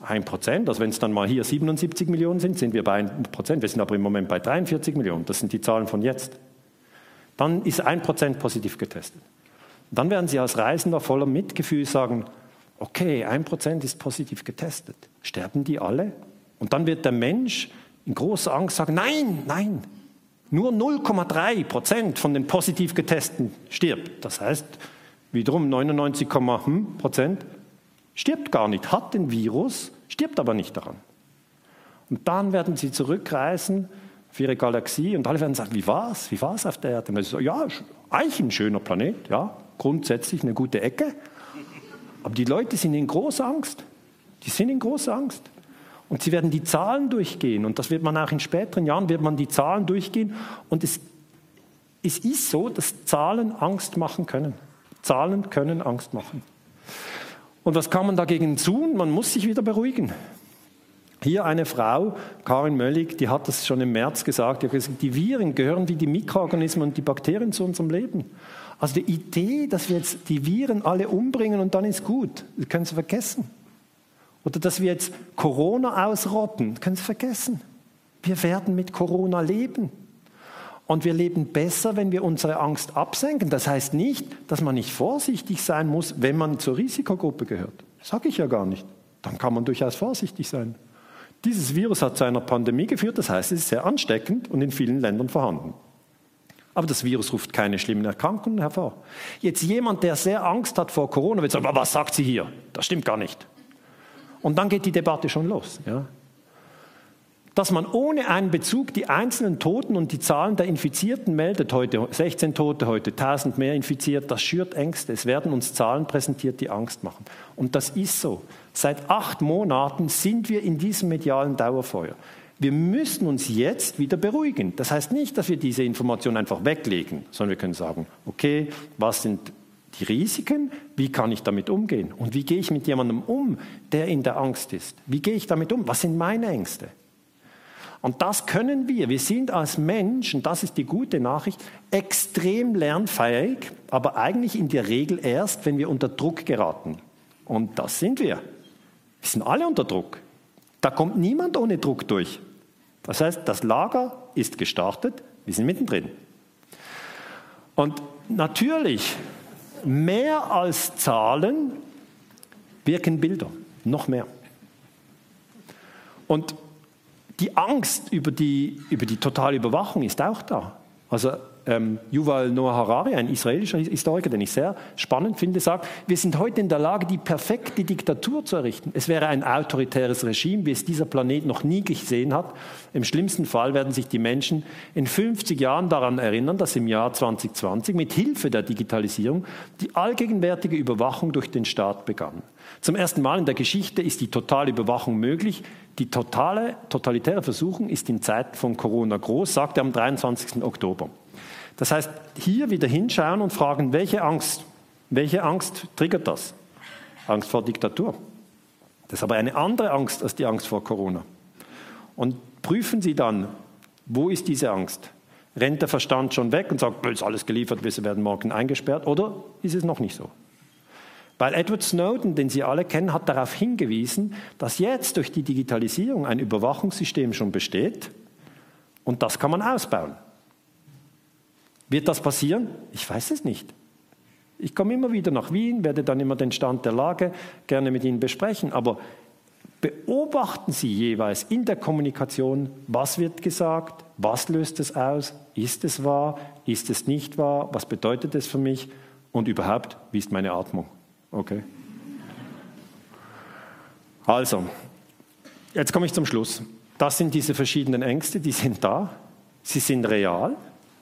ein Prozent, also wenn es dann mal hier 77 Millionen sind, sind wir bei 1 Prozent. Wir sind aber im Moment bei 43 Millionen. Das sind die Zahlen von jetzt. Dann ist ein Prozent positiv getestet. Dann werden Sie als Reisender voller Mitgefühl sagen, okay, ein Prozent ist positiv getestet. Sterben die alle? Und dann wird der Mensch in großer Angst sagen, nein, nein, nur 0,3 Prozent von den positiv Getesteten stirbt. Das heißt, wiederum 99, hm, Prozent stirbt gar nicht, hat den Virus, stirbt aber nicht daran. Und dann werden sie zurückreisen für ihre Galaxie und alle werden sagen, wie war es? Wie war es auf der Erde? Und so, ja, eigentlich ein schöner Planet, ja, grundsätzlich eine gute Ecke. Aber die Leute sind in großer Angst. Die sind in großer Angst. Und sie werden die Zahlen durchgehen. Und das wird man auch in späteren Jahren, wird man die Zahlen durchgehen. Und es, es ist so, dass Zahlen Angst machen können. Zahlen können Angst machen. Und was kann man dagegen tun? Man muss sich wieder beruhigen. Hier eine Frau, Karin Möllig, die hat das schon im März gesagt, die, gesagt, die Viren gehören wie die Mikroorganismen und die Bakterien zu unserem Leben. Also die Idee, dass wir jetzt die Viren alle umbringen und dann ist gut, das können Sie vergessen. Oder dass wir jetzt Corona ausrotten, können Sie vergessen. Wir werden mit Corona leben. Und wir leben besser, wenn wir unsere Angst absenken. Das heißt nicht, dass man nicht vorsichtig sein muss, wenn man zur Risikogruppe gehört. Sage ich ja gar nicht. Dann kann man durchaus vorsichtig sein. Dieses Virus hat zu einer Pandemie geführt, das heißt, es ist sehr ansteckend und in vielen Ländern vorhanden. Aber das Virus ruft keine schlimmen Erkrankungen hervor. Jetzt jemand, der sehr Angst hat vor Corona, wird sagen, was sagt sie hier? Das stimmt gar nicht. Und dann geht die Debatte schon los. Ja? Dass man ohne einen Bezug die einzelnen Toten und die Zahlen der Infizierten meldet, heute 16 Tote, heute 1000 mehr infiziert, das schürt Ängste. Es werden uns Zahlen präsentiert, die Angst machen. Und das ist so. Seit acht Monaten sind wir in diesem medialen Dauerfeuer. Wir müssen uns jetzt wieder beruhigen. Das heißt nicht, dass wir diese Information einfach weglegen, sondern wir können sagen, okay, was sind die Risiken? Wie kann ich damit umgehen? Und wie gehe ich mit jemandem um, der in der Angst ist? Wie gehe ich damit um? Was sind meine Ängste? Und das können wir. Wir sind als Mensch, und das ist die gute Nachricht, extrem lernfähig, aber eigentlich in der Regel erst, wenn wir unter Druck geraten. Und das sind wir. Wir sind alle unter Druck. Da kommt niemand ohne Druck durch. Das heißt, das Lager ist gestartet, wir sind mittendrin. Und natürlich, mehr als Zahlen wirken Bilder, noch mehr. Und die Angst über die, über die totale Überwachung ist auch da. Also ähm, Yuval Noah Harari, ein israelischer Historiker, den ich sehr spannend finde, sagt, wir sind heute in der Lage, die perfekte Diktatur zu errichten. Es wäre ein autoritäres Regime, wie es dieser Planet noch nie gesehen hat. Im schlimmsten Fall werden sich die Menschen in 50 Jahren daran erinnern, dass im Jahr 2020 mit Hilfe der Digitalisierung die allgegenwärtige Überwachung durch den Staat begann. Zum ersten Mal in der Geschichte ist die totale Überwachung möglich. Die totale, totalitäre Versuchung ist in Zeiten von Corona groß, sagt er am 23. Oktober. Das heißt, hier wieder hinschauen und fragen, welche Angst, welche Angst triggert das? Angst vor Diktatur. Das ist aber eine andere Angst als die Angst vor Corona. Und prüfen Sie dann, wo ist diese Angst? Rennt der Verstand schon weg und sagt, ist alles geliefert, wir werden morgen eingesperrt? Oder ist es noch nicht so? Weil Edward Snowden, den Sie alle kennen, hat darauf hingewiesen, dass jetzt durch die Digitalisierung ein Überwachungssystem schon besteht und das kann man ausbauen. Wird das passieren? Ich weiß es nicht. Ich komme immer wieder nach Wien, werde dann immer den Stand der Lage gerne mit Ihnen besprechen, aber beobachten Sie jeweils in der Kommunikation, was wird gesagt, was löst es aus, ist es wahr, ist es nicht wahr, was bedeutet es für mich und überhaupt, wie ist meine Atmung? Okay. Also, jetzt komme ich zum Schluss. Das sind diese verschiedenen Ängste, die sind da, sie sind real,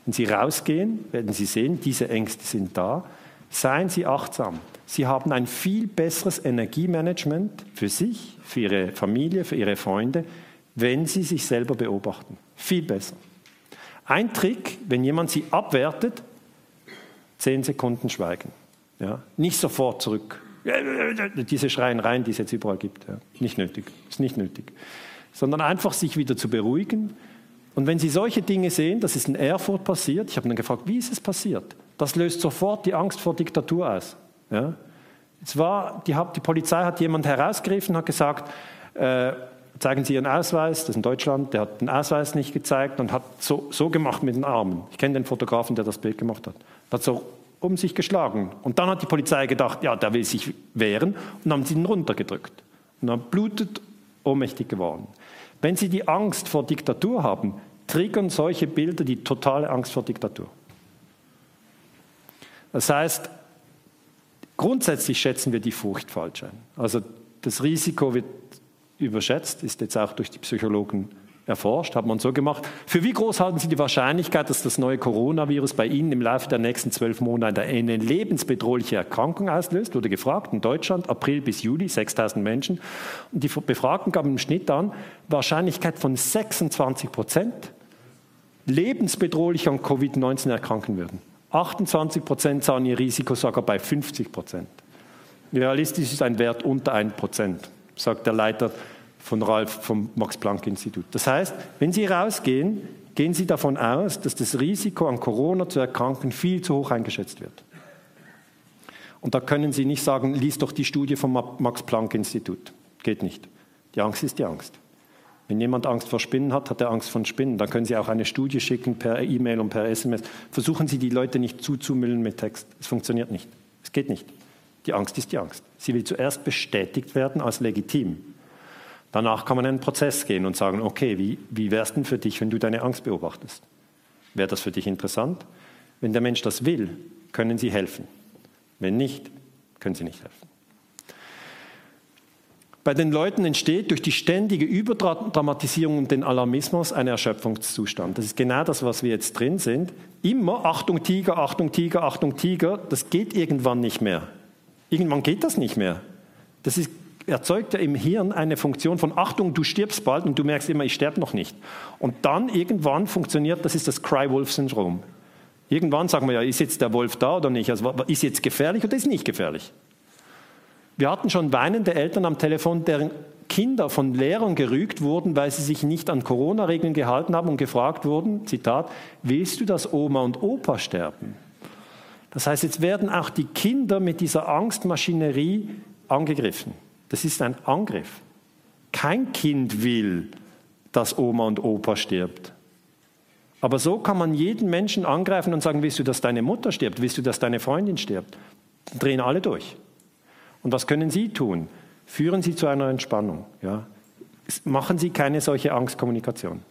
wenn Sie rausgehen, werden Sie sehen, diese Ängste sind da. Seien Sie achtsam. Sie haben ein viel besseres Energiemanagement für sich, für Ihre Familie, für Ihre Freunde, wenn Sie sich selber beobachten. Viel besser. Ein Trick, wenn jemand Sie abwertet, zehn Sekunden schweigen. Ja? Nicht sofort zurück. Diese Schreiereien, die es jetzt überall gibt. Ja? Nicht nötig. Ist nicht nötig. Sondern einfach sich wieder zu beruhigen, und wenn Sie solche Dinge sehen, das ist in Erfurt passiert, ich habe dann gefragt, wie ist es passiert? Das löst sofort die Angst vor Diktatur aus. Ja? Es war, die, die Polizei hat jemand herausgegriffen, hat gesagt, äh, zeigen Sie Ihren Ausweis, das ist in Deutschland, der hat den Ausweis nicht gezeigt und hat so, so gemacht mit den Armen. Ich kenne den Fotografen, der das Bild gemacht hat. Hat so um sich geschlagen. Und dann hat die Polizei gedacht, ja, der will sich wehren und haben sie ihn runtergedrückt. Und dann blutet, ohnmächtig geworden. Wenn Sie die Angst vor Diktatur haben, triggern solche Bilder die totale Angst vor Diktatur. Das heißt, grundsätzlich schätzen wir die Furcht falsch ein. Also das Risiko wird überschätzt, ist jetzt auch durch die Psychologen erforscht, hat man so gemacht. Für wie groß halten Sie die Wahrscheinlichkeit, dass das neue Coronavirus bei Ihnen im Laufe der nächsten zwölf Monate eine lebensbedrohliche Erkrankung auslöst? Wurde gefragt, in Deutschland, April bis Juli, 6000 Menschen. Und die Befragten gaben im Schnitt an, Wahrscheinlichkeit von 26 Prozent, lebensbedrohlich an Covid-19 erkranken würden. 28 Prozent sahen ihr Risiko sogar bei 50 Prozent. Realistisch ist ein Wert unter 1 Prozent, sagt der Leiter von Ralf vom Max-Planck-Institut. Das heißt, wenn Sie rausgehen, gehen Sie davon aus, dass das Risiko an Corona zu erkranken viel zu hoch eingeschätzt wird. Und da können Sie nicht sagen, lies doch die Studie vom Max-Planck-Institut. Geht nicht. Die Angst ist die Angst. Wenn jemand Angst vor Spinnen hat, hat er Angst vor Spinnen. Dann können Sie auch eine Studie schicken per E-Mail und per SMS. Versuchen Sie, die Leute nicht zuzumüllen mit Text. Es funktioniert nicht. Es geht nicht. Die Angst ist die Angst. Sie will zuerst bestätigt werden als legitim. Danach kann man in einen Prozess gehen und sagen, okay, wie, wie wäre es denn für dich, wenn du deine Angst beobachtest? Wäre das für dich interessant? Wenn der Mensch das will, können Sie helfen. Wenn nicht, können Sie nicht helfen. Bei den Leuten entsteht durch die ständige Überdramatisierung und den Alarmismus ein Erschöpfungszustand. Das ist genau das, was wir jetzt drin sind. Immer Achtung Tiger, Achtung Tiger, Achtung Tiger, das geht irgendwann nicht mehr. Irgendwann geht das nicht mehr. Das ist erzeugt ja im Hirn eine Funktion von Achtung, du stirbst bald und du merkst immer, ich sterbe noch nicht. Und dann irgendwann funktioniert, das ist das Cry-Wolf-Syndrom. Irgendwann sagen wir ja, ist jetzt der Wolf da oder nicht? Also ist jetzt gefährlich oder ist nicht gefährlich? Wir hatten schon weinende Eltern am Telefon, deren Kinder von Lehrern gerügt wurden, weil sie sich nicht an Corona-Regeln gehalten haben und gefragt wurden, Zitat, willst du, dass Oma und Opa sterben? Das heißt, jetzt werden auch die Kinder mit dieser Angstmaschinerie angegriffen. Das ist ein Angriff. Kein Kind will, dass Oma und Opa stirbt. Aber so kann man jeden Menschen angreifen und sagen, willst du, dass deine Mutter stirbt? Willst du, dass deine Freundin stirbt? Dann drehen alle durch. Und was können Sie tun? Führen Sie zu einer Entspannung. Ja? Machen Sie keine solche Angstkommunikation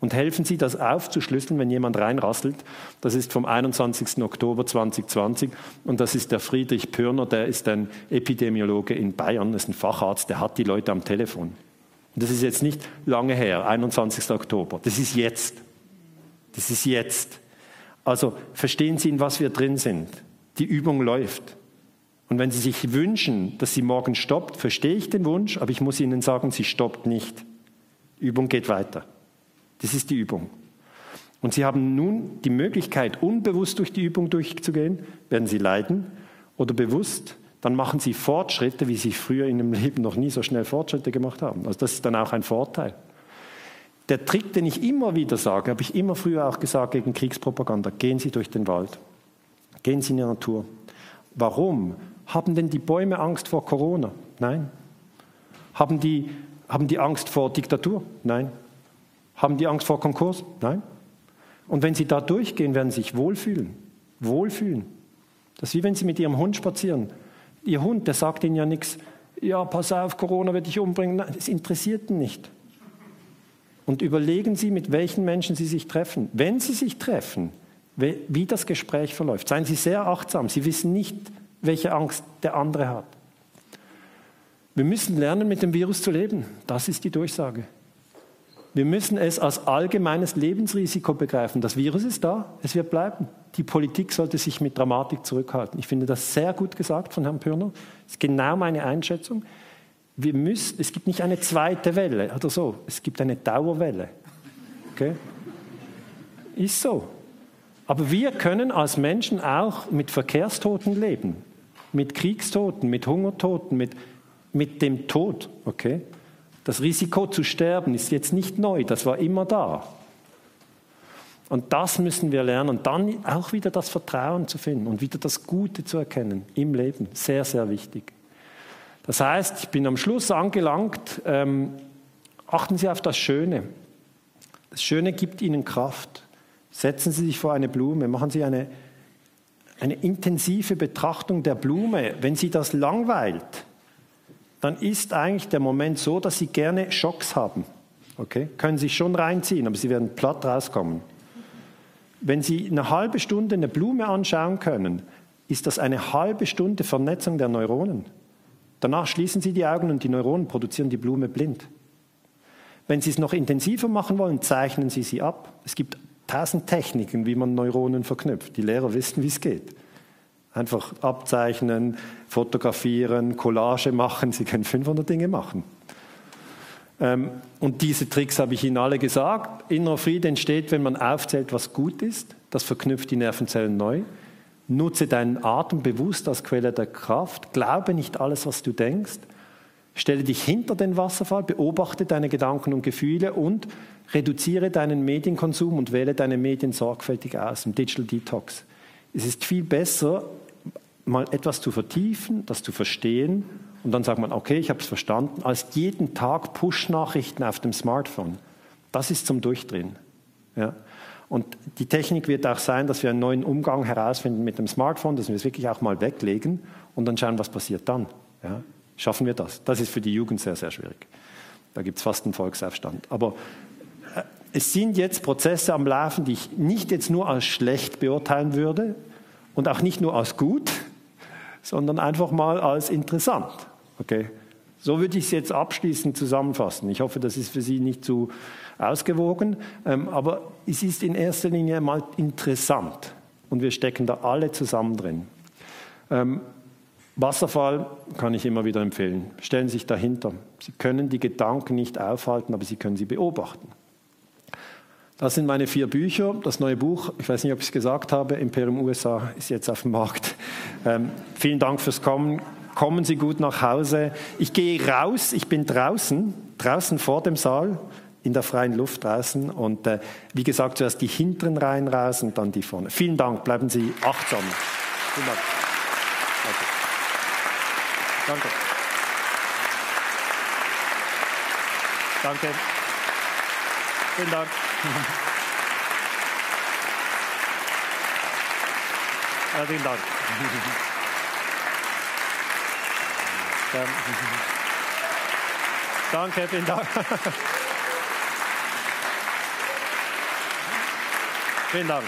und helfen Sie, das aufzuschlüsseln, wenn jemand reinrasselt. Das ist vom 21. Oktober 2020 und das ist der Friedrich Pürner, der ist ein Epidemiologe in Bayern, ist ein Facharzt, der hat die Leute am Telefon. Und das ist jetzt nicht lange her, 21. Oktober, das ist jetzt. Das ist jetzt. Also verstehen Sie, in was wir drin sind. Die Übung läuft. Und wenn Sie sich wünschen, dass sie morgen stoppt, verstehe ich den Wunsch, aber ich muss Ihnen sagen, sie stoppt nicht. Die Übung geht weiter. Das ist die Übung. Und Sie haben nun die Möglichkeit, unbewusst durch die Übung durchzugehen. Werden Sie leiden oder bewusst, dann machen Sie Fortschritte, wie Sie früher in Ihrem Leben noch nie so schnell Fortschritte gemacht haben. Also das ist dann auch ein Vorteil. Der Trick, den ich immer wieder sage, habe ich immer früher auch gesagt gegen Kriegspropaganda, gehen Sie durch den Wald, gehen Sie in die Natur. Warum? Haben denn die Bäume Angst vor Corona? Nein. Haben die, haben die Angst vor Diktatur? Nein. Haben die Angst vor Konkurs? Nein. Und wenn sie da durchgehen, werden sie sich wohlfühlen. Wohlfühlen. Das ist wie wenn sie mit ihrem Hund spazieren. Ihr Hund, der sagt ihnen ja nichts, ja, pass auf, Corona wird dich umbringen. Nein, das interessiert ihn nicht. Und überlegen Sie, mit welchen Menschen Sie sich treffen. Wenn Sie sich treffen, wie das Gespräch verläuft. Seien Sie sehr achtsam. Sie wissen nicht, welche Angst der andere hat. Wir müssen lernen, mit dem Virus zu leben. Das ist die Durchsage. Wir müssen es als allgemeines Lebensrisiko begreifen. Das Virus ist da, es wird bleiben. Die Politik sollte sich mit Dramatik zurückhalten. Ich finde das sehr gut gesagt von Herrn Pürner. Das ist genau meine Einschätzung. Wir müssen, es gibt nicht eine zweite Welle oder so, es gibt eine Dauerwelle. Okay? Ist so. Aber wir können als Menschen auch mit Verkehrstoten leben, mit Kriegstoten, mit Hungertoten, mit, mit dem Tod. Okay? Das Risiko zu sterben ist jetzt nicht neu, das war immer da. Und das müssen wir lernen. Und dann auch wieder das Vertrauen zu finden und wieder das Gute zu erkennen im Leben. Sehr, sehr wichtig. Das heißt, ich bin am Schluss angelangt. Ähm, achten Sie auf das Schöne. Das Schöne gibt Ihnen Kraft. Setzen Sie sich vor eine Blume, machen Sie eine, eine intensive Betrachtung der Blume. Wenn Sie das langweilt, dann ist eigentlich der Moment so, dass Sie gerne Schocks haben. Okay? Können Sie schon reinziehen, aber Sie werden platt rauskommen. Wenn Sie eine halbe Stunde eine Blume anschauen können, ist das eine halbe Stunde Vernetzung der Neuronen. Danach schließen Sie die Augen und die Neuronen produzieren die Blume blind. Wenn Sie es noch intensiver machen wollen, zeichnen Sie sie ab. Es gibt tausend Techniken, wie man Neuronen verknüpft. Die Lehrer wissen, wie es geht. Einfach abzeichnen, fotografieren, Collage machen. Sie können 500 Dinge machen. Ähm, und diese Tricks habe ich Ihnen alle gesagt. Innerer Friede entsteht, wenn man aufzählt, was gut ist. Das verknüpft die Nervenzellen neu. Nutze deinen Atem bewusst als Quelle der Kraft. Glaube nicht alles, was du denkst. Stelle dich hinter den Wasserfall, beobachte deine Gedanken und Gefühle und reduziere deinen Medienkonsum und wähle deine Medien sorgfältig aus im Digital Detox. Es ist viel besser, mal etwas zu vertiefen, das zu verstehen und dann sagt man, okay, ich habe es verstanden, als jeden Tag Push-Nachrichten auf dem Smartphone. Das ist zum Durchdrehen. Ja. Und die Technik wird auch sein, dass wir einen neuen Umgang herausfinden mit dem Smartphone, dass wir es wirklich auch mal weglegen und dann schauen, was passiert dann. Ja? Schaffen wir das? Das ist für die Jugend sehr, sehr schwierig. Da gibt es fast einen Volksaufstand. Aber äh, es sind jetzt Prozesse am Laufen, die ich nicht jetzt nur als schlecht beurteilen würde und auch nicht nur als gut, sondern einfach mal als interessant. Okay? So würde ich es jetzt abschließend zusammenfassen. Ich hoffe, das ist für Sie nicht zu ausgewogen, ähm, aber es ist in erster Linie mal interessant und wir stecken da alle zusammen drin. Ähm, Wasserfall kann ich immer wieder empfehlen. Stellen Sie sich dahinter. Sie können die Gedanken nicht aufhalten, aber Sie können sie beobachten. Das sind meine vier Bücher. Das neue Buch, ich weiß nicht, ob ich es gesagt habe, Imperium USA ist jetzt auf dem Markt. Ähm, vielen Dank fürs Kommen. Kommen Sie gut nach Hause. Ich gehe raus, ich bin draußen, draußen vor dem Saal, in der freien Luft draußen. Und äh, wie gesagt, zuerst die hinteren Reihen raus und dann die vorne. Vielen Dank, bleiben Sie achtsam. Vielen Dank. Danke. Danke. Vielen Dank. Herzlichen Dank. Danke, vielen Dank. Vielen Dank.